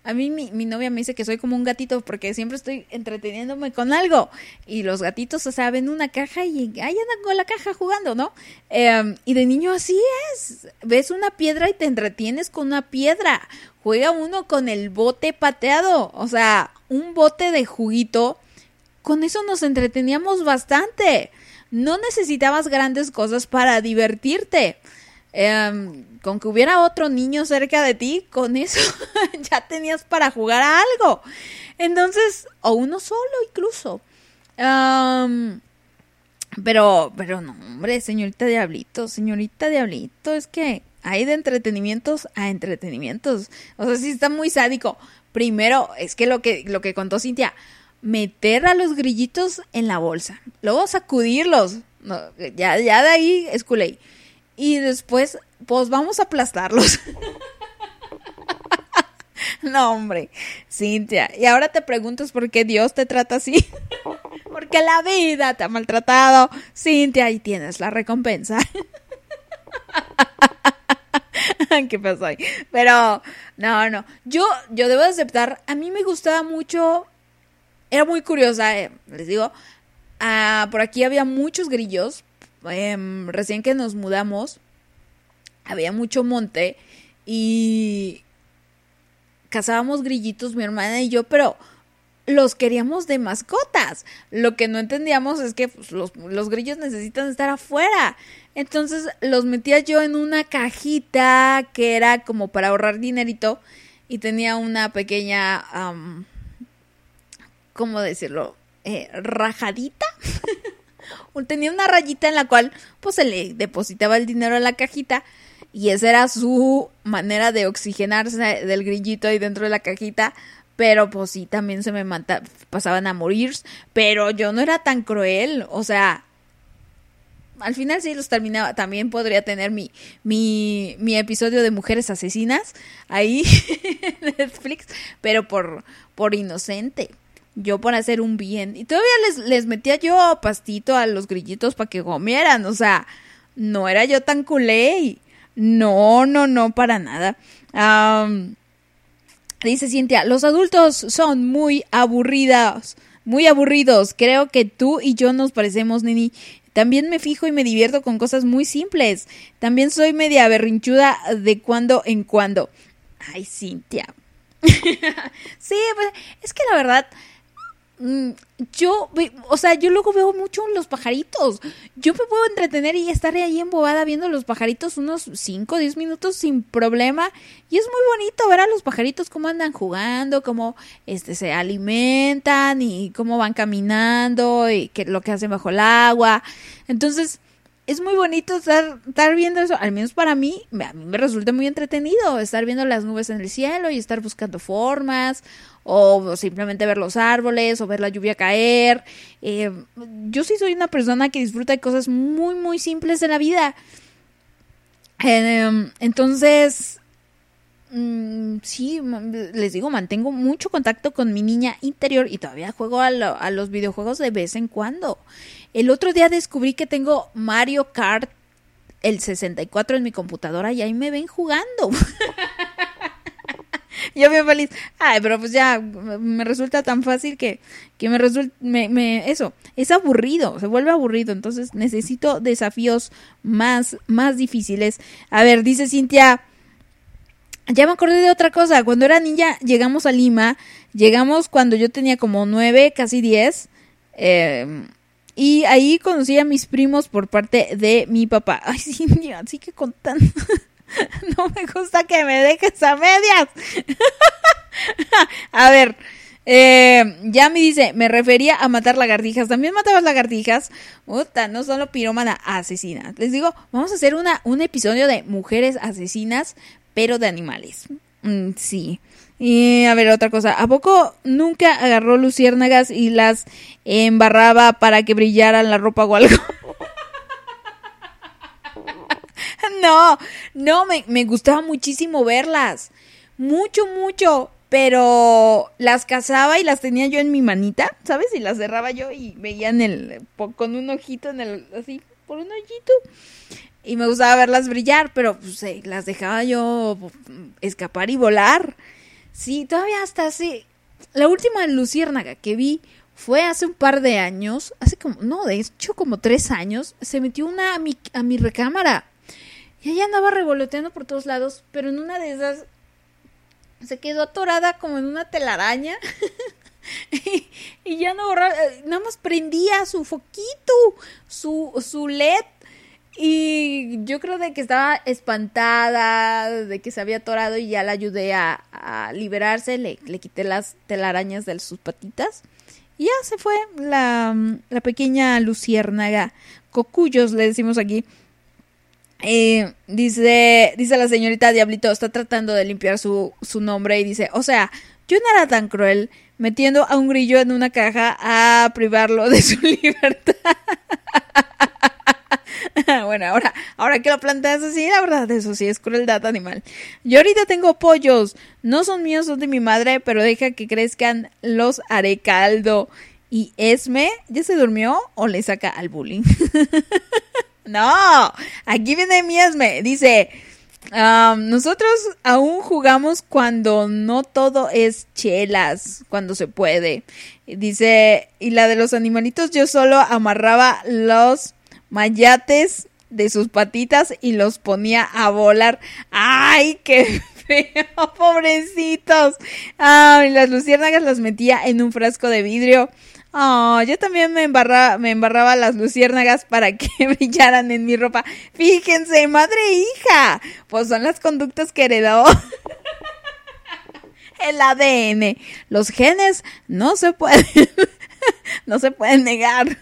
a mí mi, mi novia me dice que soy como un gatito porque siempre estoy entreteniéndome con algo. Y los gatitos, o sea, ven una caja y ahí andan con la caja jugando, ¿no? Eh, y de niño así es. Ves una piedra y te entretienes con una piedra. Juega uno con el bote pateado. O sea, un bote de juguito. Con eso nos entreteníamos bastante. No necesitabas grandes cosas para divertirte. Em, con que hubiera otro niño cerca de ti, con eso ya tenías para jugar a algo. Entonces, o uno solo incluso. Am, pero, pero no, hombre, señorita Diablito, señorita Diablito, es que hay de entretenimientos a entretenimientos. O sea, sí está muy sádico. Primero, es que lo que, lo que contó Cintia, meter a los grillitos en la bolsa, luego sacudirlos. Ya, ya de ahí es culé. Y después, pues vamos a aplastarlos. no, hombre, Cintia. Y ahora te preguntas por qué Dios te trata así. Porque la vida te ha maltratado. Cintia, ahí tienes la recompensa. ¿Qué pasó ahí? Pero, no, no. Yo, yo debo aceptar, a mí me gustaba mucho. Era muy curiosa, eh, les digo. ah, por aquí había muchos grillos. Em, recién que nos mudamos, había mucho monte. Y cazábamos grillitos, mi hermana y yo, pero los queríamos de mascotas. Lo que no entendíamos es que pues, los, los grillos necesitan estar afuera. Entonces los metía yo en una cajita que era como para ahorrar dinerito y tenía una pequeña, ¿cómo decirlo? Eh, rajadita. tenía una rayita en la cual pues se le depositaba el dinero a la cajita y esa era su manera de oxigenarse del grillito ahí dentro de la cajita. Pero pues sí, también se me pasaban a morir. Pero yo no era tan cruel. O sea, al final sí los terminaba. También podría tener mi, mi, mi episodio de mujeres asesinas ahí en Netflix. Pero por, por inocente. Yo por hacer un bien. Y todavía les, les metía yo pastito a los grillitos para que comieran. O sea, no era yo tan culé. No, no, no, para nada. Dice Cintia, los adultos son muy aburridos. Muy aburridos. Creo que tú y yo nos parecemos, Nini. También me fijo y me divierto con cosas muy simples. También soy media berrinchuda de cuando en cuando. Ay, Cintia. sí, pues, es que la verdad, yo, ve- o sea, yo luego veo mucho los pajaritos. Yo me puedo entretener y estar ahí embobada viendo los pajaritos unos 5 o 10 minutos sin problema. Y es muy bonito ver a los pajaritos cómo andan jugando, cómo este, se alimentan y cómo van caminando y qué, lo que hacen bajo el agua. Entonces, es muy bonito estar, estar viendo eso, al menos para mí, a mí me resulta muy entretenido estar viendo las nubes en el cielo y estar buscando formas o simplemente ver los árboles o ver la lluvia caer. Eh, yo sí soy una persona que disfruta de cosas muy, muy simples de la vida. Eh, entonces, mm, sí, les digo, mantengo mucho contacto con mi niña interior y todavía juego a, a los videojuegos de vez en cuando. El otro día descubrí que tengo Mario Kart el 64 en mi computadora y ahí me ven jugando. yo bien feliz. Ay, pero pues ya me resulta tan fácil que, que me resulta, me, eso, es aburrido, se vuelve aburrido. Entonces necesito desafíos más, más difíciles. A ver, dice Cintia, ya me acordé de otra cosa. Cuando era niña llegamos a Lima. Llegamos cuando yo tenía como nueve, casi diez. eh, y ahí conocí a mis primos por parte de mi papá. Ay, sí, así que contando. No me gusta que me dejes a medias. a ver, eh, ya me dice, me refería a matar lagartijas. También matabas lagartijas. Puta, no solo pirómana, asesina. Les digo, vamos a hacer una, un episodio de mujeres asesinas, pero de animales. Mm, sí. Y a ver, otra cosa. ¿A poco nunca agarró luciérnagas y las embarraba para que brillaran la ropa o algo? no, no, me, me gustaba muchísimo verlas. Mucho, mucho. Pero las cazaba y las tenía yo en mi manita, ¿sabes? Y las cerraba yo y veían el con un ojito en el así por un ojito y me gustaba verlas brillar, pero pues, eh, las dejaba yo mm, escapar y volar. Sí, todavía hasta así. La última luciérnaga que vi fue hace un par de años, hace como, no, de hecho como tres años, se metió una a mi, a mi recámara. Y ella andaba revoloteando por todos lados, pero en una de esas se quedó atorada como en una telaraña. y, ya no borraba, eh, nada más prendía su foquito, su, su LED. Y yo creo de que estaba espantada, de que se había atorado y ya la ayudé a, a liberarse, le, le quité las telarañas de sus patitas. Y ya se fue la, la pequeña luciérnaga, cocuyos le decimos aquí. Eh, dice, dice la señorita Diablito, está tratando de limpiar su, su nombre y dice, o sea, yo no era tan cruel metiendo a un grillo en una caja a privarlo de su libertad. bueno, ahora, ahora que lo planteas así, la verdad, eso sí es crueldad animal. Yo ahorita tengo pollos, no son míos, son de mi madre, pero deja que crezcan, los haré caldo. ¿Y Esme ya se durmió o le saca al bullying? no, aquí viene mi Esme, dice... Um, nosotros aún jugamos cuando no todo es chelas, cuando se puede. Dice, y la de los animalitos, yo solo amarraba los mayates de sus patitas y los ponía a volar. ¡Ay, qué feo! ¡Pobrecitos! Ay, las luciérnagas las metía en un frasco de vidrio. Oh, yo también me embarraba, me embarraba las luciérnagas para que brillaran en mi ropa. Fíjense, madre hija. Pues son las conductas que heredó el ADN. Los genes no se pueden, no se pueden negar.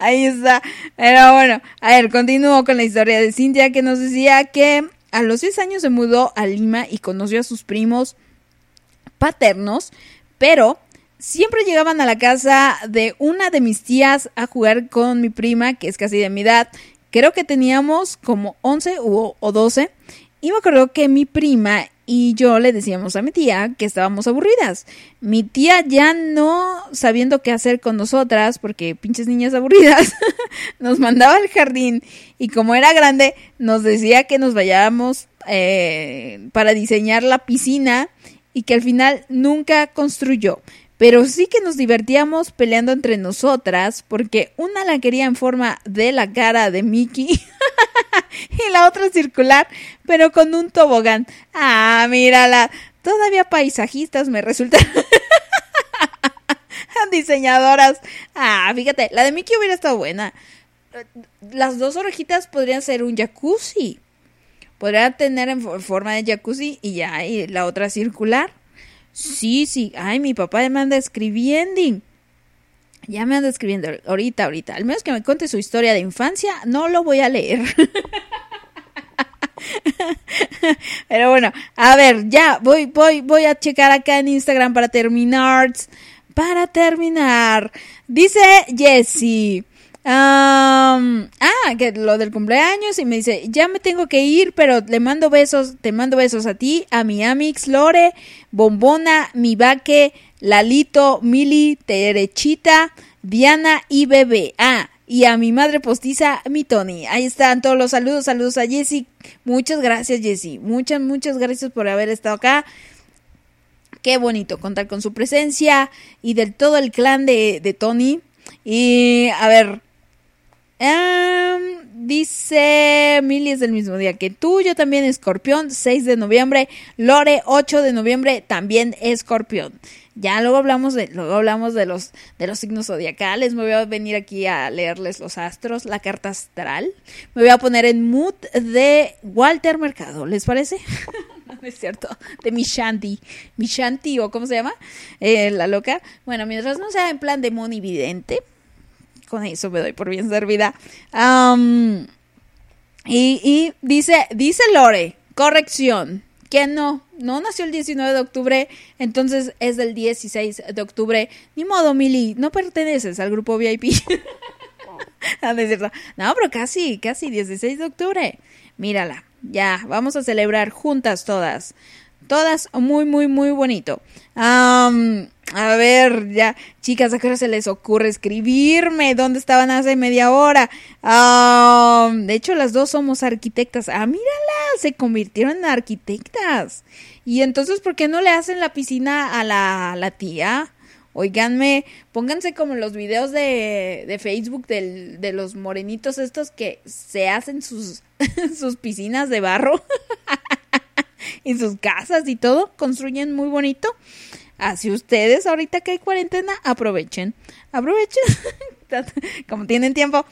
Ahí está. Pero bueno, a ver, continúo con la historia de Cintia que nos decía que a los 10 años se mudó a Lima y conoció a sus primos paternos, pero siempre llegaban a la casa de una de mis tías a jugar con mi prima, que es casi de mi edad. Creo que teníamos como 11 u- o 12. Y me acuerdo que mi prima y yo le decíamos a mi tía que estábamos aburridas. Mi tía ya no sabiendo qué hacer con nosotras, porque pinches niñas aburridas, nos mandaba al jardín y como era grande, nos decía que nos vayamos eh, para diseñar la piscina y que al final nunca construyó. Pero sí que nos divertíamos peleando entre nosotras porque una la quería en forma de la cara de Mickey y la otra circular, pero con un tobogán. Ah, mírala. Todavía paisajistas me resultan diseñadoras. Ah, fíjate, la de Mickey hubiera estado buena. Las dos orejitas podrían ser un jacuzzi. Podría tener en fo- forma de jacuzzi y ya, y la otra circular. Sí, sí. Ay, mi papá me anda escribiendo. Ya me anda escribiendo ahorita, ahorita. Al menos que me cuente su historia de infancia, no lo voy a leer. Pero bueno, a ver, ya voy, voy, voy a checar acá en Instagram para terminar. Para terminar, dice Jessie. Ah, que lo del cumpleaños y me dice, ya me tengo que ir, pero le mando besos, te mando besos a ti, a mi Amix, Lore, Bombona, mi Vaque, Lalito, Mili, Terechita, Diana y Bebé. Ah, y a mi madre postiza, mi Tony. Ahí están todos los saludos, saludos a Jessy. Muchas gracias, Jessy. Muchas, muchas gracias por haber estado acá. Qué bonito contar con su presencia y del todo el clan de, de Tony. Y a ver, Em, dice Mili es del mismo día que tú, yo también escorpión, 6 de noviembre, Lore 8 de noviembre, también escorpión. Ya luego hablamos de, luego hablamos de los, de los signos zodiacales. Me voy a venir aquí a leerles los astros, la carta astral. Me voy a poner en mood de Walter Mercado, ¿les parece? no, es cierto, de Mishanti. Mishanti, o cómo se llama, Eh, la loca. Bueno, mientras no sea en plan de monividente, con eso me doy por bien servida. Y, y dice, dice Lore, corrección, que no, no nació el 19 de octubre, entonces es del 16 de octubre. Ni modo, Mili, no perteneces al grupo VIP. Ah, no. No, pero casi, casi 16 de octubre. Mírala, ya, vamos a celebrar juntas todas. Todas muy, muy, muy bonito. Am, a ver, ya, chicas, ¿a qué hora se les ocurre escribirme? ¿Dónde estaban hace media hora? De hecho, las dos somos arquitectas. Ah, mírala, se convirtieron en arquitectas. Y entonces, ¿por qué no le hacen la piscina a la, la tía? Oiganme, pónganse como los videos de, de Facebook del- de los morenitos estos que se hacen sus, sus piscinas de barro y sus casas y todo, construyen muy bonito. Así ustedes, ahorita que hay cuarentena, aprovechen. Aprovechen, como tienen tiempo.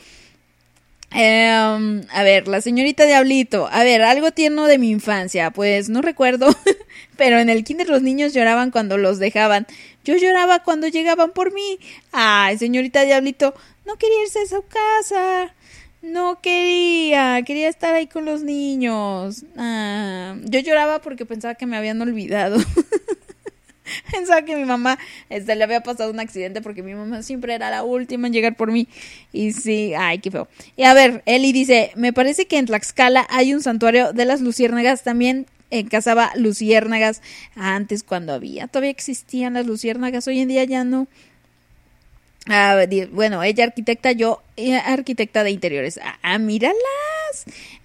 Em, a ver, la señorita Diablito. A ver, algo tierno de mi infancia. Pues no recuerdo, pero en el kinder los niños lloraban cuando los dejaban. Yo lloraba cuando llegaban por mí. Ay, señorita Diablito, no quería irse a su casa. No quería, quería estar ahí con los niños. Ah, yo lloraba porque pensaba que me habían olvidado. Pensaba que mi mamá este, le había pasado un accidente porque mi mamá siempre era la última en llegar por mí. Y sí, ay, qué feo. Y a ver, Eli dice, me parece que en Tlaxcala hay un santuario de las luciérnagas también. eh, cazaba luciérnagas antes cuando había. Todavía existían las luciérnagas, hoy en día ya no. Ah, bueno, ella arquitecta, yo eh, arquitecta de interiores. Ah, ah, míralas,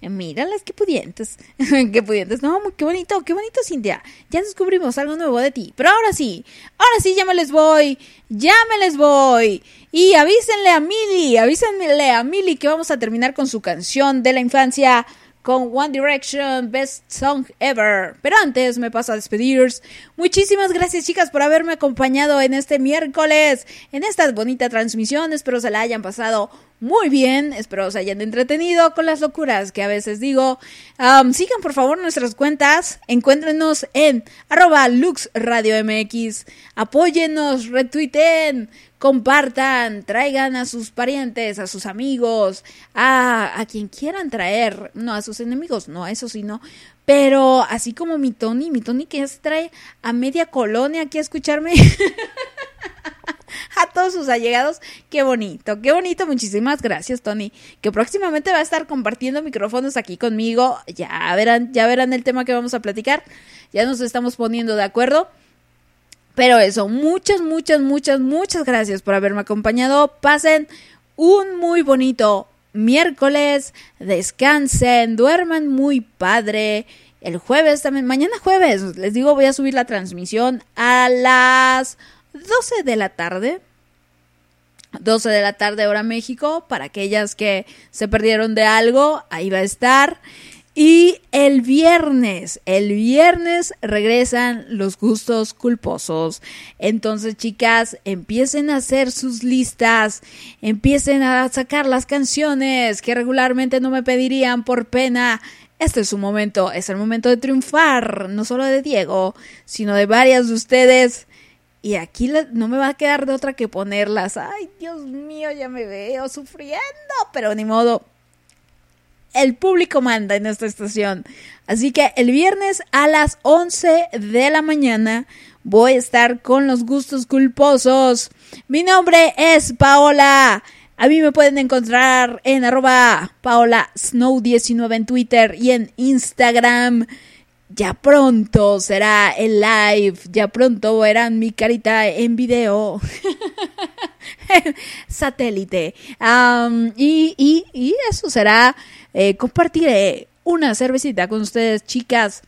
eh, míralas, qué pudientes, qué pudientes. No, qué bonito, qué bonito, Cintia. Ya descubrimos algo nuevo de ti. Pero ahora sí, ahora sí, ya me les voy, ya me les voy. Y avísenle a Mili, avísenle a Mili que vamos a terminar con su canción de la infancia con One Direction, Best Song Ever. Pero antes me paso a despedir. Muchísimas gracias chicas por haberme acompañado en este miércoles, en esta bonita transmisión. Espero se la hayan pasado muy bien, espero se hayan entretenido con las locuras que a veces digo. Sigan por favor nuestras cuentas, encuéntrenos en arroba Lux Radio MX, apóyennos, retuiten, compartan, traigan a sus parientes, a sus amigos, a, a quien quieran traer, no a sus enemigos, no a eso sí no, pero así como mi Tony, mi Tony que ya se trae a media colonia aquí a escucharme. a todos sus allegados. Qué bonito, qué bonito. Muchísimas gracias, Tony. Que próximamente va a estar compartiendo micrófonos aquí conmigo. Ya verán, ya verán el tema que vamos a platicar. Ya nos estamos poniendo de acuerdo. Pero eso, muchas, muchas, muchas, muchas gracias por haberme acompañado. Pasen un muy bonito miércoles. Descansen, duerman muy padre. El jueves también, mañana jueves, les digo, voy a subir la transmisión a las 12 de la tarde. 12 de la tarde hora México, para aquellas que se perdieron de algo, ahí va a estar. Y el viernes, el viernes regresan los gustos culposos. Entonces, chicas, empiecen a hacer sus listas, empiecen a sacar las canciones que regularmente no me pedirían por pena. Este es su momento, es el momento de triunfar, no solo de Diego, sino de varias de ustedes. Y aquí no me va a quedar de otra que ponerlas. Ay, Dios mío, ya me veo sufriendo, pero ni modo. El público manda en esta estación. Así que el viernes a las 11 de la mañana voy a estar con los gustos culposos. Mi nombre es Paola. A mí me pueden encontrar en arroba Paola Snow 19 en Twitter y en Instagram ya pronto será el live, ya pronto verán mi carita en video. Satélite. Y, y, y, eso será, eh, compartiré una cervecita con ustedes, chicas.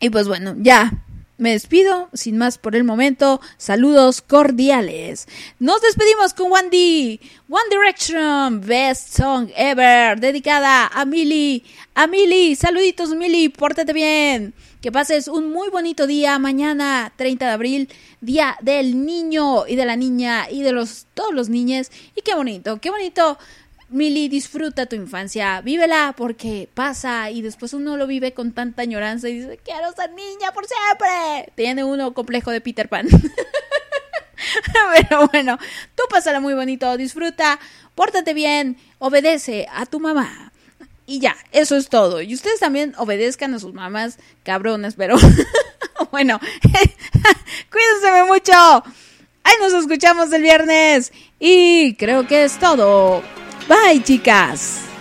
Y pues bueno, ya, me despido, sin más por el momento, saludos cordiales. Nos despedimos con One One Direction, Best Song Ever, dedicada a Mili, a Mili, saluditos Mili, pórtate bien. Que pases un muy bonito día mañana, 30 de abril, día del niño y de la niña y de los todos los niños. y qué bonito, qué bonito Mili, disfruta tu infancia, vívela porque pasa y después uno lo vive con tanta añoranza y dice, quiero ser niña por siempre. Tiene uno complejo de Peter Pan. Pero bueno, tú pásala muy bonito, disfruta, pórtate bien, obedece a tu mamá. Y ya, eso es todo. Y ustedes también obedezcan a sus mamás cabrones. pero bueno, cuídense mucho. Ahí nos escuchamos el viernes. Y creo que es todo. Bye chicas.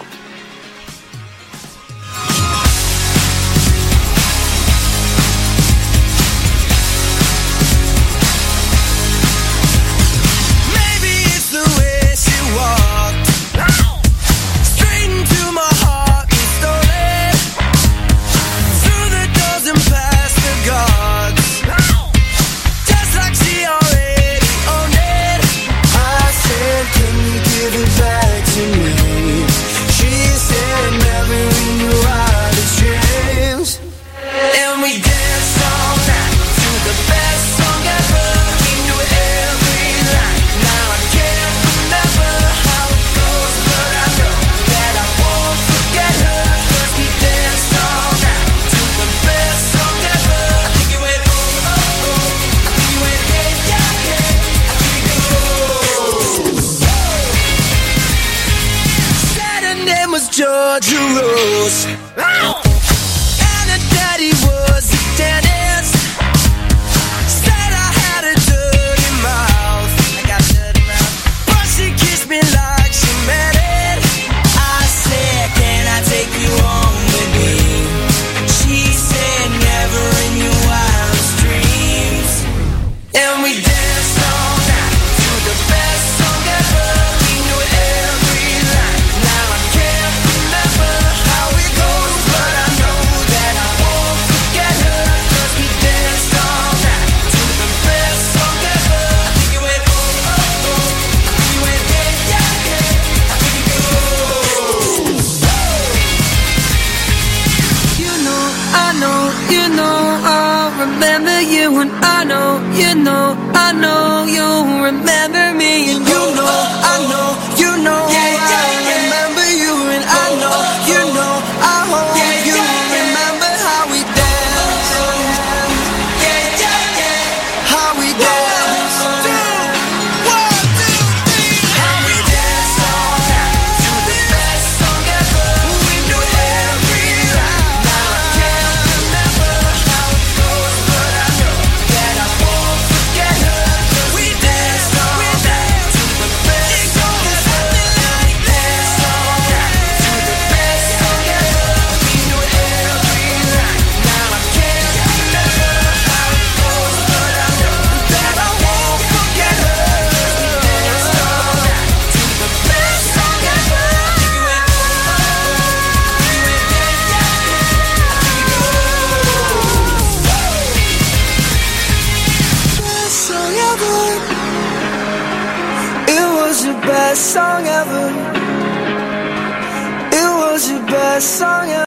hard you lose. know you'll remember me